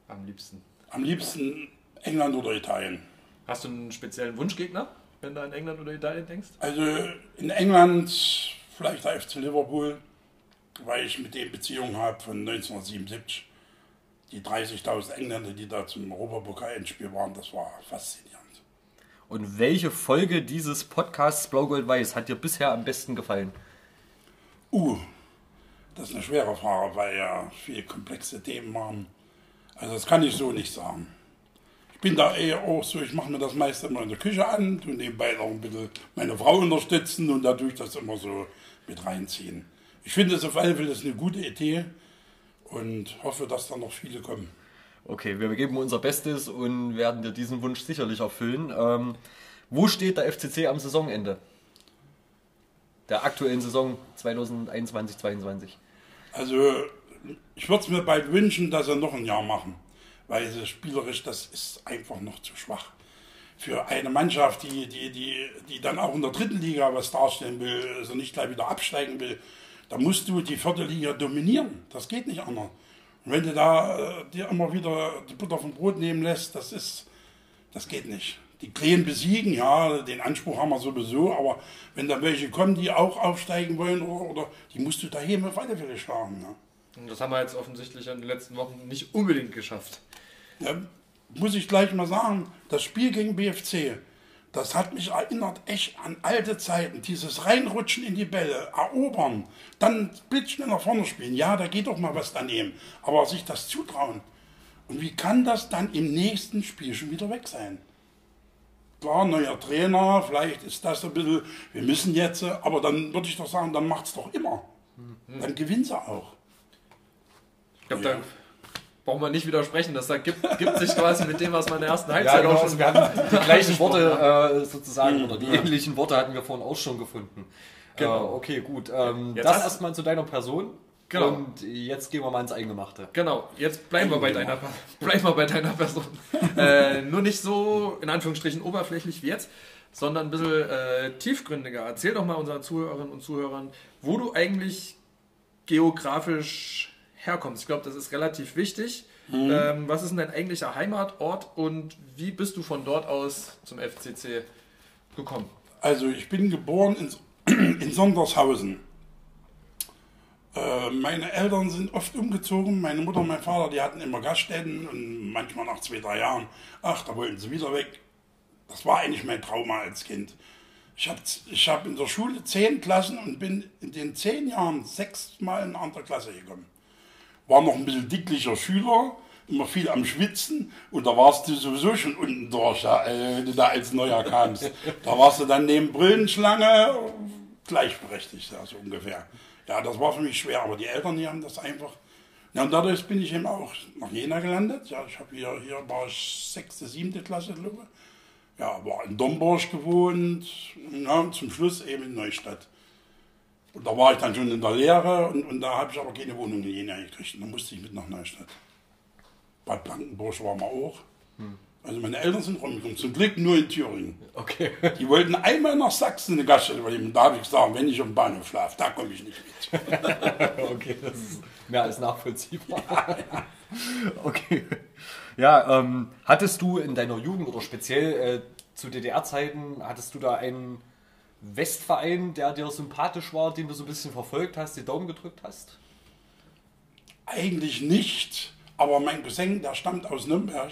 Am liebsten. Am liebsten England oder Italien. Hast du einen speziellen Wunschgegner, wenn du an England oder Italien denkst? Also in England vielleicht der FC Liverpool, weil ich mit dem Beziehungen habe von 1977 die 30.000 Engländer, die da zum Europapokal-Endspiel waren, das war faszinierend. Und welche Folge dieses Podcasts Blau Gold Weiß hat dir bisher am besten gefallen? Uh, das ist eine schwere Frage, weil ja viele komplexe Themen waren. Also das kann ich so nicht sagen. Ich bin da eher auch so, ich mache mir das meiste immer in der Küche an und nebenbei noch ein bisschen meine Frau unterstützen und dadurch das immer so mit reinziehen. Ich finde es auf alle Fälle eine gute Idee und hoffe, dass da noch viele kommen. Okay, wir geben unser Bestes und werden dir diesen Wunsch sicherlich erfüllen. Ähm, wo steht der FCC am Saisonende? Der aktuellen Saison 2021-22? Also, ich würde es mir bald wünschen, dass sie noch ein Jahr machen, weil es spielerisch, das ist einfach noch zu schwach. Für eine Mannschaft, die, die, die, die dann auch in der dritten Liga was darstellen will, also nicht gleich wieder absteigen will, da musst du die vierte Liga dominieren. Das geht nicht anders. Und wenn du da äh, dir immer wieder die Butter vom Brot nehmen lässt, das ist, das geht nicht. die Kleinen besiegen, ja, den Anspruch haben wir sowieso, aber wenn da welche kommen, die auch aufsteigen wollen, oder, oder die musst du daheim auf alle Fälle schlagen. Und das haben wir jetzt offensichtlich in den letzten Wochen nicht unbedingt geschafft. Ja, muss ich gleich mal sagen, das Spiel gegen BFC, das hat mich erinnert echt an alte Zeiten. Dieses Reinrutschen in die Bälle, erobern, dann blitzschnell nach vorne spielen. Ja, da geht doch mal was daneben. Aber sich das zutrauen. Und wie kann das dann im nächsten Spiel schon wieder weg sein? Klar, neuer Trainer, vielleicht ist das ein bisschen, wir müssen jetzt, aber dann würde ich doch sagen, dann macht es doch immer. Mhm. Dann gewinnt sie auch. Ich glaube, ja. da brauchen wir nicht widersprechen. Das da gibt, gibt sich quasi mit dem, was man in der ersten Halbzeit ja, genau, auch schon. Wir haben die gleichen Worte äh, sozusagen oder die ähnlichen Worte hatten wir vorhin auch schon gefunden. Genau. Äh, okay, gut. Ähm, das erstmal zu deiner Person. Genau. Und jetzt gehen wir mal ins Eingemachte. Genau, jetzt bleiben wir bei deiner, bleiben wir bei deiner Person. äh, nur nicht so, in Anführungsstrichen, oberflächlich wie jetzt, sondern ein bisschen äh, tiefgründiger. Erzähl doch mal unseren Zuhörerinnen und Zuhörern, wo du eigentlich geografisch herkommst. Ich glaube, das ist relativ wichtig. Mhm. Ähm, was ist denn dein eigentlicher Heimatort und wie bist du von dort aus zum FCC gekommen? Also ich bin geboren in, in Sondershausen. Äh, meine Eltern sind oft umgezogen. Meine Mutter und mein Vater, die hatten immer Gaststätten und manchmal nach zwei, drei Jahren, ach, da wollten sie wieder weg. Das war eigentlich mein Trauma als Kind. Ich habe ich hab in der Schule zehn Klassen und bin in den zehn Jahren sechsmal in eine andere Klasse gekommen. War noch ein bisschen dicklicher Schüler, immer viel am Schwitzen und da warst du sowieso schon unten durch, ja, äh, wenn du da als Neuer kamst. Da warst du dann neben Brillenschlange gleichberechtigt, ja, so ungefähr. Ja, das war für mich schwer, aber die Eltern, die haben das einfach. Ja, und dadurch bin ich eben auch nach Jena gelandet. Ja, ich habe hier, hier war ich sechste, siebte Klasse, glaube ich. Ja, war in Domburg gewohnt, ja, zum Schluss eben in Neustadt. Und da war ich dann schon in der Lehre und, und da habe ich aber keine Wohnung in Jena gekriegt. Und dann musste ich mit nach Neustadt. Bad Blankenburg war man auch. Hm. Also meine Eltern sind rumgekommen, zum Glück nur in Thüringen. Okay. Die wollten einmal nach Sachsen eine Gaststätte übernehmen. Da habe ich gesagt, wenn ich am Bahnhof schlafe, da komme ich nicht mit. okay, das ist mehr als nachvollziehbar. Ja, ja. Okay. Ja, ähm, hattest du in deiner Jugend oder speziell äh, zu DDR-Zeiten, hattest du da einen Westverein, der dir sympathisch war, den du so ein bisschen verfolgt hast, die Daumen gedrückt hast? Eigentlich nicht, aber mein Cousin, der stammt aus Nürnberg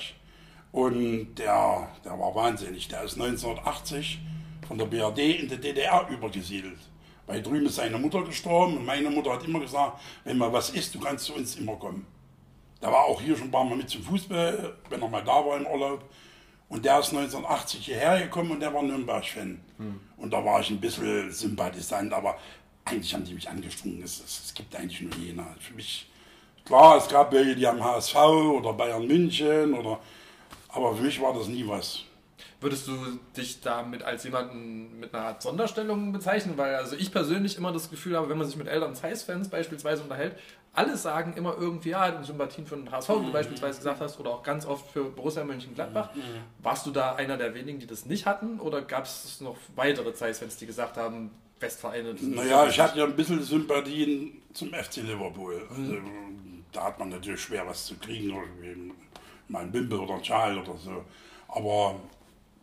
und der, der war wahnsinnig. Der ist 1980 von der BRD in die DDR übergesiedelt. Weil drüben ist seine Mutter gestorben und meine Mutter hat immer gesagt, wenn mal was ist, du kannst zu uns immer kommen. Der war auch hier schon ein paar Mal mit zum Fußball, wenn er mal da war im Urlaub. Und der ist 1980 hierher gekommen und der war Nürnberg-Fan. Hm. Und da war ich ein bisschen sympathisant, aber eigentlich haben die mich angestrungen. Es, es, es gibt eigentlich nur Jena. Für mich, klar, es gab welche, die haben HSV oder Bayern München oder aber für mich war das nie was. Würdest du dich damit als jemanden mit einer Art Sonderstellung bezeichnen? Weil also ich persönlich immer das Gefühl habe, wenn man sich mit Eltern Zeiss-Fans beispielsweise unterhält, alle sagen immer irgendwie, ja, Sympathien für den HSV, wie du mhm. beispielsweise gesagt hast, oder auch ganz oft für Borussia Mönchengladbach. Mhm. Warst du da einer der wenigen, die das nicht hatten? Oder gab es noch weitere Zeiss-Fans, die gesagt haben, Westvereine? Naja, ich hatte ja ein bisschen Sympathien zum FC Liverpool. Also, mhm. Da hat man natürlich schwer was zu kriegen mal ein Bimbel oder ein Schal oder so. Aber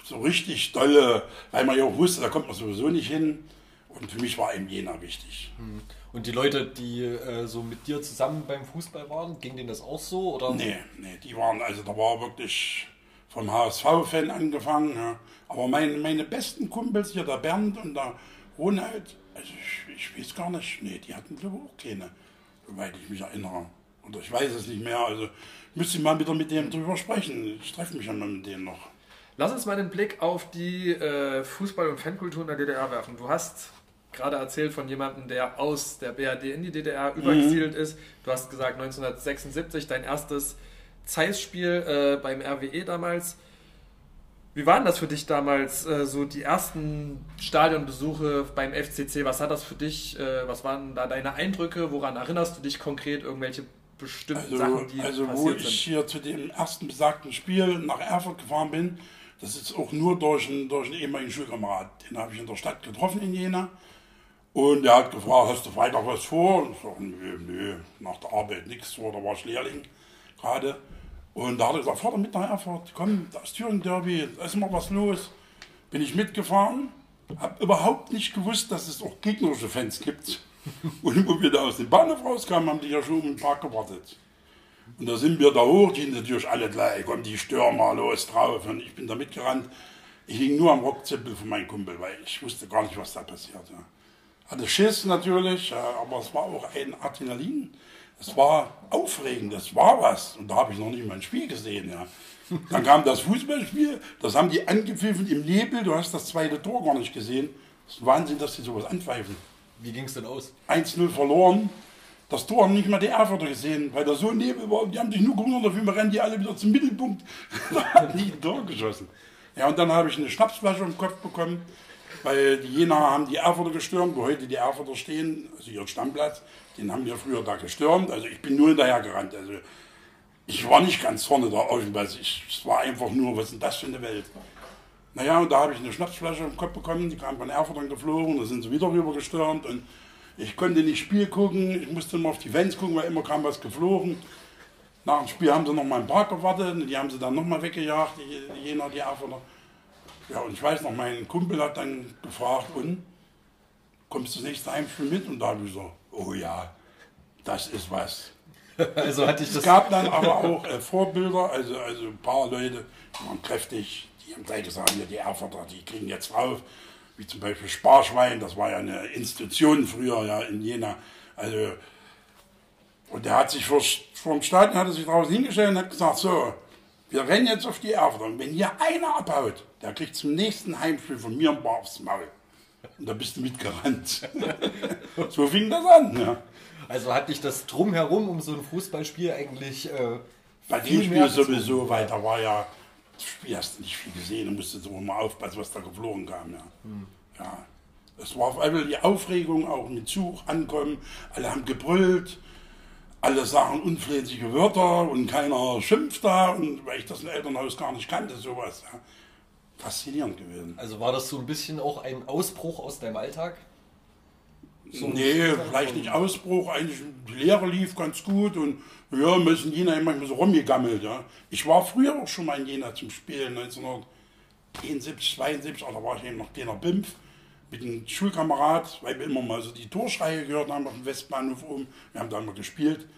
so richtig dolle, weil man ja auch wusste, da kommt man sowieso nicht hin. Und für mich war eben Jena wichtig. Hm. Und die Leute, die äh, so mit dir zusammen beim Fußball waren, ging denen das auch so? Oder? Nee, nee, die waren, also da war wirklich vom HSV-Fan angefangen. Ja. Aber meine, meine besten Kumpels hier, der Bernd und der Ronald, also ich, ich weiß gar nicht, nee, die hatten glaube ich auch keine, soweit ich mich erinnere. Oder ich weiß es nicht mehr. Also müsste ich mal wieder mit dem drüber sprechen. Ich treffe mich ja mal mit denen noch. Lass uns mal den Blick auf die äh, Fußball- und Fankultur in der DDR werfen. Du hast gerade erzählt von jemandem, der aus der BRD in die DDR übergesiedelt mhm. ist. Du hast gesagt 1976 dein erstes Zeiss-Spiel äh, beim RWE damals. Wie waren das für dich damals, äh, so die ersten Stadionbesuche beim FCC? Was hat das für dich, äh, was waren da deine Eindrücke? Woran erinnerst du dich konkret? Irgendwelche bestimmten also, Sachen, die Also wo ich sind. hier zu dem ersten besagten Spiel nach Erfurt gefahren bin, das ist auch nur durch einen, durch einen ehemaligen Schulkamerad. Den habe ich in der Stadt getroffen in Jena. Und er hat gefragt, hast du weiter was vor? Und ich sage, nö, nö, nach der Arbeit nichts vor, da war ich Lehrling gerade. Und da hat er gesagt, Vater mit nach Erfurt, komm, da ist Thüringen Derby, da ist mal was los. Bin ich mitgefahren, habe überhaupt nicht gewusst, dass es auch gegnerische Fans gibt. Und wo wir da aus dem Bahnhof rauskamen, haben die ja schon im Park gewartet. Und da sind wir da hoch, die natürlich alle gleich, kommen die Stürmer los drauf. Und ich bin da mitgerannt. Ich hing nur am Rockzipfel von meinem Kumpel, weil ich wusste gar nicht, was da passiert. Ja. Hatte Schiss natürlich, aber es war auch ein Adrenalin. Es war aufregend, es war was. Und da habe ich noch nicht mal ein Spiel gesehen. Ja. Dann kam das Fußballspiel, das haben die angepfiffen im Nebel, du hast das zweite Tor gar nicht gesehen. Das ist Wahnsinn, dass die sowas anpfeifen. Wie ging es denn aus? 1-0 verloren. Das Tor haben nicht mal die Erfurter gesehen, weil da so Nebel war. Die haben sich nur gewundert, dafür rennen die alle wieder zum Mittelpunkt. da haben die ein Tor geschossen. Ja, und dann habe ich eine Schnapsflasche im Kopf bekommen, weil die Jena haben die Erfurter gestürmt, wo heute die Erfurter stehen, also ihren Stammplatz. Den haben wir früher da gestürmt. Also ich bin nur hinterher gerannt. Also ich war nicht ganz vorne da dem Platz. Es war einfach nur, was ist denn das für eine Welt? Naja, und da habe ich eine Schnapsflasche im Kopf bekommen, die kam von Erfurt geflogen, da sind sie wieder rüber gestürmt und ich konnte nicht Spiel gucken, ich musste immer auf die Fans gucken, weil immer kam was geflogen. Nach dem Spiel haben sie noch mal einen Park gewartet und die haben sie dann noch mal weggejagt, die, jener, die Erfurter. Ja, und ich weiß noch, mein Kumpel hat dann gefragt, und, kommst du nächste Heimspiel mit? Und da habe ich gesagt, oh ja, das ist was. also hatte ich das es gab dann aber auch äh, Vorbilder, also, also ein paar Leute, die waren kräftig, die haben gleich gesagt, ja, die Erfurter, die kriegen jetzt drauf, wie zum Beispiel Sparschwein, das war ja eine Institution früher ja in Jena. Also, und der hat sich vor, vor dem Stadion hat er sich draußen hingestellt und hat gesagt, so, wir rennen jetzt auf die Erfurter und wenn hier einer abhaut, der kriegt zum nächsten Heimspiel von mir ein Bar aufs Maul. Und da bist du mitgerannt. so fing das an. Ja. Also hat dich das drumherum um so ein Fußballspiel eigentlich. Äh, Bei dem Spiel sowieso, weil da war ja, das Spiel hast du nicht viel gesehen, du musstest immer mal aufpassen, was da geflogen kam. Ja. Hm. ja. Es war auf einmal die Aufregung, auch mit Zug ankommen, alle haben gebrüllt, alle sagen unflätige Wörter und keiner schimpft da, und weil ich das im Elternhaus gar nicht kannte, sowas. Ja faszinierend gewesen. Also war das so ein bisschen auch ein Ausbruch aus deinem Alltag? So nee, vielleicht nicht Ausbruch, eigentlich die Lehre lief ganz gut und ja, wir sind in Jena immer so rumgegammelt. Ja. Ich war früher auch schon mal in Jena zum Spielen, 1971, 72, da war ich eben noch kleiner Bimpf mit einem Schulkamerad, weil wir immer mal so die Torschreie gehört haben auf dem Westbahnhof oben. Wir haben da immer gespielt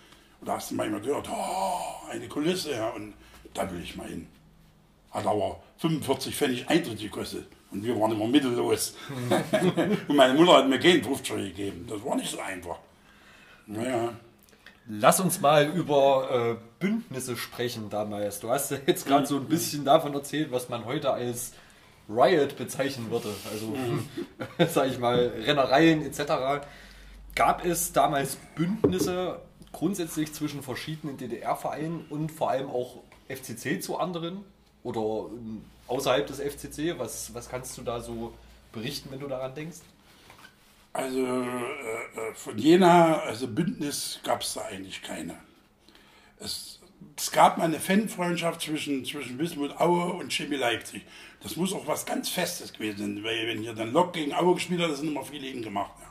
und da hast du manchmal gehört, oh, eine Kulisse, ja, und da will ich mal hin. Hat aber 45 Pfennig Eintritt gekostet. Und wir waren immer mittellos. und meine Mutter hat mir keinen 50 gegeben. Das war nicht so einfach. Naja. Lass uns mal über äh, Bündnisse sprechen damals. Du hast ja jetzt gerade so ein bisschen davon erzählt, was man heute als Riot bezeichnen würde. Also, sag ich mal, Rennereien etc. Gab es damals Bündnisse grundsätzlich zwischen verschiedenen DDR-Vereinen und vor allem auch FCC zu anderen? Oder ähm, außerhalb des FCC? Was, was kannst du da so berichten, wenn du daran denkst? Also äh, äh von Jena, also Bündnis gab es da eigentlich keine. Es, es gab mal eine Fanfreundschaft zwischen, zwischen Wismut Aue und Chemie Leipzig. Das muss auch was ganz Festes gewesen sein, weil wenn hier dann Lok gegen Aue gespielt hat, das sind immer viele gemacht. Ja.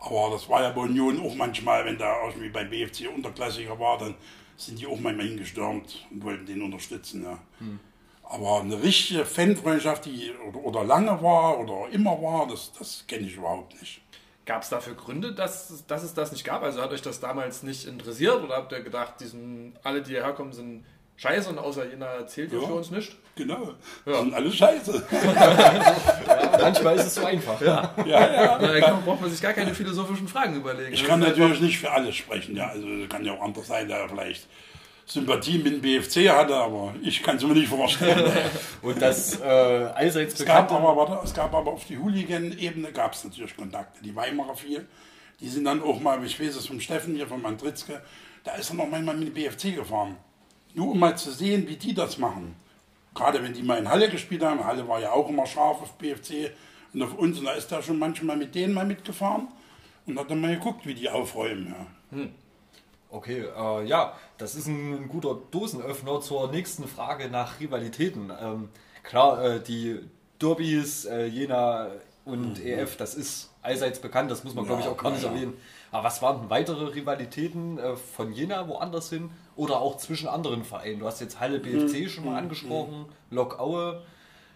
Aber das war ja bei Union auch manchmal, wenn da irgendwie beim BFC Unterklassiker war, dann sind die auch manchmal hingestürmt und wollten den unterstützen. Ja. Hm. Aber eine richtige Fanfreundschaft, die oder, oder, lange war oder immer war, das, das kenne ich überhaupt nicht. Gab es dafür Gründe, dass, dass es das nicht gab? Also hat euch das damals nicht interessiert oder habt ihr gedacht, diesen, alle, die hierher kommen, sind scheiße und außer jener erzählt ja, für uns nicht? Genau, ja. sind alle scheiße. ja, manchmal ist es so einfach. Ja, ja, ja. Da braucht man sich gar keine philosophischen Fragen überlegen. Ich kann natürlich nicht für alles sprechen, ja. Also kann ja auch anders sein, da vielleicht Sympathie mit dem BFC hatte, aber ich kann es mir nicht vorstellen. Und das äh, allseits es gab aber, warte, Es gab aber auf die Hooligan-Ebene gab es natürlich Kontakte. Die Weimarer viel, die sind dann auch mal, ich weiß es vom Steffen hier, von Mandritzke, da ist er noch manchmal mit dem BFC gefahren. Nur um mal zu sehen, wie die das machen. Gerade wenn die mal in Halle gespielt haben, Halle war ja auch immer scharf auf BFC und auf uns, und da ist er schon manchmal mit denen mal mitgefahren und hat dann mal geguckt, wie die aufräumen. Ja. Hm. Okay, äh, ja, das ist ein, ein, guter Dosenöffner zur nächsten Frage nach Rivalitäten. Ähm, klar, äh, die Derbys, äh, Jena und mhm. EF, das ist allseits bekannt, das muss man, ja, glaube ich, auch gar nicht ja. erwähnen. Aber was waren denn weitere Rivalitäten äh, von Jena woanders hin oder auch zwischen anderen Vereinen? Du hast jetzt Halle BFC mhm. schon mal mhm. angesprochen, mhm. Lok Aue.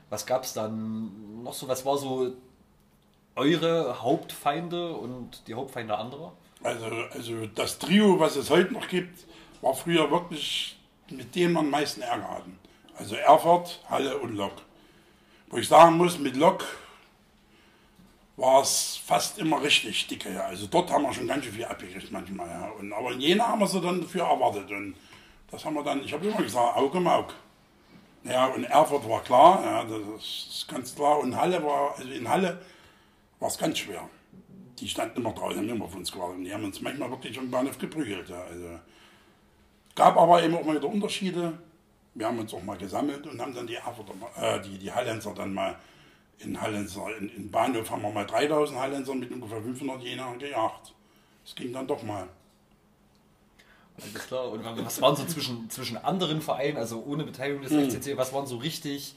Was gab es dann noch so? Was war so eure Hauptfeinde und die Hauptfeinde anderer? Also, also das Trio, was es heute noch gibt, war früher wirklich mit denen man am meisten Ärger hatten. Also Erfurt, Halle und Lok. Wo ich sagen muss, mit Lok war es fast immer richtig dicke. Ja. Also dort haben wir schon ganz schön viel abgekriegt manchmal. Ja. Und, aber in Jena haben wir sie dann dafür erwartet. Und das haben wir dann, ich habe immer gesagt, Auge um Auge. Ja, und Erfurt war klar, ja, das ist ganz klar. Und Halle war, also in Halle war es ganz schwer. Die standen immer draußen, haben immer auf uns gewartet. Und die haben uns manchmal wirklich am Bahnhof geprügelt. Ja. Also, gab aber eben auch mal wieder Unterschiede. Wir haben uns auch mal gesammelt und haben dann die, Erfurter, äh, die, die Hallenser dann mal in Hallenser, in, in Bahnhof haben wir mal 3000 Hallenser mit ungefähr 500 Jena gejagt. Das ging dann doch mal. Alles klar. Und was waren so zwischen, zwischen anderen Vereinen, also ohne Beteiligung des hm. FCC, was waren so richtig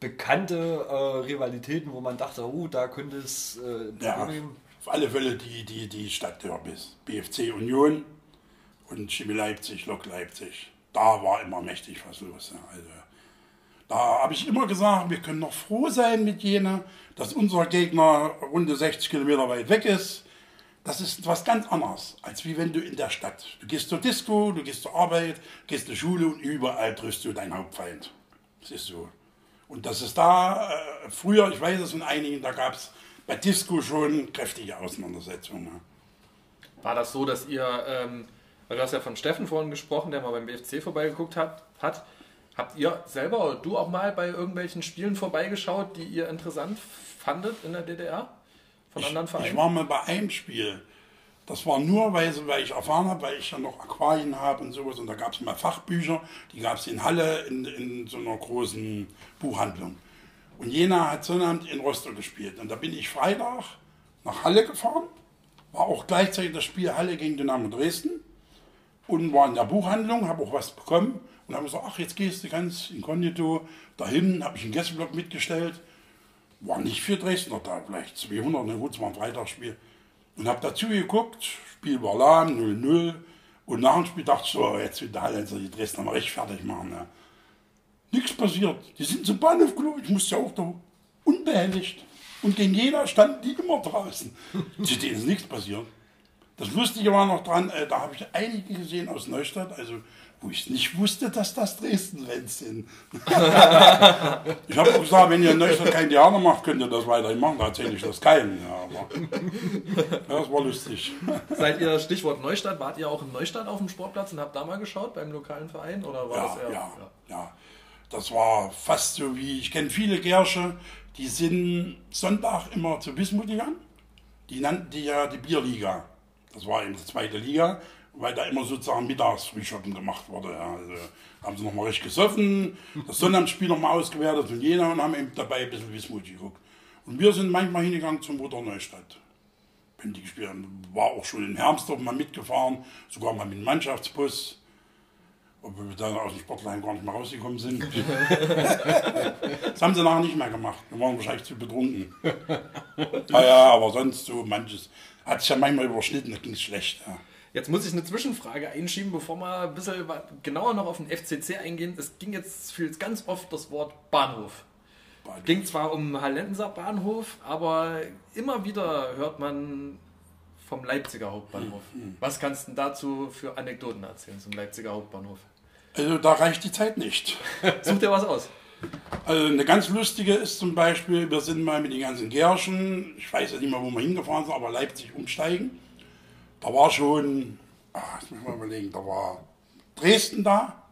bekannte äh, Rivalitäten, wo man dachte, oh, da könnte es äh, ja, Auf alle Fälle die, die, die Stadtderbys. BFC Union und Chemie Leipzig, Lok Leipzig. Da war immer mächtig was los. Also, da habe ich immer gesagt, wir können noch froh sein mit Jena, dass unser Gegner runde 60 Kilometer weit weg ist. Das ist was ganz anderes, als wie wenn du in der Stadt. Du gehst zur Disco, du gehst zur Arbeit, gehst zur Schule und überall triffst du deinen Hauptfeind. Das ist so. Und das ist da, äh, früher, ich weiß es von einigen, da gab es bei Disco schon kräftige Auseinandersetzungen. War das so, dass ihr, ähm, weil du hast ja von Steffen vorhin gesprochen, der mal beim BFC vorbeigeguckt hat, hat Habt ihr selber oder du auch mal bei irgendwelchen Spielen vorbeigeschaut, die ihr interessant fandet in der DDR? Von ich, anderen Vereinen? Ich war mal bei einem Spiel. Das war nur, weil, weil ich erfahren habe, weil ich ja noch Aquarien habe und sowas. Und da gab es mal Fachbücher, die gab es in Halle in, in so einer großen Buchhandlung. Und Jena hat Sonnabend in Rostock gespielt. Und da bin ich Freitag nach Halle gefahren. War auch gleichzeitig das Spiel Halle gegen Dynamo Dresden. Und war in der Buchhandlung, habe auch was bekommen. Und wir gesagt, ach, jetzt gehst du ganz inkognito dahin, habe ich einen Gästeblock mitgestellt. War nicht für Dresdner da, vielleicht 200, ne, gut, es war ein Freitagsspiel. Und habe dazu geguckt, Spiel war lahm, 0-0. Und nach dem Spiel dachte ich so, jetzt wird der Hallenser die Dresdner mal recht fertig machen. Ne. Nichts passiert. Die sind zum Bahnhof gelaufen, ich musste ja auch da unbehelligt. Und gegen jeder standen die immer draußen. Zu denen ist nichts passiert. Das Lustige war noch dran, äh, da habe ich einige gesehen aus Neustadt, also wo ich nicht wusste, dass das Dresden-Fans sind. ich habe auch gesagt, wenn ihr in Neustadt kein Theater macht, könnt ihr das weiterhin machen. Da erzähle ich das keinem. Ja, aber ja, das war lustig. Seid ihr, Stichwort Neustadt, wart ihr auch in Neustadt auf dem Sportplatz und habt da mal geschaut beim lokalen Verein? Oder war ja, das eher, ja, ja, ja. Das war fast so wie, ich kenne viele Gersche, die sind Sonntag immer zu Wismut gegangen. Die nannten die ja die Bierliga. Das war eben die zweite Liga weil da immer sozusagen Mittagsfrühschoppen gemacht wurde. Ja. Also haben sie nochmal richtig gesoffen, das Sonnabendspiel nochmal ausgewertet von Jena und haben eben dabei ein bisschen Wismut geguckt. Und wir sind manchmal hingegangen zum Mutter Neustadt. Wenn die gespielt haben. War auch schon in Hermsdorf mal mitgefahren, sogar mal mit dem Mannschaftsbus. Obwohl wir dann aus dem Sportlein gar nicht mehr rausgekommen sind. das haben sie nachher nicht mehr gemacht. Wir waren wahrscheinlich zu betrunken. Naja, aber sonst so manches. Hat sich ja manchmal überschnitten, da ging es schlecht. Ja. Jetzt muss ich eine Zwischenfrage einschieben, bevor wir ein bisschen genauer noch auf den FCC eingehen. Es ging jetzt für ganz oft das Wort Bahnhof. Bahnhof. Ging zwar um Hallenser Bahnhof, aber immer wieder hört man vom Leipziger Hauptbahnhof. Mhm. Was kannst du dazu für Anekdoten erzählen zum Leipziger Hauptbahnhof? Also da reicht die Zeit nicht. Such dir was aus. Also eine ganz lustige ist zum Beispiel, wir sind mal mit den ganzen Gärschen, ich weiß ja nicht mehr, wo wir hingefahren sind, aber Leipzig umsteigen da war schon, ach, jetzt muss ich mal überlegen, da war Dresden da.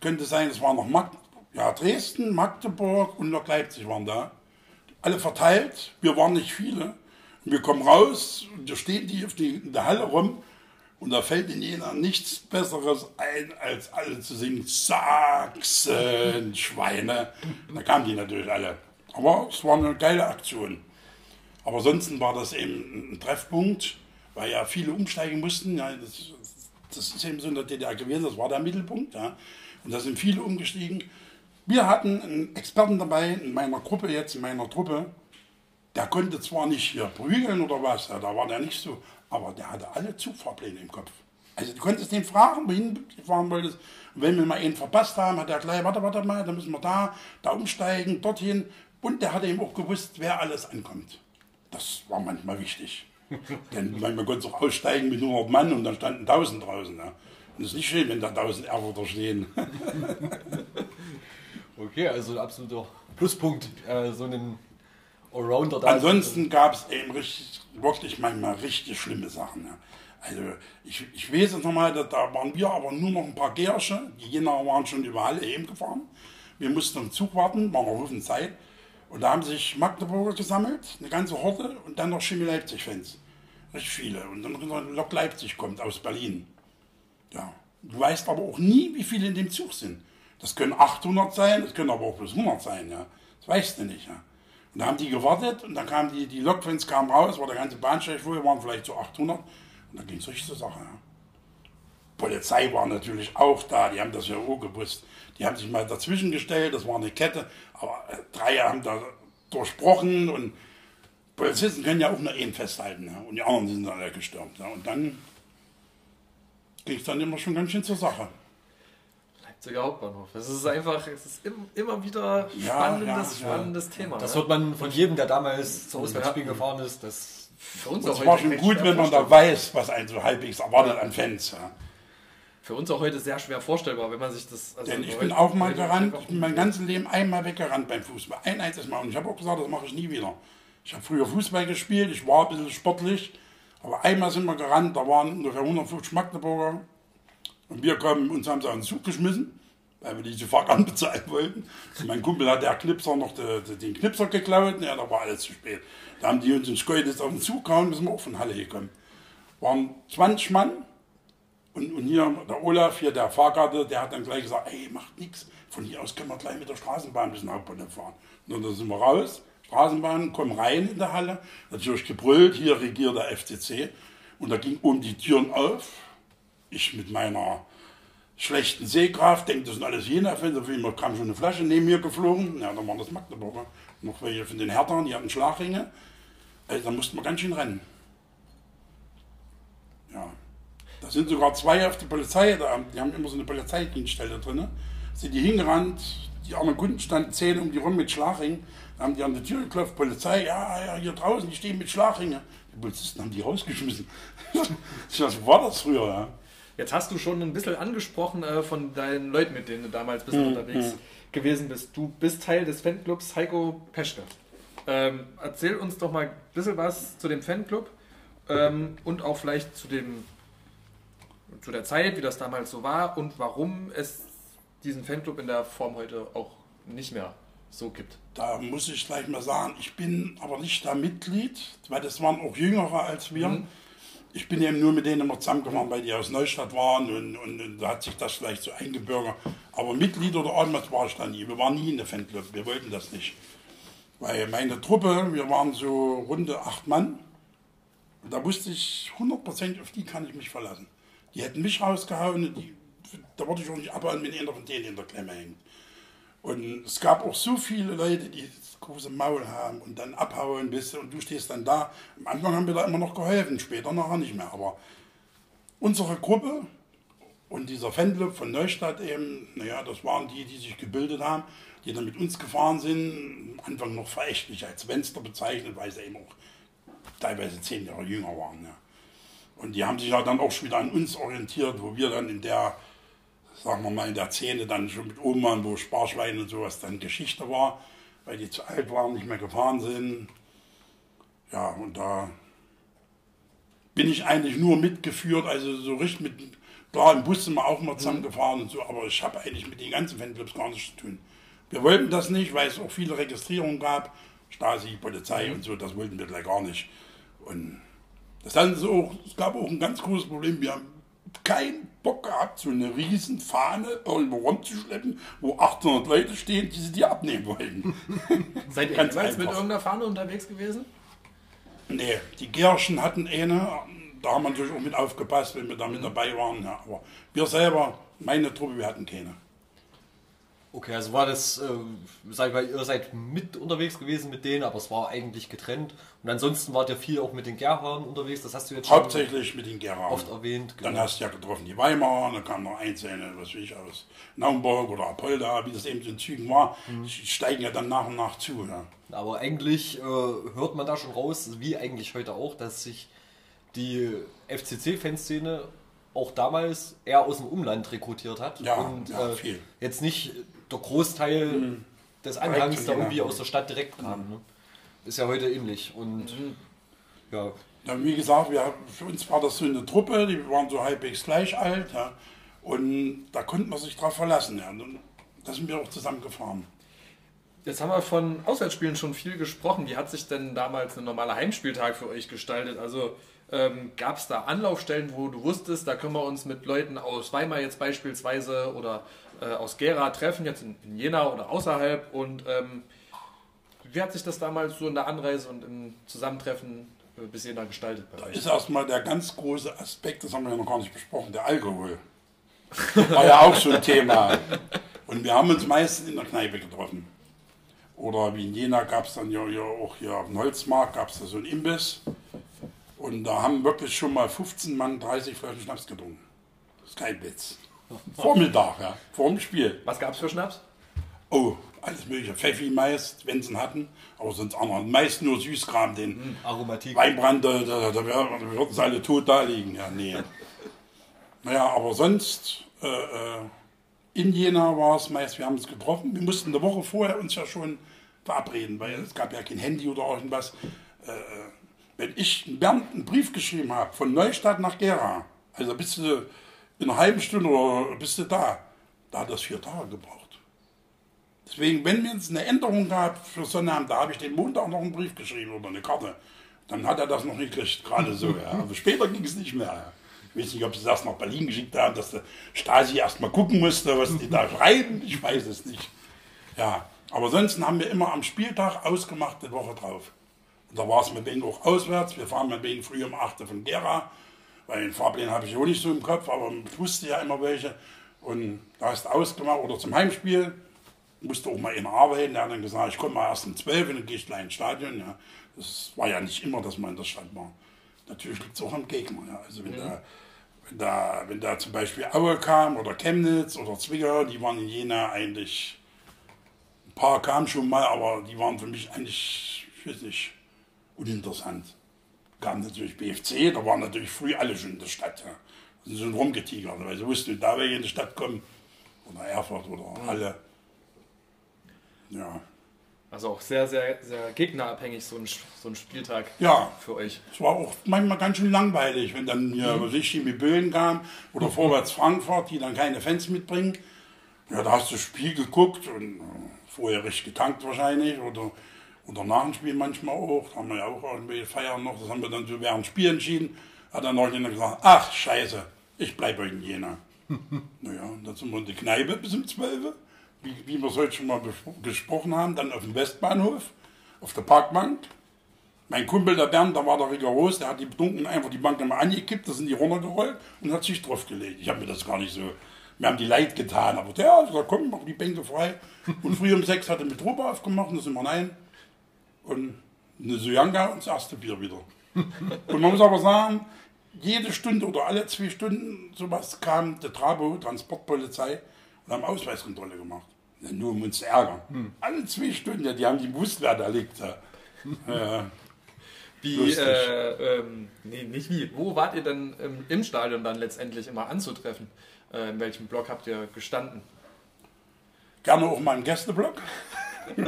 Könnte sein, es war noch Mag ja, Dresden, Magdeburg und noch Leipzig waren da. Alle verteilt, wir waren nicht viele. Und wir kommen raus und da stehen die die, in der Halle rum und da fällt in jeder nichts Besseres ein, als alle zu singen, Sachsen, Schweine. Da kamen die natürlich alle. Aber es war eine geile Aktion. Aber ansonsten war das eben ein Treffpunkt weil ja viele umsteigen mussten. Ja, das, das ist eben so in der DDR gewesen, das war der Mittelpunkt. Ja. Und da sind viele umgestiegen. Wir hatten einen Experten dabei, in meiner Gruppe jetzt, in meiner Truppe. der konnte zwar nicht hier prügeln oder was, ja, da war der nicht so, aber der hatte alle Zugfahrpläne im Kopf. Also du konntest den fragen, wohin du fahren wolltest. Und wenn wir mal einen verpasst haben, hat er gleich, warte, warte mal, dann müssen wir da, da umsteigen, dorthin. Und der hatte eben auch gewusst, wer alles ankommt. Das war manchmal wichtig. Denn manchmal konnte auch aussteigen mit 100 Mann und dann standen 1000 draußen. Ja. Und es ist nicht schön, wenn da 1000 Erfurter stehen. okay, also ein absoluter Pluspunkt, äh, so einen Allrounder da. Ansonsten gab es eben richtig, wirklich manchmal richtig schlimme Sachen. Ja. Also ich, ich weiß jetzt nochmal, da, da waren wir aber nur noch ein paar Gersche. Die Jena waren schon überall eben gefahren. Wir mussten im Zug warten, war noch Haufen Zeit. Und da haben sich Magdeburger gesammelt, eine ganze Horde, und dann noch Chemie Leipzig-Fans. Richtig viele. Und dann Lok Leipzig kommt aus Berlin. Ja. Du weißt aber auch nie, wie viele in dem Zug sind. Das können 800 sein, das können aber auch bis 100 sein. Ja. Das weißt du nicht. Ja. Und da haben die gewartet und dann kamen die, die Lokfans kamen raus, war der ganze Bahnsteig voll, waren vielleicht so 800. Und dann ging es richtig zur Sache. Ja. Polizei war natürlich auch da, die haben das ja auch gewusst. Die haben sich mal dazwischen gestellt, das war eine Kette, aber äh, drei haben da durchbrochen und Polizisten können ja auch nur einen festhalten ja, und die anderen sind dann weggestürmt. Ja. Und dann ging es dann immer schon ganz schön zur Sache. Leipziger Hauptbahnhof. Es ist einfach, es ist immer wieder spannendes, ja, spannendes Thema. Das ne? hört man von jedem, der damals zu Auswärtsspielen gefahren ist. Das für uns auch war schon gut, wenn man da weiß, was einen so halbwegs erwartet an Fans. Ja für uns auch heute sehr schwer vorstellbar, wenn man sich das. Also Denn ich bin auch mal gerannt, ich bin mein ganzes Leben einmal weggerannt beim Fußball. Ein einziges Mal. Und ich habe auch gesagt, das mache ich nie wieder. Ich habe früher Fußball gespielt, ich war ein bisschen sportlich, aber einmal sind wir gerannt, da waren ungefähr 150 Magdeburger. Und wir kommen, uns haben sie einen Zug geschmissen, weil wir diese Fahrt bezahlen wollten. Und mein Kumpel hat der Knipser noch de, de, den Knipser geklaut, ja, da war alles zu spät. Da haben die uns in Schkeuditz auf den Zug gehauen, sind wir auch von Halle gekommen. Waren 20 Mann, und, und hier der Olaf, hier der Fahrkarte, der hat dann gleich gesagt, ey, macht nichts. Von hier aus können wir gleich mit der Straßenbahn bis zum Hauptbahnhof fahren. Und dann sind wir raus, Straßenbahn, kommen rein in der Halle, natürlich gebrüllt, hier regiert der FCC. Und da ging um die Türen auf. Ich mit meiner schlechten Sehkraft, denke, das sind alles Jena-Fans, auf jeden Fall kam schon eine Flasche neben mir geflogen. Ja, dann waren das Magdeburger. Noch welche von den Härtern, die hatten Schlagringe. Also da mussten wir ganz schön rennen. Ja. Da sind sogar zwei auf die Polizei, die haben immer so eine Polizeidienststelle drin. Sind die hingerannt, die anderen Kunden standen zehn um die rum mit Schlagringen. Da haben die an die Tür geklopft, Polizei, ja, ja, hier draußen, die stehen mit Schlagringen. Die Polizisten haben die rausgeschmissen. Was war das früher, ja? Jetzt hast du schon ein bisschen angesprochen äh, von deinen Leuten, mit denen du damals bist mhm. unterwegs hm. gewesen bist. Du bist Teil des Fanclubs Heiko Peschke. Ähm, erzähl uns doch mal ein bisschen was zu dem Fanclub ähm, und auch vielleicht zu dem zu der Zeit, wie das damals so war und warum es diesen Fanclub in der Form heute auch nicht mehr so gibt. Da muss ich gleich mal sagen, ich bin aber nicht da Mitglied, weil das waren auch Jüngere als wir. Mhm. Ich bin eben nur mit denen immer zusammengefahren, weil die aus Neustadt waren und, und, und, da hat sich das vielleicht so eingebürgert. Aber Mitglied oder irgendwas war ich da nie. Wir waren nie in der Fanclub, wir wollten das nicht. Weil meine Truppe, wir waren so runde acht Mann, und da wusste ich 100% auf die kann ich mich verlassen. Die hätten mich rausgehauen, die, da wollte ich auch nicht abhauen, wenn einer von denen in der Klemme hängt. Und es gab auch so viele Leute, die das große Maul haben und dann abhauen, bist und du stehst dann da. Am Anfang haben wir da immer noch geholfen, später nachher nicht mehr. Aber unsere Gruppe und dieser Fanclub von Neustadt eben, naja, das waren die, die sich gebildet haben, die dann mit uns gefahren sind, am Anfang noch verächtlich als Fenster bezeichnet, weil sie eben auch teilweise zehn Jahre jünger waren. Ja. Und die haben sich ja dann auch schon wieder an uns orientiert, wo wir dann in der, sagen wir mal, in der Szene dann schon mit oben waren, wo Sparschweine und sowas dann Geschichte war, weil die zu alt waren, nicht mehr gefahren sind. Ja, und da bin ich eigentlich nur mitgeführt, also so richtig mit, klar, im Bus sind wir auch mal mhm. zusammengefahren und so, aber ich habe eigentlich mit den ganzen Fanclubs gar nichts zu tun. Wir wollten das nicht, weil es auch viele Registrierungen gab, Stasi, Polizei mhm. und so, das wollten wir gleich gar nicht. Und das sie auch, es gab auch ein ganz großes Problem. Wir haben keinen Bock gehabt, so eine riesen Fahne irgendwo rumzuschleppen, wo 800 Leute stehen, die sie dir abnehmen wollten. Seid ihr ganz jemals mit irgendeiner Fahne unterwegs gewesen? Nee, die Gärschen hatten eine, da haben wir natürlich auch mit aufgepasst, wenn wir da mit dabei waren. Ja. Aber wir selber, meine Truppe, wir hatten keine. Okay, also war das, äh, sag ich mal, ihr seid mit unterwegs gewesen mit denen, aber es war eigentlich getrennt. Und ansonsten wart ihr viel auch mit den Gerhard unterwegs, das hast du jetzt schon Hauptsächlich mit den Gerhard. oft erwähnt. Genau. Dann hast du ja getroffen die Weimarer, dann kamen noch Einzelne, was weiß ich, aus Naumburg oder Apolda, wie das eben so in Zügen war. Mhm. Die steigen ja dann nach und nach zu. Ja. Aber eigentlich äh, hört man da schon raus, wie eigentlich heute auch, dass sich die FCC-Fanszene auch damals eher aus dem Umland rekrutiert hat. Ja, und ja, äh, jetzt nicht der Großteil mhm. des Anhangs da irgendwie aus der Stadt direkt kam. Mhm. Ne? Ist ja heute ähnlich. Und mhm. ja. ja. Wie gesagt, wir, für uns war das so eine Truppe, die waren so halbwegs gleich alt. Ja, und da konnte man sich drauf verlassen. Ja. Und da sind wir auch zusammengefahren. Jetzt haben wir von Auswärtsspielen schon viel gesprochen. Wie hat sich denn damals ein normaler Heimspieltag für euch gestaltet? Also ähm, Gab es da Anlaufstellen, wo du wusstest, da können wir uns mit Leuten aus Weimar jetzt beispielsweise oder äh, aus Gera treffen, jetzt in, in, Jena oder außerhalb? Und ähm, wie hat sich das damals so in der Anreise und im Zusammentreffen äh, bis Jena gestaltet? da euch? ist erstmal der ganz große Aspekt, das haben wir ja noch gar nicht besprochen, der Alkohol. War ja auch so ein Thema. Und wir haben uns meistens in der Kneipe getroffen. Oder wie in Jena gab es dann ja, ja auch hier auf dem Holzmarkt, gab es da so einen Imbiss. Und da haben wirklich schon mal 15 Mann 30 Flaschen Schnaps getrunken. Das ist kein Witz. Vormittag, ja, vor dem Spiel. Was gab es für Schnaps? Oh, alles mögliche. Pfeffi meist, wenn sie ihn hatten, aber sonst anderen. Meist nur Süßkram, den mm, Aromatik. Weinbrand, da, da, da, würden sie alle tot da liegen. Ja, nee. naja, aber sonst, äh, äh, in Jena war es meist, wir haben uns getroffen. Wir mussten eine Woche vorher uns ja schon verabreden, weil es gab ja kein Handy oder irgendwas. Äh, äh wenn ich Bernd einen Brief geschrieben habe, von Neustadt nach Gera, also bist du in einer halben Stunde oder bist du da, da hat das vier Tage gebraucht. Deswegen, wenn es eine Änderung gab für Sonnabend, da habe ich den Montag noch einen Brief geschrieben oder eine Karte. Dann hat er das noch nicht gekriegt, gerade so. Ja. Aber später ging es nicht mehr. Ich weiß nicht, ob sie das nach Berlin geschickt haben, dass der Stasi erst mal gucken musste, was die da schreiben. Ich weiß es nicht. Ja, aber sonst haben wir immer am Spieltag ausgemacht, eine Woche drauf. Und da war es mit denen auch auswärts. Wir fahren mit denen früh um 8 von Gera, weil den Fahrplan habe ich auch nicht so im Kopf, aber ich wusste ja immer welche. Und da hast du ausgemacht oder zum Heimspiel, musste auch mal in arbeiten. Der hat dann gesagt, ich komme mal erst um 12 und dann gehe ich gleich ins Stadion. Ja. Das war ja nicht immer, dass man in der Stadt war. Natürlich liegt es auch am Gegner. Ja. Also wenn, mhm. da, wenn, da, wenn da zum Beispiel Aue kam oder Chemnitz oder Zwickau, die waren in Jena eigentlich, ein paar kamen schon mal, aber die waren für mich eigentlich, ich weiß nicht, uninteressant. Kam natürlich BFC, da waren natürlich früh alle schon in der Stadt. Ja. sind schon rumgetigert, weil sie wussten, da welche in die Stadt kommen. Oder Erfurt oder Halle. Ja. Also auch sehr, sehr, sehr gegnerabhängig, so ein, so ein Spieltag ja. für euch. Es war auch manchmal ganz schön langweilig, wenn dann hier, mhm. ich, Chemie Böen kam oder mhm. Vorwärts Frankfurt, die dann keine Fans mitbringen. Ja, da hast du das Spiel geguckt und äh, vorher richtig getankt wahrscheinlich oder oder nach dem Spiel manchmal auch, da haben wir ja auch irgendwie feiern noch, das haben wir dann so während dem Spiel entschieden, hat dann noch jemand gesagt, ach scheiße, ich bleibe in Jena. naja, dann sind wir in die Kneipe bis um 12 wie, wie wir es heute schon mal gesprochen haben, dann auf dem Westbahnhof, auf der Parkbank. Mein Kumpel, der Bernd, der war da rigoros, der hat die Betrunken einfach die Bank immer angekippt, da sind die runtergerollt und hat sich draufgelegt. Ich habe mir das gar nicht so, wir haben die leid getan, aber der hat gesagt, komm, mach die Bänke frei. Und früh um sechs hat er mit Ruhe aufgemacht, da sind wir rein und eine Suyanga und das erste Bier wieder. und man muss aber sagen, jede Stunde oder alle zwei Stunden sowas kam der Trabo, Transportpolizei, und haben Ausweiskontrolle gemacht. Nur um uns zu ärgern. Hm. Alle zwei Stunden, ja, die haben die gewusst, wer da liegt. Ja. Wie, äh, ähm, nee, nicht wie. Wo wart ihr denn ähm, im Stadion dann letztendlich immer anzutreffen? Äh, in welchem Block habt ihr gestanden? Gerne auch mal im Gästeblock.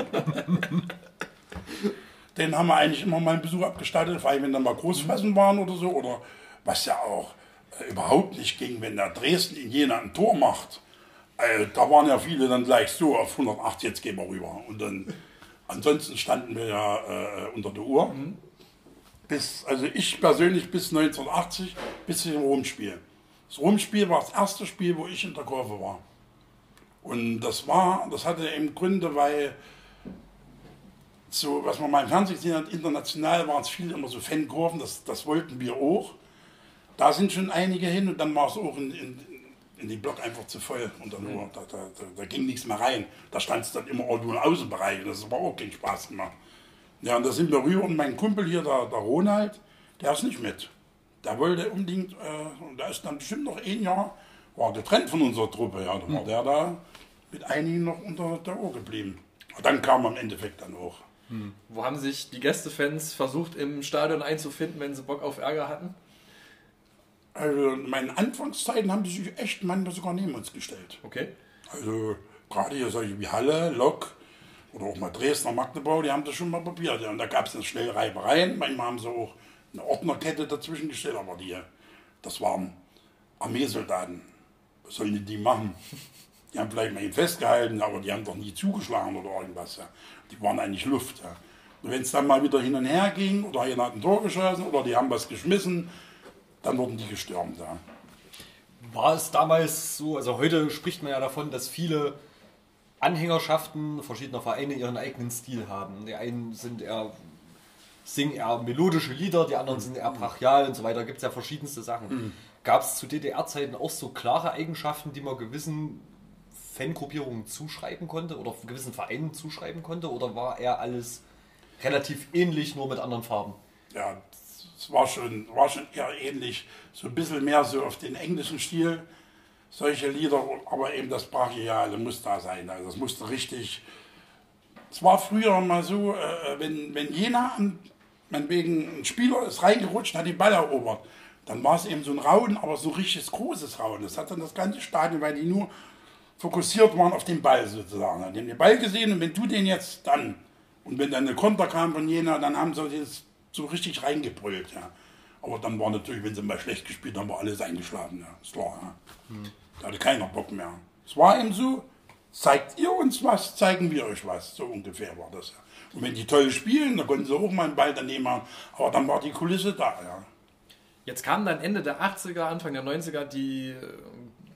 Den haben wir eigentlich immer mal einen Besuch abgestattet, vor allem wenn dann mal Großfressen waren oder so, oder was ja auch äh, überhaupt nicht ging, wenn der Dresden in Jena ein Tor macht. Äh, da waren ja viele dann gleich so auf 108, jetzt gehen wir rüber. Und dann, ansonsten standen wir ja äh, unter der Uhr. Mhm. Bis, also ich persönlich bis 1980, bis zum Rumspiel. Das Rumspiel war das erste Spiel, wo ich in der Kurve war. Und das war, das hatte im Grunde, weil so, was man mal im Fernsehen gesehen hat, international waren es viele immer so Fankurven, das, das wollten wir auch. Da sind schon einige hin und dann war es auch in, in, in den Block einfach zu voll. Und dann nur, da, da, da, da ging nichts mehr rein. Da stand es dann immer auch nur im Außenbereich. Das aber auch keinen Spaß gemacht. Ja, und da sind wir rüber und mein Kumpel hier, der, der Ronald, der ist nicht mit. Der wollte unbedingt, äh, und der ist dann bestimmt noch ein Jahr, war getrennt von unserer Truppe. Ja, dann war der da mit einigen noch unter der Uhr geblieben. Und dann kam im Endeffekt dann auch. Hm. Wo haben sich die Gästefans versucht, im Stadion einzufinden, wenn sie Bock auf Ärger hatten? Also in meinen Anfangszeiten haben die sich echt manchmal sogar neben uns gestellt. Okay. Also gerade hier solche wie Halle, Lok oder auch mal Dresdner, Magdeburg, die haben das schon mal probiert. Ja. Und da gab es dann schnell Reibereien. Manchmal haben sie auch eine Ordnerkette dazwischen gestellt, aber die, das waren Armeesoldaten. Was sollen die machen? Die haben vielleicht mal ihn festgehalten, aber die haben doch nie zugeschlagen oder irgendwas. Ja. Die waren eigentlich Luft. Ja. Und wenn es dann mal wieder hin und her ging oder jemand hat ein Tor geschossen oder die haben was geschmissen, dann wurden die gestürmt. Ja. War es damals so, also heute spricht man ja davon, dass viele Anhängerschaften verschiedener Vereine ihren eigenen Stil haben. Die einen sind eher, singen eher melodische Lieder, die anderen sind eher brachial und so weiter. Da gibt es ja verschiedenste Sachen. Mhm. Gab es zu DDR-Zeiten auch so klare Eigenschaften, die man gewissen Fangruppierungen zuschreiben konnte oder gewissen Vereinen zuschreiben konnte? Oder war eher alles relativ ähnlich, nur mit anderen Farben? Ja, es war schon, war schon eher ähnlich. So ein bisschen mehr so auf den englischen Stil. Solche Lieder, aber eben das Brachiale muss da sein. Also das musste richtig. Es war früher mal so, äh, wenn, wenn Jena, wegen ein Spieler ist reingerutscht, hat den Ball erobert, dann war es eben so ein Rauen, aber so ein richtiges großes Rauen. Das hat dann das ganze Stadion, weil die nur fokussiert waren auf den Ball sozusagen. Die haben den Ball gesehen und wenn du den jetzt dann, und wenn dann eine Konter kam von Jena, dann haben sie das so richtig reingebrüllt. Ja. Aber dann war natürlich, wenn sie mal schlecht gespielt haben, war alles eingeschlafen. Ja. Ist klar. Ja. Hm. Da hatte keiner Bock mehr. Es war eben so, zeigt ihr uns was, zeigen wir euch was. So ungefähr war das. Ja. Und wenn die toll spielen, dann konnten sie auch mal einen Ball daneben haben. Aber dann war die Kulisse da. Ja. Jetzt kam dann Ende der 80er, Anfang der 90er die,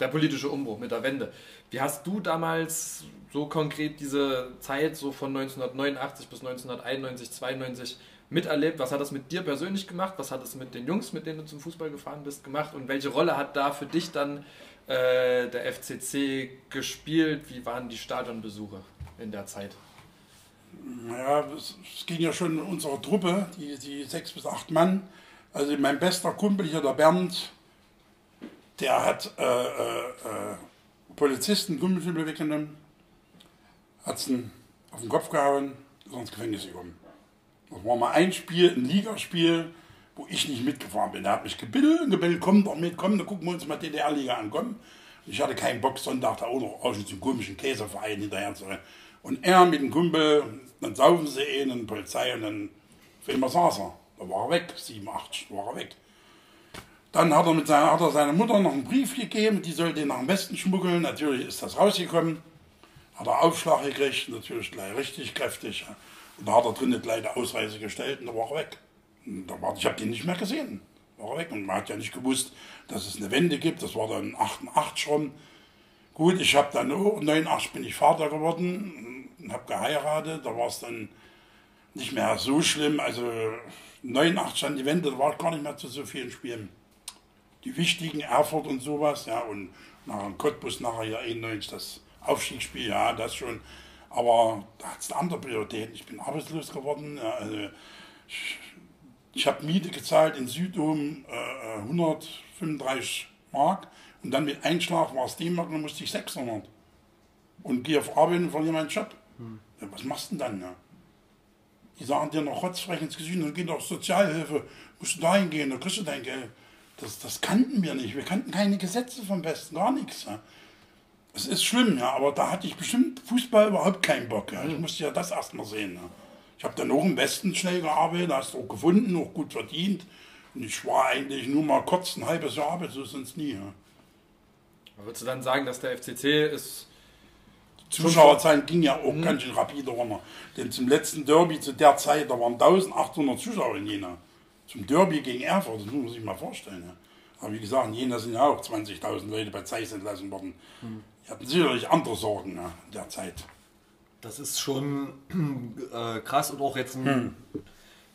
der politische Umbruch mit der Wende. Wie hast du damals so konkret diese Zeit so von 1989 bis 1991, 92 miterlebt? Was hat das mit dir persönlich gemacht? Was hat es mit den Jungs, mit denen du zum Fußball gefahren bist, gemacht? Und welche Rolle hat da für dich dann äh, der FCC gespielt? Wie waren die Stadionbesuche in der Zeit? Ja, es, es ging ja schon in unserer Truppe, die, die sechs bis acht Mann. Also mein bester Kumpel hier, der Bernd, der hat äh, äh, äh Polizisten Gummistiefel weggenommen, hat ihn auf den Kopf gehauen, ist ins Gefängnis gekommen. Das war mal ein Spiel, ein Ligaspiel, wo ich nicht mitgefahren bin. Er hat mich gebildet und gebildet, komm doch mit, komm, dann gucken wir uns mal DDR-Liga an, komm. Ich hatte keinen Bock, Sonntag da auch noch aus zum komischen Käseverein hinterher zu rennen. Und er mit dem Kumpel, dann saufen sie ihn der Polizei und dann für immer saß er. Da war er weg, 7, 8, war er weg. Dann hat er, mit seiner, hat er seiner Mutter noch einen Brief gegeben, die sollte ihn nach dem Westen schmuggeln. Natürlich ist das rausgekommen. Hat er Aufschlag gekriegt, natürlich gleich richtig kräftig. Und da hat er drinnen gleich die Ausreise gestellt und da war er weg. Da war, ich habe den nicht mehr gesehen. War er weg. Und man hat ja nicht gewusst, dass es eine Wende gibt. Das war dann 88 schon. Gut, ich habe dann, oh, 89 bin ich Vater geworden und habe geheiratet. Da war es dann nicht mehr so schlimm. Also 89 dann die Wende, da war gar nicht mehr zu so vielen Spielen die wichtigen Erfurt und sowas, ja, und nach Cottbus nachher ja 91 das Aufstiegsspiel, ja, das schon. Aber da hat es andere Priorität. Ich bin arbeitslos geworden. Ja, also ich, ich habe Miete gezahlt in Südom äh, 135 Mark und dann mit Einschlag war es D-Mark, dann musste ich 600. Und gehe auf Arbeit und verliere meinen Job. Hm. Ja, was machst du denn dann? Ja? Die sagen dir noch rotzfrech ins Gesicht, dann geht doch Sozialhilfe, musst du da hingehen, da kriegst du dein Geld. Das, das kannten wir nicht. Wir kannten keine Gesetze vom Westen, gar nichts. Ja. Es ist schlimm, ja, aber da hatte ich bestimmt Fußball überhaupt keinen Bock. Ja. Ich musste ja das erstmal sehen. Ja. Ich habe dann auch im Westen schnell gearbeitet, hast du auch gefunden, auch gut verdient. Und ich war eigentlich nur mal kurz ein halbes Jahr arbeitslos, sonst nie. Ja. Würdest du dann sagen, dass der FCC ist. Zuschauerzahlen ging ja auch mhm. ganz schön rapide runter. Denn zum letzten Derby zu der Zeit, da waren 1800 Zuschauer in Jena zum Derby gegen Erfurt, das muss man sich mal vorstellen. Ja. Aber wie gesagt, in Jena sind ja auch 20.000 Leute bei Zeiss entlassen worden. Hm. Die hatten sicherlich andere Sorgen ja, in der Zeit. Das ist schon äh, krass und auch jetzt ein, hm.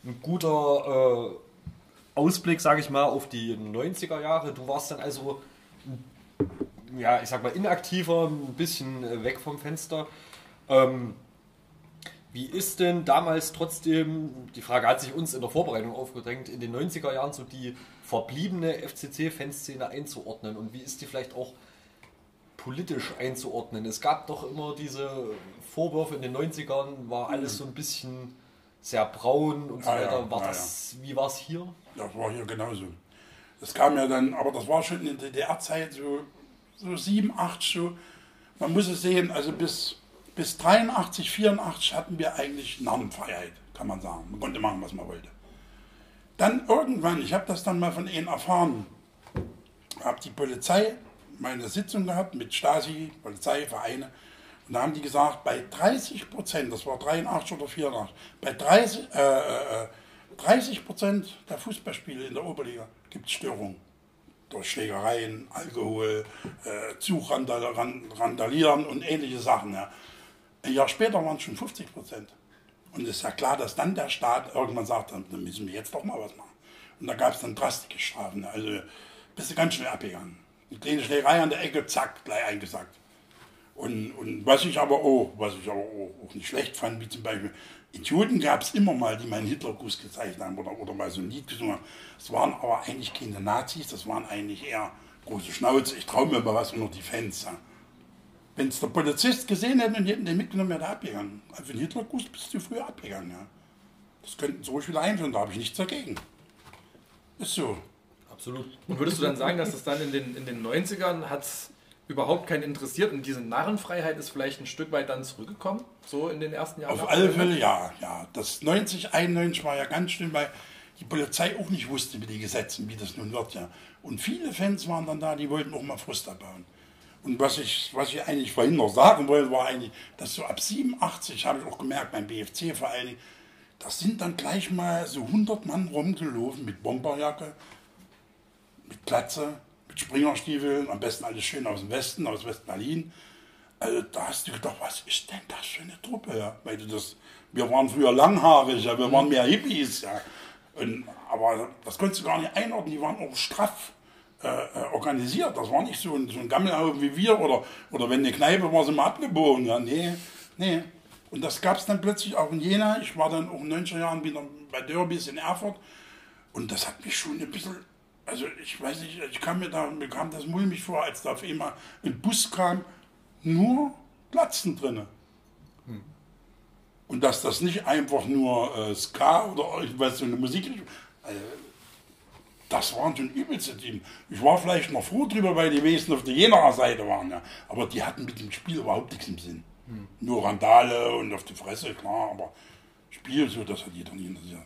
ein guter äh, Ausblick, sage ich mal, auf die 90er Jahre. Du warst dann also ja, ich sag mal, inaktiver, ein bisschen weg vom Fenster. Ähm, wie ist denn damals trotzdem, die Frage hat sich uns in der Vorbereitung aufgedrängt, in den 90er Jahren so die verbliebene FCC-Fanszene einzuordnen und wie ist die vielleicht auch politisch einzuordnen? Es gab doch immer diese Vorwürfe in den 90ern, war alles so ein bisschen sehr braun und so Ah, ja, weiter. War ja, das, Wie war es hier? Das war hier genauso. Das kam ja dann, aber das war schon in der DDR-Zeit so, so 7, 8 so. Man muss es sehen, also bis, bis 83, 84 hatten wir eigentlich Narrenfreiheit, kann man sagen. Man konnte machen, was man wollte. Dann irgendwann, ich habe das dann mal von ihnen erfahren, habe die Polizei meine Sitzung gehabt mit Stasi, Polizei, Vereine. Und da haben die gesagt, bei 30 Prozent, das war 83 oder 84, bei 30, äh, äh, 30 Prozent der Fußballspiele in der Oberliga gibt es Störungen. Durch Schlägereien, Alkohol, äh, Zugrandalieren und ähnliche Sachen. Ja. Ein Jahr später waren es schon 50 Prozent. Und es ist ja klar, dass dann der Staat irgendwann sagt, dann müssen wir jetzt doch mal was machen. Und da gab es dann drastische Strafen. Also bist du ganz schnell abgegangen. Die kleine Schlägerei an der Ecke, zack, gleich eingesackt. Und, und was ich aber auch, was ich aber auch, nicht schlecht fand, wie zum Beispiel, Idioten gab es immer mal, die meinen Hitlergruß gezeichnet haben oder, oder mal so ein Lied gesungen haben. Das waren aber eigentlich keine Nazis, das waren eigentlich eher große Schnauze. Ich traue mir mal was unter die Fans. Ja. Wenn es der Polizist gesehen hätte und hätten den mitgenommen, wäre der abgegangen. Also den Hitlergruß bist du früher abgegangen. Ja. Das könnten ruhig wieder einführen, da habe ich nichts dagegen. Ist so. Absolut. Und würdest du dann sagen, dass es dann in den, in den 90ern hat überhaupt keinen interessiert und diese Narrenfreiheit ist vielleicht ein Stück weit dann zurückgekommen, so in den ersten Jahren? Auf alle Fälle ja, ja. Das 90, 91 war ja ganz schlimm, weil die Polizei auch nicht wusste mit den Gesetzen, wie das nun wird. Ja. Und viele Fans waren dann da, die wollten auch mal Frust abbauen. Und was ich, was ich eigentlich vorhin noch sagen wollte, war eigentlich, dass so ab 87, habe ich auch gemerkt, beim BFC vor allen Dingen, da sind dann gleich mal so 100 Mann rumgelaufen mit Bomberjacke, mit Glatze, mit Springerstiefeln, am besten alles schön aus dem Westen, aus West-Berlin. Also da hast du gedacht, was ist denn das für eine Truppe? Ja? Weil du das, wir waren früher langhaarig, ja? wir waren mehr Hippies. Ja? Und, aber das konntest du gar nicht einordnen, die waren auch straff äh, organisiert. Das war nicht so ein, so ein Gammelhaufen wie wir oder, oder wenn eine Kneipe war, sind wir abgebogen. Ja? Nee, nee. Und das gab es dann plötzlich auch in Jena. Ich war dann auch in 90er Jahren wieder bei Derbys in Erfurt. Und das hat mich schon ein bisschen also ich weiß nicht, ich kam mir da, mir kam das mulmig vor, als da auf einmal ein Bus kam, nur Glatzen drinne. Hm. Und dass das nicht einfach nur äh, Ska oder ich weiß so eine Musik, äh, das waren schon übelste Team. Ich war vielleicht noch froh drüber, weil die Wesen auf der Jenaer Seite waren, ja. aber die hatten mit dem Spiel überhaupt nichts im Sinn. Hm. Nur Randale und auf die Fresse, klar, aber Spiel, so, das hat jeder nie interessiert.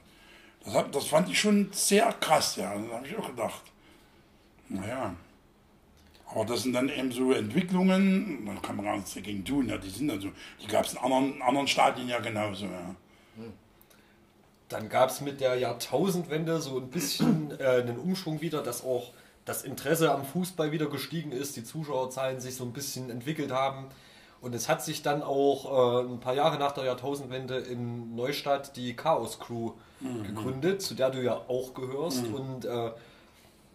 Das, hat, das fand ich schon sehr krass, ja. Da habe ich auch gedacht. Naja. Aber das sind dann eben so Entwicklungen, da kann man gar nichts dagegen tun. Ja. Die sind also, die gab es in anderen, anderen Stadien ja genauso. Ja. Dann gab es mit der Jahrtausendwende so ein bisschen äh, einen Umschwung wieder, dass auch das Interesse am Fußball wieder gestiegen ist, die Zuschauerzahlen sich so ein bisschen entwickelt haben. Und es hat sich dann auch äh, ein paar Jahre nach der Jahrtausendwende in Neustadt die Chaos Crew mhm. gegründet, zu der du ja auch gehörst. Mhm. Und äh,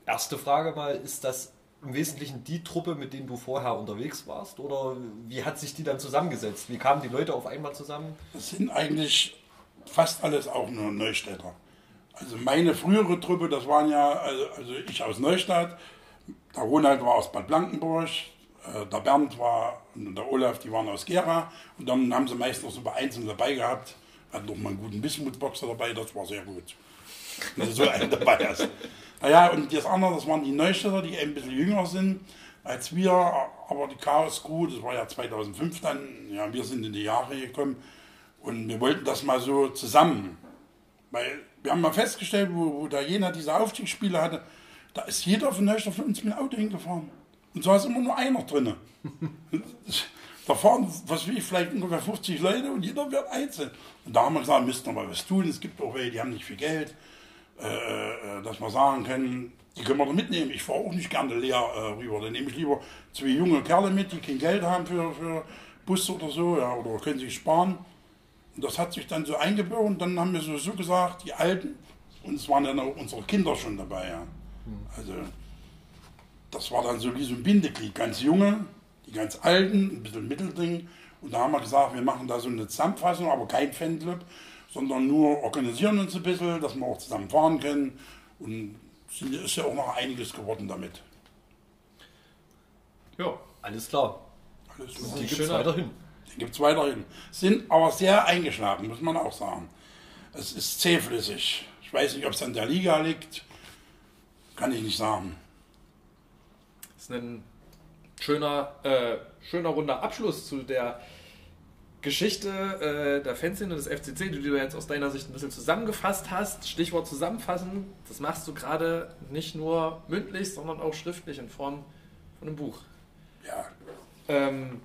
erste Frage mal, ist das im Wesentlichen die Truppe, mit denen du vorher unterwegs warst? Oder wie hat sich die dann zusammengesetzt? Wie kamen die Leute auf einmal zusammen? Das sind eigentlich fast alles auch nur Neustädter. Also meine frühere Truppe, das waren ja, also, also ich aus Neustadt, der Ronald war aus Bad Blankenburg, der Bernd war und der Olaf, die waren aus Gera. Und dann haben sie meist noch so bei Einzelnen dabei gehabt. Hatten noch mal einen guten Bismuthboxer dabei, das war sehr gut. Dass so einer dabei ist. Naja, und das andere, das waren die Neustädter, die ein bisschen jünger sind als wir. Aber die Chaos Crew, das war ja 2005 dann, ja, wir sind in die Jahre gekommen. Und wir wollten das mal so zusammen. Weil wir haben mal festgestellt, wo, wo da jener diese Aufstiegsspiele hatte, da ist jeder von Neustadt für uns mit dem Auto hingefahren. Und so ist immer nur einer drin. da fahren, was will ich, vielleicht ungefähr 50 Leute und jeder wird einzeln. Und da haben wir gesagt, müssten wir mal was tun. Es gibt auch welche, die haben nicht viel Geld, äh, äh, dass wir sagen können, die können wir da mitnehmen. Ich fahre auch nicht gerne leer äh, rüber. Dann nehme ich lieber zwei junge Kerle mit, die kein Geld haben für, für Bus oder so, ja, oder können sich sparen. Und das hat sich dann so eingebaut und dann haben wir sowieso gesagt, die Alten, und es waren dann auch unsere Kinder schon dabei. Ja. Also das war dann so wie so ein Bindeglied. Ganz junge, die ganz alten, ein bisschen Mittelding. Und da haben wir gesagt, wir machen da so eine Zusammenfassung, aber kein Fanclub, sondern nur organisieren uns ein bisschen, dass wir auch zusammen fahren können. Und es ist ja auch noch einiges geworden damit. Ja, alles klar. Alles klar. Die gibt es weiterhin. Gibt es weiterhin. Sind aber sehr eingeschlafen, muss man auch sagen. Es ist zähflüssig. Ich weiß nicht, ob es an der Liga liegt. Kann ich nicht sagen. Das ist ein schöner, äh, schöner runder Abschluss zu der Geschichte äh, der Fanszene des FCC, die du jetzt aus deiner Sicht ein bisschen zusammengefasst hast. Stichwort zusammenfassen, das machst du gerade nicht nur mündlich, sondern auch schriftlich in Form von einem Buch. Ja. Ähm,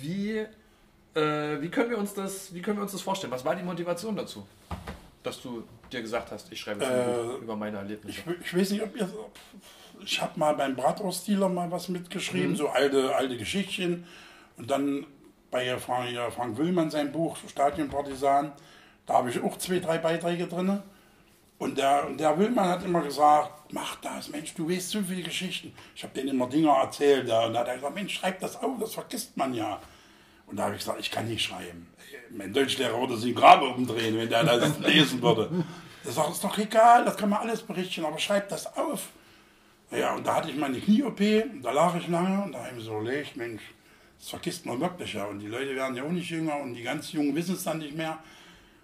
wie, äh, wie, können wir uns das, wie können wir uns das vorstellen? Was war die Motivation dazu, dass du dir gesagt hast, ich schreibe äh, über meine Erlebnisse? Ich, ich weiß nicht, ob ihr ich habe mal beim Bratwurst-Dealer mal was mitgeschrieben, mhm. so alte, alte Geschichtchen. Und dann bei Frank, Frank Willmann sein Buch Stadionpartisan, da habe ich auch zwei, drei Beiträge drin. Und der, der Willmann hat immer gesagt, mach das, Mensch, du weißt so viele Geschichten. Ich habe denen immer Dinge erzählt. Und da hat er gesagt, Mensch, schreib das auf, das vergisst man ja. Und da habe ich gesagt, ich kann nicht schreiben. Mein Deutschlehrer würde sich Grabe umdrehen, wenn der das lesen würde. Er sagt, ist doch egal, das kann man alles berichten, aber schreib das auf. Ja, und da hatte ich meine Knie-OP, da lag ich lange und da habe ich mir so überlegt, Mensch, das vergisst man wirklich ja. Und die Leute werden ja auch nicht jünger und die ganz Jungen wissen es dann nicht mehr.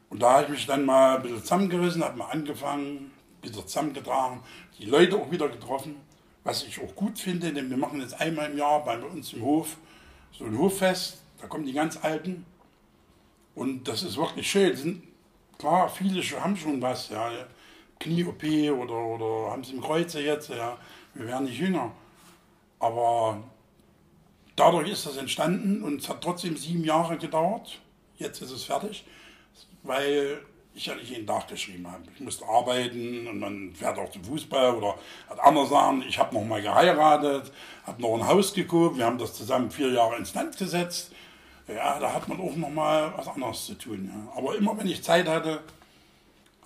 Und da habe ich mich dann mal ein bisschen zusammengerissen, habe mal angefangen, wieder zusammengetragen, die Leute auch wieder getroffen, was ich auch gut finde, denn wir machen jetzt einmal im Jahr bei uns im Hof so ein Hoffest, da kommen die ganz Alten und das ist wirklich schön. Sind, klar, viele haben schon was, ja, Knie-OP oder, oder haben sie im Kreuze jetzt, ja, wir werden nicht jünger. Aber dadurch ist das entstanden und es hat trotzdem sieben Jahre gedauert. Jetzt ist es fertig, weil ich ja nicht jeden Tag geschrieben habe. Ich musste arbeiten und man fährt auch zum Fußball oder hat andere Sachen. Ich habe noch mal geheiratet, habe noch ein Haus gekauft, wir haben das zusammen vier Jahre ins Land gesetzt. Ja, da hat man auch noch mal was anderes zu tun. Ja. Aber immer wenn ich Zeit hatte,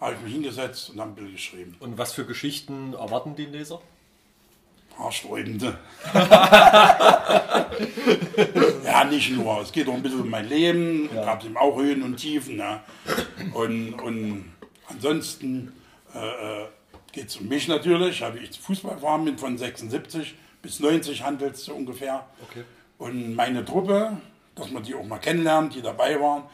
habe ich mich hingesetzt und habe ein Bild geschrieben. Und was für Geschichten erwarten die Leser? haarsträubende. ja, nicht nur. Es geht auch ein bisschen um mein Leben. Ja. Gab es eben auch Höhen und Tiefen. Ja. Und, und ansonsten äh, äh geht es um mich natürlich. Habe ich Fußball fahren bin von 76 bis 90 handelt es so ungefähr. Okay. Und meine Truppe, dass man die auch mal kennenlernt, die dabei waren,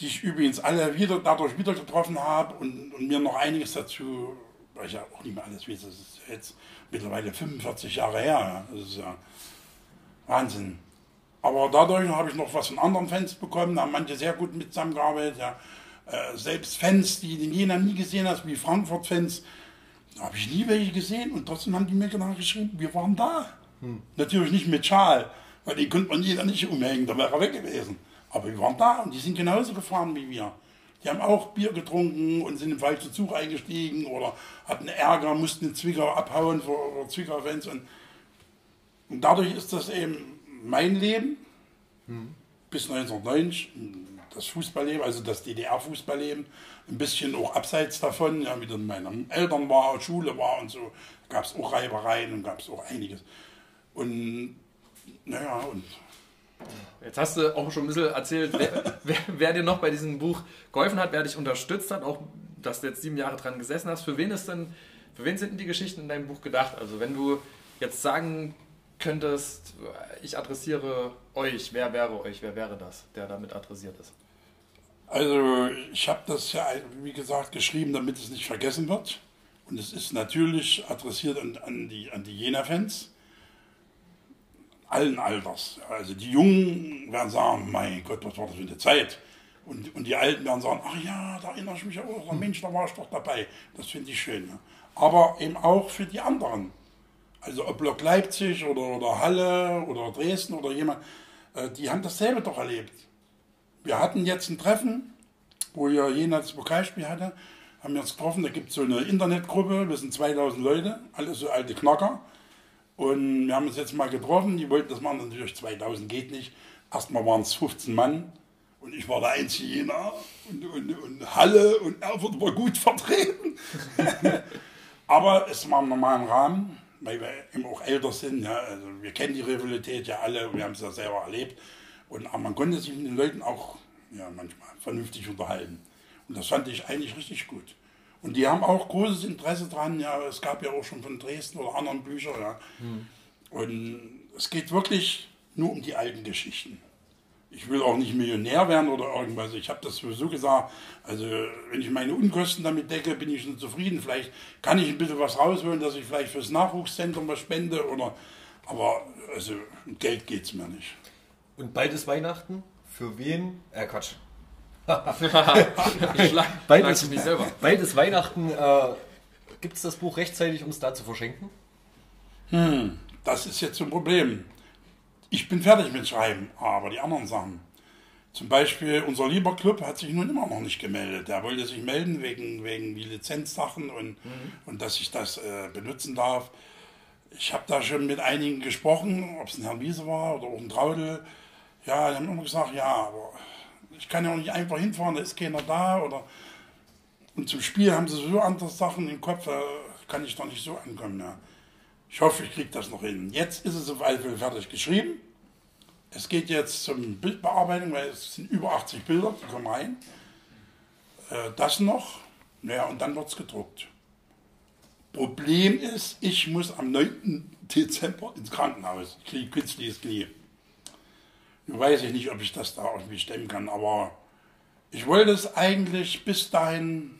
die ich übrigens alle wieder dadurch wieder getroffen habe und, und mir noch einiges dazu, weil ich ja auch nicht mehr alles weiß, das ist jetzt mittlerweile 45 Jahre her. Das ist ja Wahnsinn. Aber dadurch habe ich noch was von anderen Fans bekommen, da haben manche sehr gut mit zusammengearbeitet. Ja. Äh, selbst Fans, die den Jena nie gesehen hast, wie Frankfurt-Fans, da habe ich nie welche gesehen und trotzdem haben die mir genau geschrieben, wir waren da. Hm. Natürlich nicht mit Schal, weil den konnte man jeder nicht umhängen, da wäre er weg gewesen. Aber wir waren da und die sind genauso gefahren wie wir. Die haben auch Bier getrunken und sind im falschen Zug eingestiegen oder hatten Ärger, mussten in Zwickau abhauen vor Zwickau-Fans. Und, und dadurch ist das eben mein Leben hm. bis 1990, das Fußballleben, also das DDR-Fußballleben, ein bisschen auch abseits davon, ja, wie dann meine Eltern war, Schule war und so, gab es auch Reibereien und gab es auch einiges. Und naja, und Jetzt hast du auch schon ein bisschen erzählt, wer, wer, wer, dir noch bei diesem Buch geholfen hat, wer dich unterstützt hat, auch dass du jetzt sieben Jahre dran gesessen hast. Für wen ist denn, für wen sind denn die Geschichten in deinem Buch gedacht? Also wenn du jetzt sagen könntest, ich adressiere euch, wer wäre euch, wer wäre das, der damit adressiert ist? Also ich habe das ja, wie gesagt, geschrieben, damit es nicht vergessen wird. Und es ist natürlich adressiert an, an die, an die Jena-Fans allen Alters. Also die Jungen werden sagen, mein Gott, was war das für eine Zeit? Und, und die Alten werden sagen, ach ja, da erinnere ich mich auch, hm. Mensch, da war ich doch dabei. Das finde ich schön. Ne? Aber eben auch für die anderen. Also ob Block Leipzig oder, oder Halle oder Dresden oder jemand, äh, die haben dasselbe doch erlebt. Wir hatten jetzt ein Treffen, wo wir Jena das Pokalspiel hatte, haben wir uns getroffen, da gibt es so eine Internetgruppe, wir sind 2000 Leute, alle so alte Knacker. Und wir haben uns jetzt mal getroffen, die wollten das machen, natürlich 2000 geht nicht. Erstmal waren es 15 Mann und ich war der einzige Jena und, und, und Halle und Erfurt war gut vertreten. Aber es war im normalen Rahmen. weil wir eben auch älter sind. Ja, also wir kennen die Rivalität ja alle, wir haben es ja selber erlebt. Und, aber man konnte sich mit den Leuten auch ja, manchmal vernünftig unterhalten. Und das fand ich eigentlich richtig gut. Und die haben auch großes Interesse dran. Ja, es gab ja auch schon von Dresden oder anderen Bücher. Ja. Hm. Und es geht wirklich nur um die alten Geschichten. Ich will auch nicht Millionär werden oder irgendwas. Ich habe das sowieso gesagt. Also, wenn ich meine Unkosten damit decke, bin ich schon zufrieden. Vielleicht kann ich ein bisschen was rausholen, dass ich vielleicht fürs Nachwuchszentrum was spende. Oder, aber also, Geld geht es mir nicht. Und ist Weihnachten. Für wen? Äh, Quatsch. Schlag, bald, ist, mich selber. bald ist Weihnachten. Äh, Gibt es das Buch rechtzeitig, um es da zu verschenken? Hm, das ist jetzt ein Problem. Ich bin fertig mit Schreiben, aber die anderen Sachen. Zum Beispiel unser lieber Club hat sich nun immer noch nicht gemeldet. Der wollte sich melden wegen, wegen die Lizenzsachen und, mhm. und dass ich das äh, benutzen darf. Ich habe da schon mit einigen gesprochen, ob es ein Herr Wiese war oder auch ein Traudel. Ja, die haben immer gesagt, ja, aber ich kann ja auch nicht einfach hinfahren, da ist keiner da. Oder und zum Spiel haben sie so andere Sachen im Kopf, da kann ich doch nicht so ankommen. Ja. Ich hoffe, ich kriege das noch hin. Jetzt ist es auf alle fertig geschrieben. Es geht jetzt zum Bildbearbeitung, weil es sind über 80 Bilder, die kommen rein. Äh, das noch, naja, und dann wird es gedruckt. Problem ist, ich muss am 9. Dezember ins Krankenhaus. Ich kriege künstliches Knie. Nun weiß ich nicht, ob ich das da irgendwie stemmen kann, aber ich wollte es eigentlich bis dahin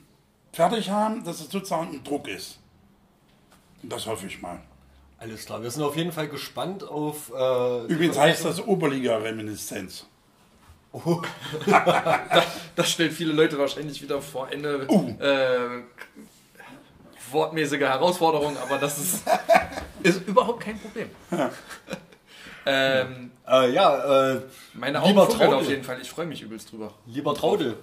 fertig haben, dass es sozusagen ein Druck ist. Und das hoffe ich mal. Alles klar, wir sind auf jeden Fall gespannt auf. Äh, Übrigens heißt das Oberliga-Reminiszenz. Oh. das, das, stellt viele Leute wahrscheinlich wieder vor eine uh. äh, wortmäßige Herausforderung, aber das ist, ist überhaupt kein Problem. ähm, äh, ja, äh, meine Augen auf jeden Fall. Ich freue mich übelst drüber. Lieber Traudel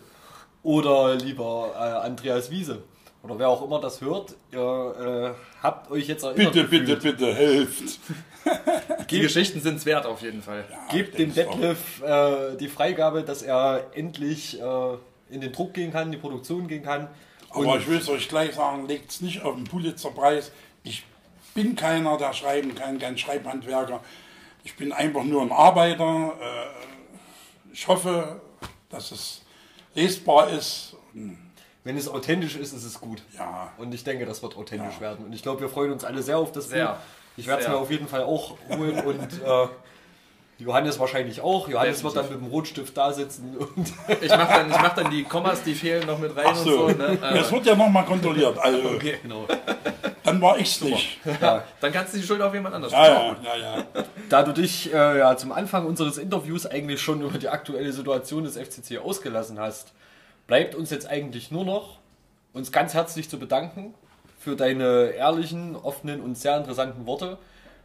oder lieber äh, Andreas Wiese oder wer auch immer das hört, ihr äh, habt euch jetzt erinnert. Bitte, bitte, bitte, helft. die Geschichten sind es wert auf jeden Fall. Ja, Gebt dem Detlef äh, die Freigabe, dass er endlich äh, in den Druck gehen kann, in die Produktion gehen kann. Aber ich will es euch gleich sagen, legt es nicht auf den Pulitzerpreis. Ich bin keiner, der schreiben kann, kein Schreibhandwerker. Ich bin einfach nur ein Arbeiter. Äh, ich hoffe, dass es lesbar ist. Wenn es authentisch ist, ist es gut. Ja. Und ich denke, das wird authentisch ja. werden. Und ich glaube, wir freuen uns alle sehr auf das sehr. Buch. Ich werde es mir auf jeden Fall auch holen und äh, Johannes wahrscheinlich auch. Johannes Definitiv. wird dann mit dem Rotstift da sitzen. Und ich mache dann, mach dann die Kommas, die fehlen, noch mit rein Ach so. und so. Ne? Das wird ja nochmal kontrolliert. Also, okay, genau. Dann war ich es nicht. Ja. Dann kannst du die Schuld auf jemand anders ja, ja, ja, ja. Da du dich äh, ja, zum Anfang unseres Interviews eigentlich schon über die aktuelle Situation des FCC ausgelassen hast, bleibt uns jetzt eigentlich nur noch, uns ganz herzlich zu bedanken für deine ehrlichen, offenen und sehr interessanten Worte,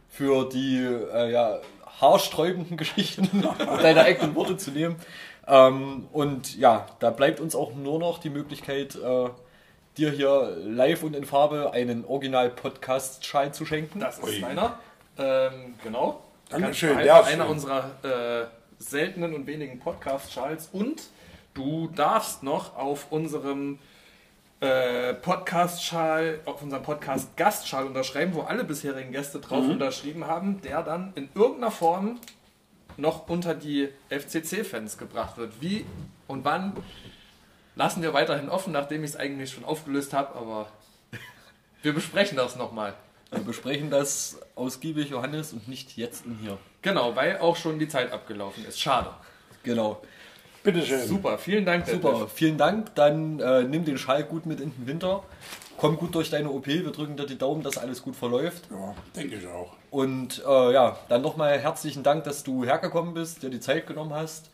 für die äh, ja, haarsträubenden Geschichten und deine eigenen Worte zu nehmen. Ähm, und ja, da bleibt uns auch nur noch die Möglichkeit, äh, dir hier live und in Farbe einen Original-Podcast-Schal zu schenken. Das ist meiner. Ähm, genau. Dankeschön. Einer, einer unserer äh, seltenen und wenigen Podcast-Schals. Und Du darfst noch auf unserem äh, Podcast-Schal, auf unserem Podcast-Gastschal unterschreiben, wo alle bisherigen Gäste drauf mhm. unterschrieben haben, der dann in irgendeiner Form noch unter die FCC-Fans gebracht wird. Wie und wann lassen wir weiterhin offen, nachdem ich es eigentlich schon aufgelöst habe, aber wir besprechen das nochmal. Wir besprechen das ausgiebig, Johannes, und nicht jetzt und hier. Genau, weil auch schon die Zeit abgelaufen ist. Schade. Genau. Bitteschön. Super, vielen Dank. Super, Detlef. vielen Dank. Dann äh, nimm den Schall gut mit in den Winter. Komm gut durch deine OP. Wir drücken dir die Daumen, dass alles gut verläuft. Ja, denke ich auch. Und äh, ja, dann nochmal herzlichen Dank, dass du hergekommen bist, dir die Zeit genommen hast,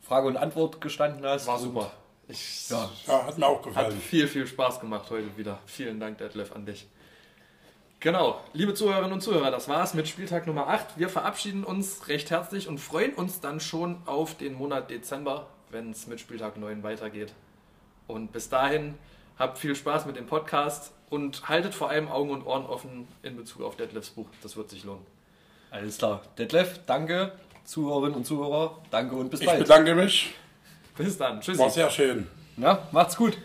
Frage und Antwort gestanden hast. War super. Ich, ja. ja, hat mir auch gefallen. Hat viel, viel Spaß gemacht heute wieder. Vielen Dank, Detlef, an dich. Genau, liebe Zuhörerinnen und Zuhörer, das war's mit Spieltag Nummer 8. Wir verabschieden uns recht herzlich und freuen uns dann schon auf den Monat Dezember, wenn es mit Spieltag 9 weitergeht. Und bis dahin habt viel Spaß mit dem Podcast und haltet vor allem Augen und Ohren offen in Bezug auf Detlefs Buch. Das wird sich lohnen. Alles klar. Detlef, danke. Zuhörerinnen und Zuhörer, danke und bis ich bald. Ich bedanke mich. Bis dann. Tschüssi. War sehr schön. Ja, macht's gut.